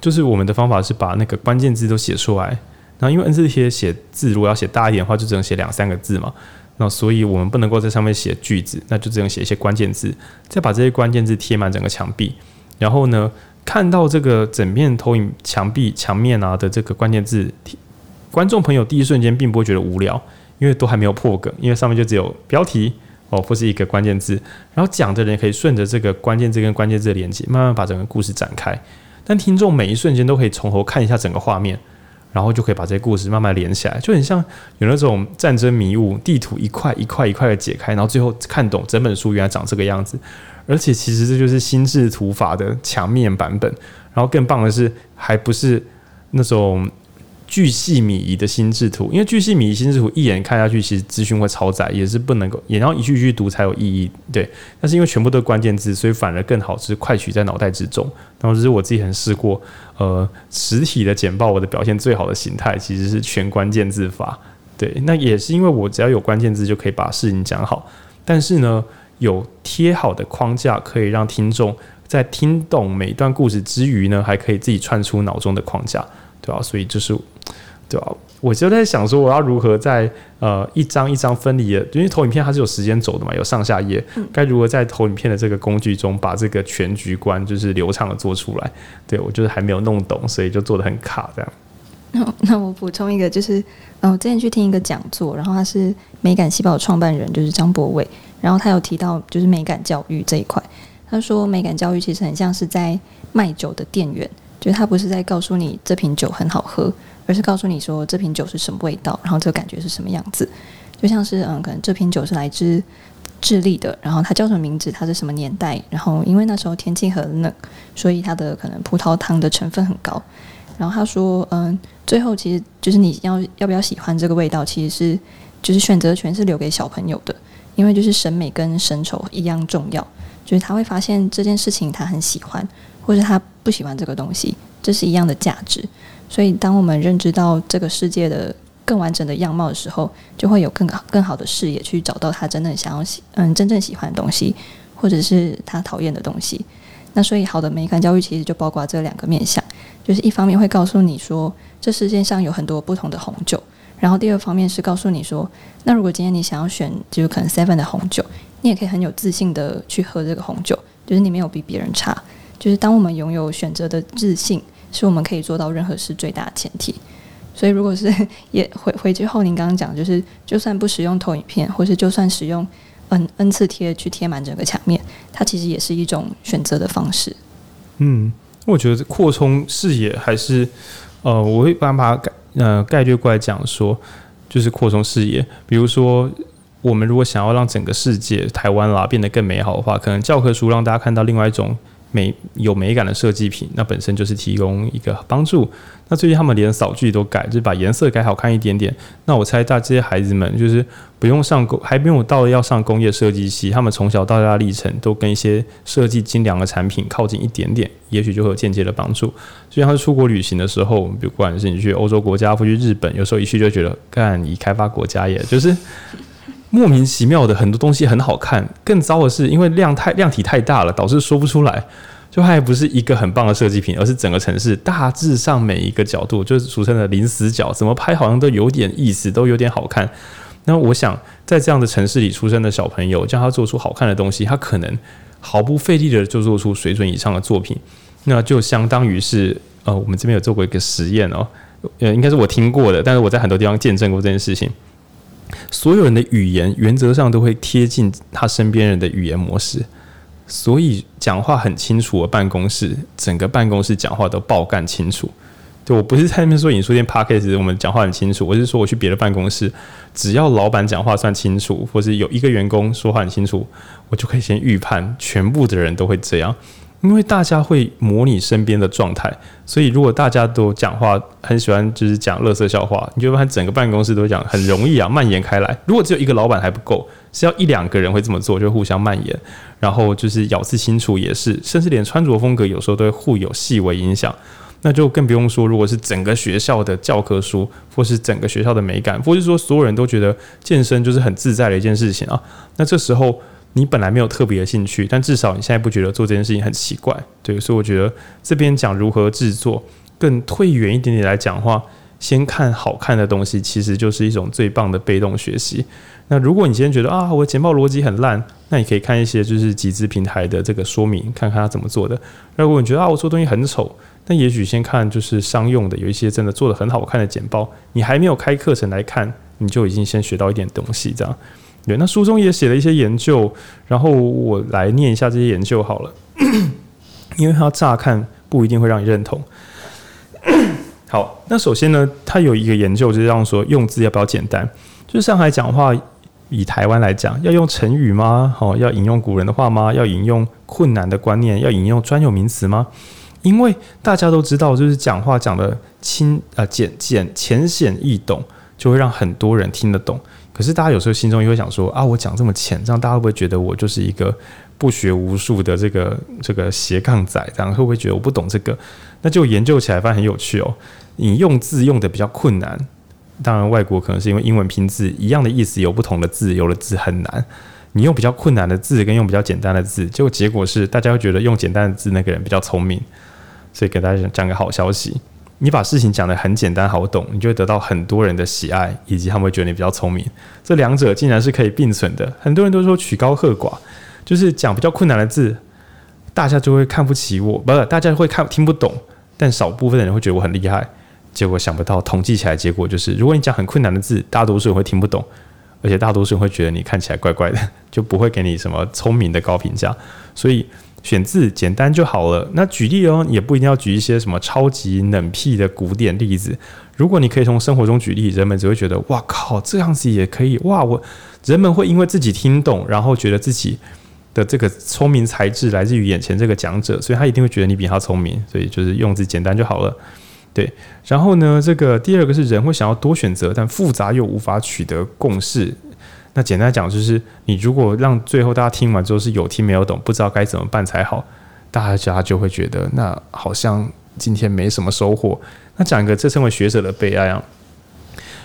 就是我们的方法是把那个关键字都写出来，然后因为 N 次贴写字如果要写大一点的话，就只能写两三个字嘛，那所以我们不能够在上面写句子，那就只能写一些关键字，再把这些关键字贴满整个墙壁，然后呢，看到这个整面投影墙壁墙面啊的这个关键字，观众朋友第一瞬间并不会觉得无聊，因为都还没有破梗，因为上面就只有标题哦或是一个关键字，然后讲的人可以顺着这个关键字跟关键字的连接，慢慢把整个故事展开。但听众每一瞬间都可以从头看一下整个画面，然后就可以把这些故事慢慢连起来，就很像有那种战争迷雾，地图一块一块一块的解开，然后最后看懂整本书原来长这个样子。而且其实这就是心智图法的墙面版本，然后更棒的是，还不是那种巨细靡遗的心智图，因为巨细靡遗心智图一眼看下去，其实资讯会超载，也是不能够，也要一句一句读才有意义。对，但是因为全部都是关键字，所以反而更好，是快取在脑袋之中。然后这是我自己很试过，呃，实体的简报，我的表现最好的形态其实是全关键字法。对，那也是因为我只要有关键字就可以把事情讲好，但是呢。有贴好的框架，可以让听众在听懂每一段故事之余呢，还可以自己串出脑中的框架，对、啊？所以就是，对吧、啊？我就在想说，我要如何在呃一张一张分离的，因为投影片它是有时间轴的嘛，有上下页，该如何在投影片的这个工具中把这个全局观就是流畅的做出来？对，我就是还没有弄懂，所以就做的很卡这样。那那我补充一个，就是嗯，我之前去听一个讲座，然后他是美感细胞的创办人，就是张博伟。然后他有提到，就是美感教育这一块。他说，美感教育其实很像是在卖酒的店员，就是他不是在告诉你这瓶酒很好喝，而是告诉你说这瓶酒是什么味道，然后这个感觉是什么样子。就像是嗯，可能这瓶酒是来自智利的，然后它叫什么名字，它是什么年代，然后因为那时候天气很冷，所以它的可能葡萄糖的成分很高。然后他说，嗯，最后其实就是你要要不要喜欢这个味道，其实是就是选择权是留给小朋友的。因为就是审美跟审丑一样重要，就是他会发现这件事情他很喜欢，或者他不喜欢这个东西，这是一样的价值。所以当我们认知到这个世界的更完整的样貌的时候，就会有更好更好的视野去找到他真正想要喜嗯真正喜欢的东西，或者是他讨厌的东西。那所以好的美感教育其实就包括这两个面向，就是一方面会告诉你说，这世界上有很多不同的红酒。然后第二方面是告诉你说，那如果今天你想要选，就是可能 Seven 的红酒，你也可以很有自信的去喝这个红酒，就是你没有比别人差。就是当我们拥有选择的自信，是我们可以做到任何事最大的前提。所以如果是 也回回去后，您刚刚讲，就是就算不使用投影片，或是就算使用 N N 次贴去贴满整个墙面，它其实也是一种选择的方式。嗯，我觉得扩充视野还是，呃，我会把它概。呃，概略过来讲说，就是扩充视野。比如说，我们如果想要让整个世界、台湾啦变得更美好的话，可能教科书让大家看到另外一种美有美感的设计品，那本身就是提供一个帮助。那最近他们连扫具都改，就是把颜色改好看一点点。那我猜大这些孩子们就是不用上工，还没有到要上工业设计系，他们从小到大历程都跟一些设计精良的产品靠近一点点，也许就会有间接的帮助。就像他出国旅行的时候，不管是你去欧洲国家，或去日本，有时候一去就觉得，干，已开发国家也就是。莫名其妙的很多东西很好看，更糟的是因为量太量体太大了，导致说不出来。就还不是一个很棒的设计品，而是整个城市大致上每一个角度，就是俗称的零死角，怎么拍好像都有点意思，都有点好看。那我想在这样的城市里出生的小朋友，叫他做出好看的东西，他可能毫不费力的就做出水准以上的作品。那就相当于是呃，我们这边有做过一个实验哦，呃，应该是我听过的，但是我在很多地方见证过这件事情。所有人的语言原则上都会贴近他身边人的语言模式，所以讲话很清楚我办公室，整个办公室讲话都爆干清楚。对，我不是在那边说影书店 parkas 我们讲话很清楚，我是说我去别的办公室，只要老板讲话算清楚，或是有一个员工说话很清楚，我就可以先预判全部的人都会这样。因为大家会模拟身边的状态，所以如果大家都讲话很喜欢，就是讲乐色笑话，你就发现整个办公室都讲很容易啊，蔓延开来。如果只有一个老板还不够，是要一两个人会这么做，就互相蔓延。然后就是咬字清楚也是，甚至连穿着风格有时候都会互有细微影响。那就更不用说，如果是整个学校的教科书，或是整个学校的美感，或是说所有人都觉得健身就是很自在的一件事情啊，那这时候。你本来没有特别的兴趣，但至少你现在不觉得做这件事情很奇怪，对，所以我觉得这边讲如何制作，更退远一点点来讲话，先看好看的东西，其实就是一种最棒的被动学习。那如果你今天觉得啊，我的简报逻辑很烂，那你可以看一些就是集资平台的这个说明，看看他怎么做的。那如果你觉得啊，我做东西很丑，那也许先看就是商用的，有一些真的做得很好看的简报，你还没有开课程来看，你就已经先学到一点东西，这样。对，那书中也写了一些研究，然后我来念一下这些研究好了，因为它乍看不一定会让你认同。好，那首先呢，它有一个研究就是这样说，用字要不要简单？就是上海讲话，以台湾来讲，要用成语吗？好，要引用古人的话吗？要引用困难的观念？要引用专有名词吗？因为大家都知道，就是讲话讲得轻啊简简浅显易懂，就会让很多人听得懂。可是大家有时候心中也会想说啊，我讲这么浅，这样大家会不会觉得我就是一个不学无术的这个这个斜杠仔？这样会不会觉得我不懂这个？那就研究起来发现很有趣哦。你用字用的比较困难，当然外国可能是因为英文拼字一样的意思，有不同的字，有的字很难。你用比较困难的字跟用比较简单的字，结果结果是大家会觉得用简单的字那个人比较聪明。所以给大家讲个好消息。你把事情讲得很简单好懂，你就会得到很多人的喜爱，以及他们会觉得你比较聪明。这两者竟然是可以并存的。很多人都说曲高和寡，就是讲比较困难的字，大家就会看不起我，不是，大家会看听不懂。但少部分的人会觉得我很厉害。结果想不到统计起来结果就是，如果你讲很困难的字，大多数人会听不懂，而且大多数人会觉得你看起来怪怪的，就不会给你什么聪明的高评价。所以。选字简单就好了。那举例哦，也不一定要举一些什么超级冷僻的古典例子。如果你可以从生活中举例，人们只会觉得哇靠，这样子也可以哇！我人们会因为自己听懂，然后觉得自己的这个聪明才智来自于眼前这个讲者，所以他一定会觉得你比他聪明。所以就是用字简单就好了。对，然后呢，这个第二个是人会想要多选择，但复杂又无法取得共识。那简单讲就是，你如果让最后大家听完之后是有听没有懂，不知道该怎么办才好，大家就会觉得那好像今天没什么收获。那讲一个，这称为学者的悲哀啊。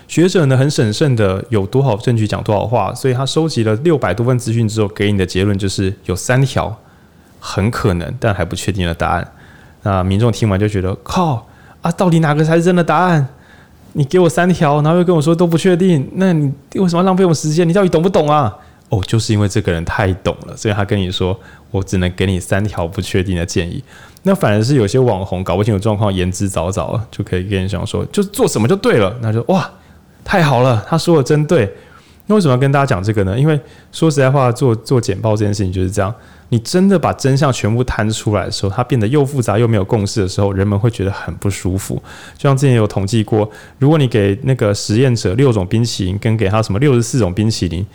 学者呢很审慎的有多少证据讲多少话，所以他收集了六百多份资讯之后，给你的结论就是有三条很可能但还不确定的答案。那民众听完就觉得靠啊，到底哪个才是真的答案？你给我三条，然后又跟我说都不确定，那你为什么要浪费我时间？你到底懂不懂啊？哦，就是因为这个人太懂了，所以他跟你说，我只能给你三条不确定的建议。那反而是有些网红搞不清楚状况，言之凿凿就可以跟你讲说，就做什么就对了。那就哇，太好了，他说的真对。那为什么要跟大家讲这个呢？因为说实在话，做做简报这件事情就是这样。你真的把真相全部摊出来的时候，它变得又复杂又没有共识的时候，人们会觉得很不舒服。就像之前有统计过，如果你给那个实验者六种冰淇淋，跟给他什么六十四种冰淇淋，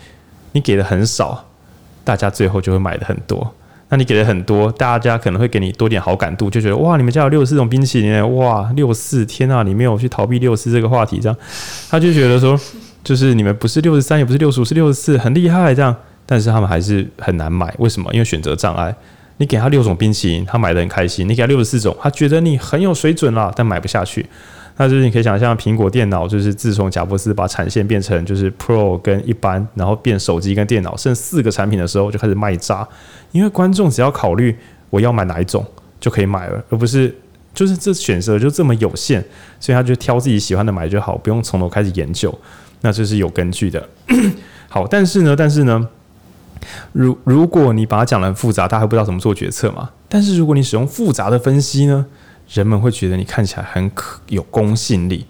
你给的很少，大家最后就会买的很多。那你给的很多，大家可能会给你多点好感度，就觉得哇，你们家有六十四种冰淇淋，哇，六四天啊，你没有去逃避六四这个话题，这样他就觉得说，就是你们不是六十三，也不是六十五，是六十四，很厉害这样。但是他们还是很难买，为什么？因为选择障碍。你给他六种冰淇淋，他买得很开心；你给他六十四种，他觉得你很有水准啦，但买不下去。那就是你可以想象，苹果电脑就是自从贾伯斯把产线变成就是 Pro 跟一般，然后变手机跟电脑，剩四个产品的时候就开始卖渣，因为观众只要考虑我要买哪一种就可以买了，而不是就是这选择就这么有限，所以他就挑自己喜欢的买就好，不用从头开始研究。那这是有根据的。好，但是呢，但是呢。如如果你把它讲得很复杂，大家还不知道怎么做决策嘛。但是如果你使用复杂的分析呢，人们会觉得你看起来很可有公信力，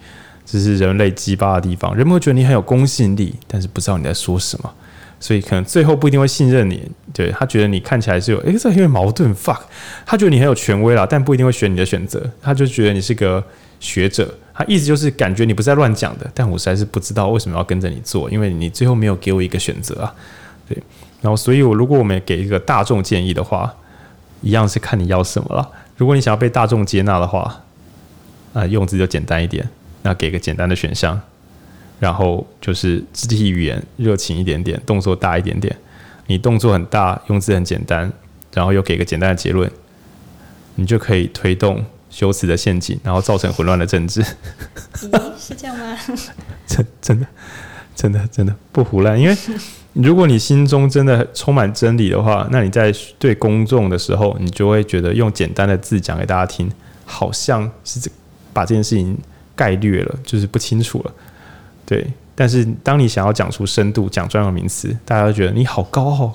这是人类鸡巴的地方。人们会觉得你很有公信力，但是不知道你在说什么，所以可能最后不一定会信任你。对，他觉得你看起来是有，诶，这有点矛盾。fuck，他觉得你很有权威啦，但不一定会选你的选择。他就觉得你是个学者，他意思就是感觉你不是在乱讲的，但我实在是不知道为什么要跟着你做，因为你最后没有给我一个选择啊。对。然后，所以我如果我们给一个大众建议的话，一样是看你要什么了。如果你想要被大众接纳的话，啊，用字就简单一点，那给个简单的选项，然后就是肢体语言热情一点点，动作大一点点。你动作很大，用字很简单，然后又给个简单的结论，你就可以推动修辞的陷阱，然后造成混乱的政治。是这样吗？真真的真的真的不胡乱，因为。如果你心中真的充满真理的话，那你在对公众的时候，你就会觉得用简单的字讲给大家听，好像是把这件事情概略了，就是不清楚了。对，但是当你想要讲出深度，讲专有名词，大家都觉得你好高傲，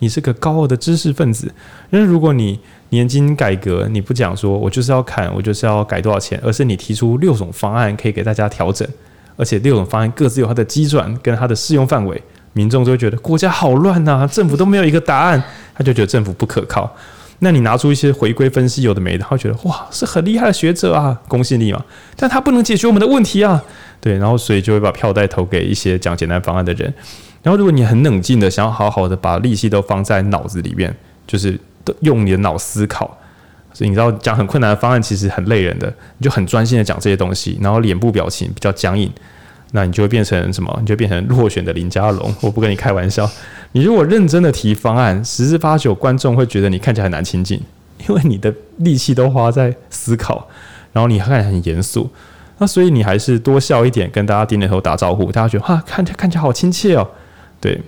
你是个高傲的知识分子。因为如果你年金改革，你不讲说我就是要砍，我就是要改多少钱，而是你提出六种方案可以给大家调整，而且六种方案各自有它的基转跟它的适用范围。民众就会觉得国家好乱呐，政府都没有一个答案，他就觉得政府不可靠。那你拿出一些回归分析，有的没的，他觉得哇，是很厉害的学者啊，公信力嘛。但他不能解决我们的问题啊，对，然后所以就会把票袋投给一些讲简单方案的人。然后如果你很冷静的想要好好的把力气都放在脑子里面，就是用你的脑思考，所以你知道讲很困难的方案其实很累人的，你就很专心的讲这些东西，然后脸部表情比较僵硬。那你就会变成什么？你就变成落选的林家龙。我不跟你开玩笑。你如果认真的提方案，十之八九观众会觉得你看起来很难亲近，因为你的力气都花在思考，然后你看起来很严肃。那所以你还是多笑一点，跟大家点点头打招呼，大家觉得哈，看起来看起来好亲切哦。对，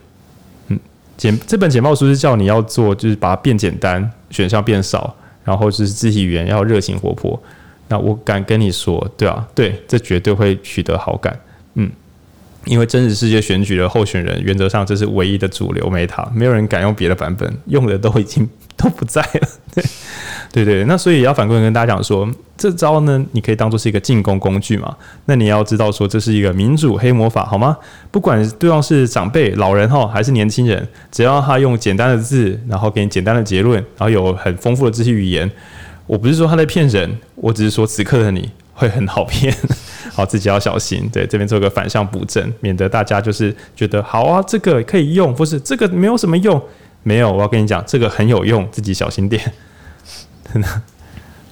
嗯，简这本简报书是叫你要做，就是把它变简单，选项变少，然后就是肢体语言要热情活泼。那我敢跟你说，对啊，对，这绝对会取得好感。嗯，因为真实世界选举的候选人，原则上这是唯一的主流 Meta，没有人敢用别的版本，用的都已经 都不在了。对，对对，那所以要反过来跟大家讲说，这招呢，你可以当做是一个进攻工具嘛。那你要知道说，这是一个民主黑魔法，好吗？不管对方是长辈、老人哈，还是年轻人，只要他用简单的字，然后给你简单的结论，然后有很丰富的肢体语言，我不是说他在骗人，我只是说此刻的你会很好骗。好，自己要小心。对，这边做个反向补正，免得大家就是觉得好啊，这个可以用，不是这个没有什么用。没有，我要跟你讲，这个很有用，自己小心点。真的，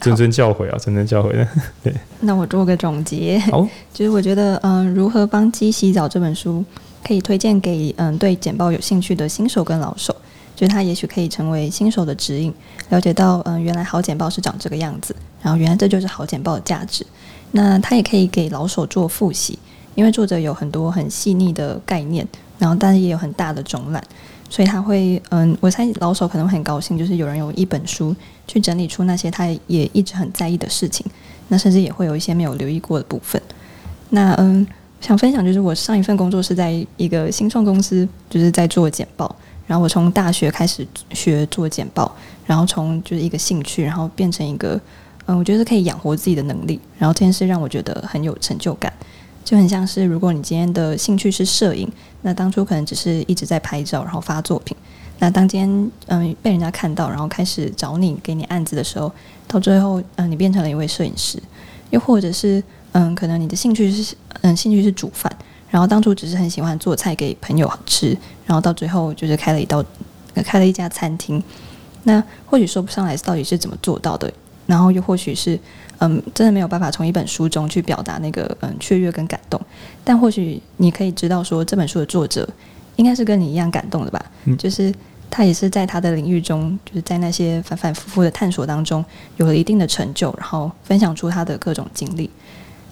谆谆教诲啊，谆谆教诲的。对，那我做个总结。好，就是我觉得，嗯、呃，如何帮鸡洗澡这本书可以推荐给嗯、呃、对简报有兴趣的新手跟老手，就是它也许可以成为新手的指引，了解到嗯、呃、原来好简报是长这个样子，然后原来这就是好简报的价值。那他也可以给老手做复习，因为作者有很多很细腻的概念，然后但是也有很大的总览，所以他会嗯，我猜老手可能很高兴，就是有人用一本书去整理出那些他也一直很在意的事情，那甚至也会有一些没有留意过的部分。那嗯，想分享就是我上一份工作是在一个新创公司，就是在做简报，然后我从大学开始学做简报，然后从就是一个兴趣，然后变成一个。嗯，我觉得可以养活自己的能力，然后这件事让我觉得很有成就感，就很像是如果你今天的兴趣是摄影，那当初可能只是一直在拍照，然后发作品，那当今天嗯被人家看到，然后开始找你给你案子的时候，到最后嗯你变成了一位摄影师，又或者是嗯可能你的兴趣是嗯兴趣是煮饭，然后当初只是很喜欢做菜给朋友吃，然后到最后就是开了一道开了一家餐厅。那或许说不上来到底是怎么做到的，然后又或许是嗯，真的没有办法从一本书中去表达那个嗯雀跃跟感动，但或许你可以知道说这本书的作者应该是跟你一样感动的吧，嗯、就是他也是在他的领域中，就是在那些反反复复的探索当中有了一定的成就，然后分享出他的各种经历。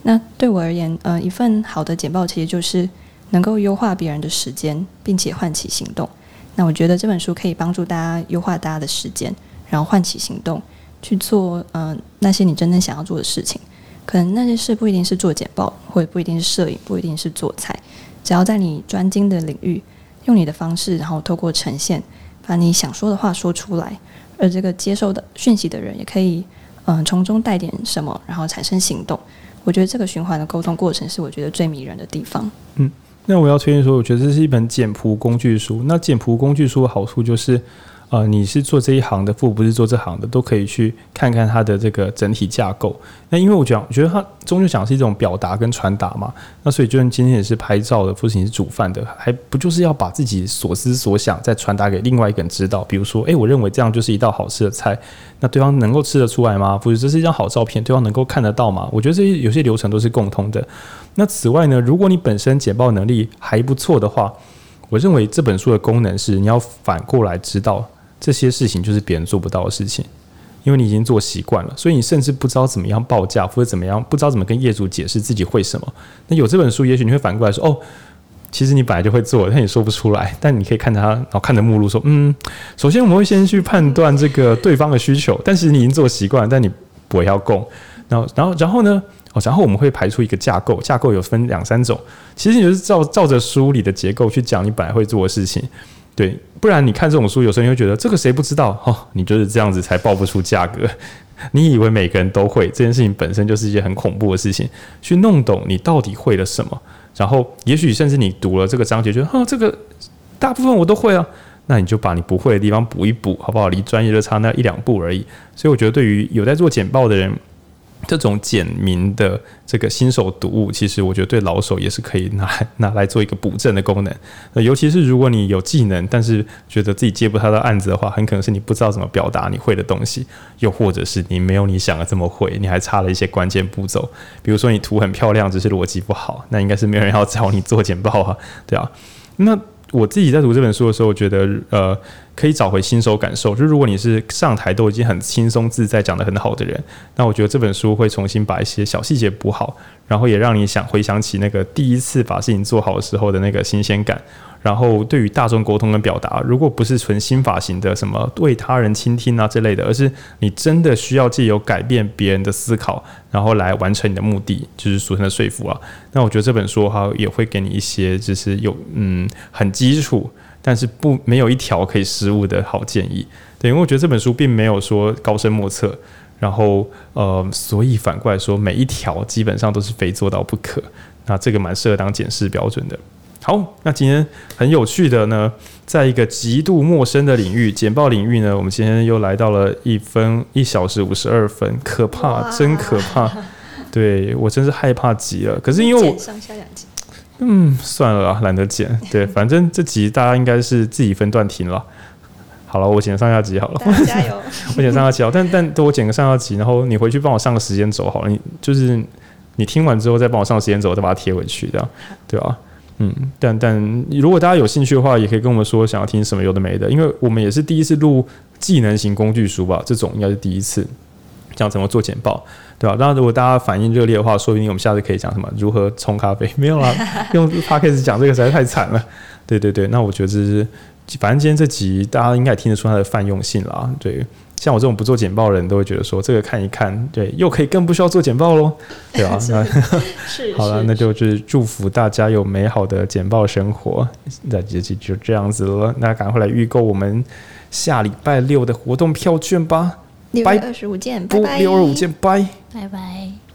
那对我而言，呃，一份好的简报其实就是能够优化别人的时间，并且唤起行动。那我觉得这本书可以帮助大家优化大家的时间，然后唤起行动，去做呃那些你真正想要做的事情。可能那些事不一定是做简报，或者不一定是摄影，不一定是做菜，只要在你专精的领域，用你的方式，然后透过呈现，把你想说的话说出来，而这个接受的讯息的人也可以嗯、从中带点什么，然后产生行动。我觉得这个循环的沟通过程是我觉得最迷人的地方。嗯，那我要推荐说，我觉得这是一本简朴工具书。那简朴工具书的好处就是。呃，你是做这一行的，或不是做这行的，都可以去看看它的这个整体架构。那因为我讲，我觉得它终究讲是一种表达跟传达嘛。那所以，就算今天也是拍照的，或是你是煮饭的，还不就是要把自己所思所想再传达给另外一个人知道？比如说，诶，我认为这样就是一道好吃的菜，那对方能够吃得出来吗？或者这是一张好照片，对方能够看得到吗？我觉得这些有些流程都是共通的。那此外呢，如果你本身简报能力还不错的话，我认为这本书的功能是你要反过来知道。这些事情就是别人做不到的事情，因为你已经做习惯了，所以你甚至不知道怎么样报价或者怎么样，不知道怎么跟业主解释自己会什么。那有这本书，也许你会反过来说：“哦，其实你本来就会做，但你说不出来。”但你可以看着他，然后看着目录说：“嗯，首先我们会先去判断这个对方的需求，但是你已经做习惯了，但你不要供。然后，然后，然后呢？哦，然后我们会排出一个架构，架构有分两三种，其实你就是照照着书里的结构去讲你本来会做的事情。”对，不然你看这种书，有时候你会觉得这个谁不知道？哦，你就是这样子才报不出价格。你以为每个人都会这件事情本身就是一件很恐怖的事情。去弄懂你到底会了什么，然后也许甚至你读了这个章节，觉得哈，这个大部分我都会啊，那你就把你不会的地方补一补，好不好？离专业就差那一两步而已。所以我觉得，对于有在做简报的人。这种简明的这个新手读物，其实我觉得对老手也是可以拿拿来做一个补正的功能。那尤其是如果你有技能，但是觉得自己接不到的案子的话，很可能是你不知道怎么表达你会的东西，又或者是你没有你想的这么会，你还差了一些关键步骤。比如说你图很漂亮，只是逻辑不好，那应该是没有人要找你做简报啊，对啊。那我自己在读这本书的时候，我觉得呃。可以找回新手感受，就是如果你是上台都已经很轻松自在、讲得很好的人，那我觉得这本书会重新把一些小细节补好，然后也让你想回想起那个第一次把事情做好的时候的那个新鲜感。然后对于大众沟通跟表达，如果不是纯心法型的什么为他人倾听啊之类的，而是你真的需要借由改变别人的思考，然后来完成你的目的，就是俗称的说服啊。那我觉得这本书哈也会给你一些就是有嗯很基础。但是不没有一条可以失误的好建议，对，因为我觉得这本书并没有说高深莫测，然后呃，所以反过来说，每一条基本上都是非做到不可，那这个蛮适合当检视标准的。好，那今天很有趣的呢，在一个极度陌生的领域，简报领域呢，我们今天又来到了一分一小时五十二分，可怕，真可怕，对我真是害怕极了。可是因为我上下两集。嗯，算了啦，懒得剪。对，反正这集大家应该是自己分段听了。好了，我剪上下集好了。加油！我剪上下集好，但但等我剪个上下集，然后你回去帮我上个时间轴好了。你就是你听完之后再帮我上个时间轴，再把它贴回去，这样对吧？嗯，但但如果大家有兴趣的话，也可以跟我们说想要听什么有的没的，因为我们也是第一次录技能型工具书吧，这种应该是第一次讲怎么做简报。对吧？那如果大家反应热烈的话，说不定我们下次可以讲什么如何冲咖啡？没有啦，用 Podcast 讲这个实在太惨了。对对对，那我觉得这是，反正今天这集大家应该也听得出它的泛用性啦。对，像我这种不做简报的人都会觉得说，这个看一看，对，又可以更不需要做简报喽，对吧？那是 好了，那就就是祝福大家有美好的简报生活。那这期就这样子了，那赶快来预购我们下礼拜六的活动票券吧。六月二十五见，拜拜。六二五见，拜拜拜。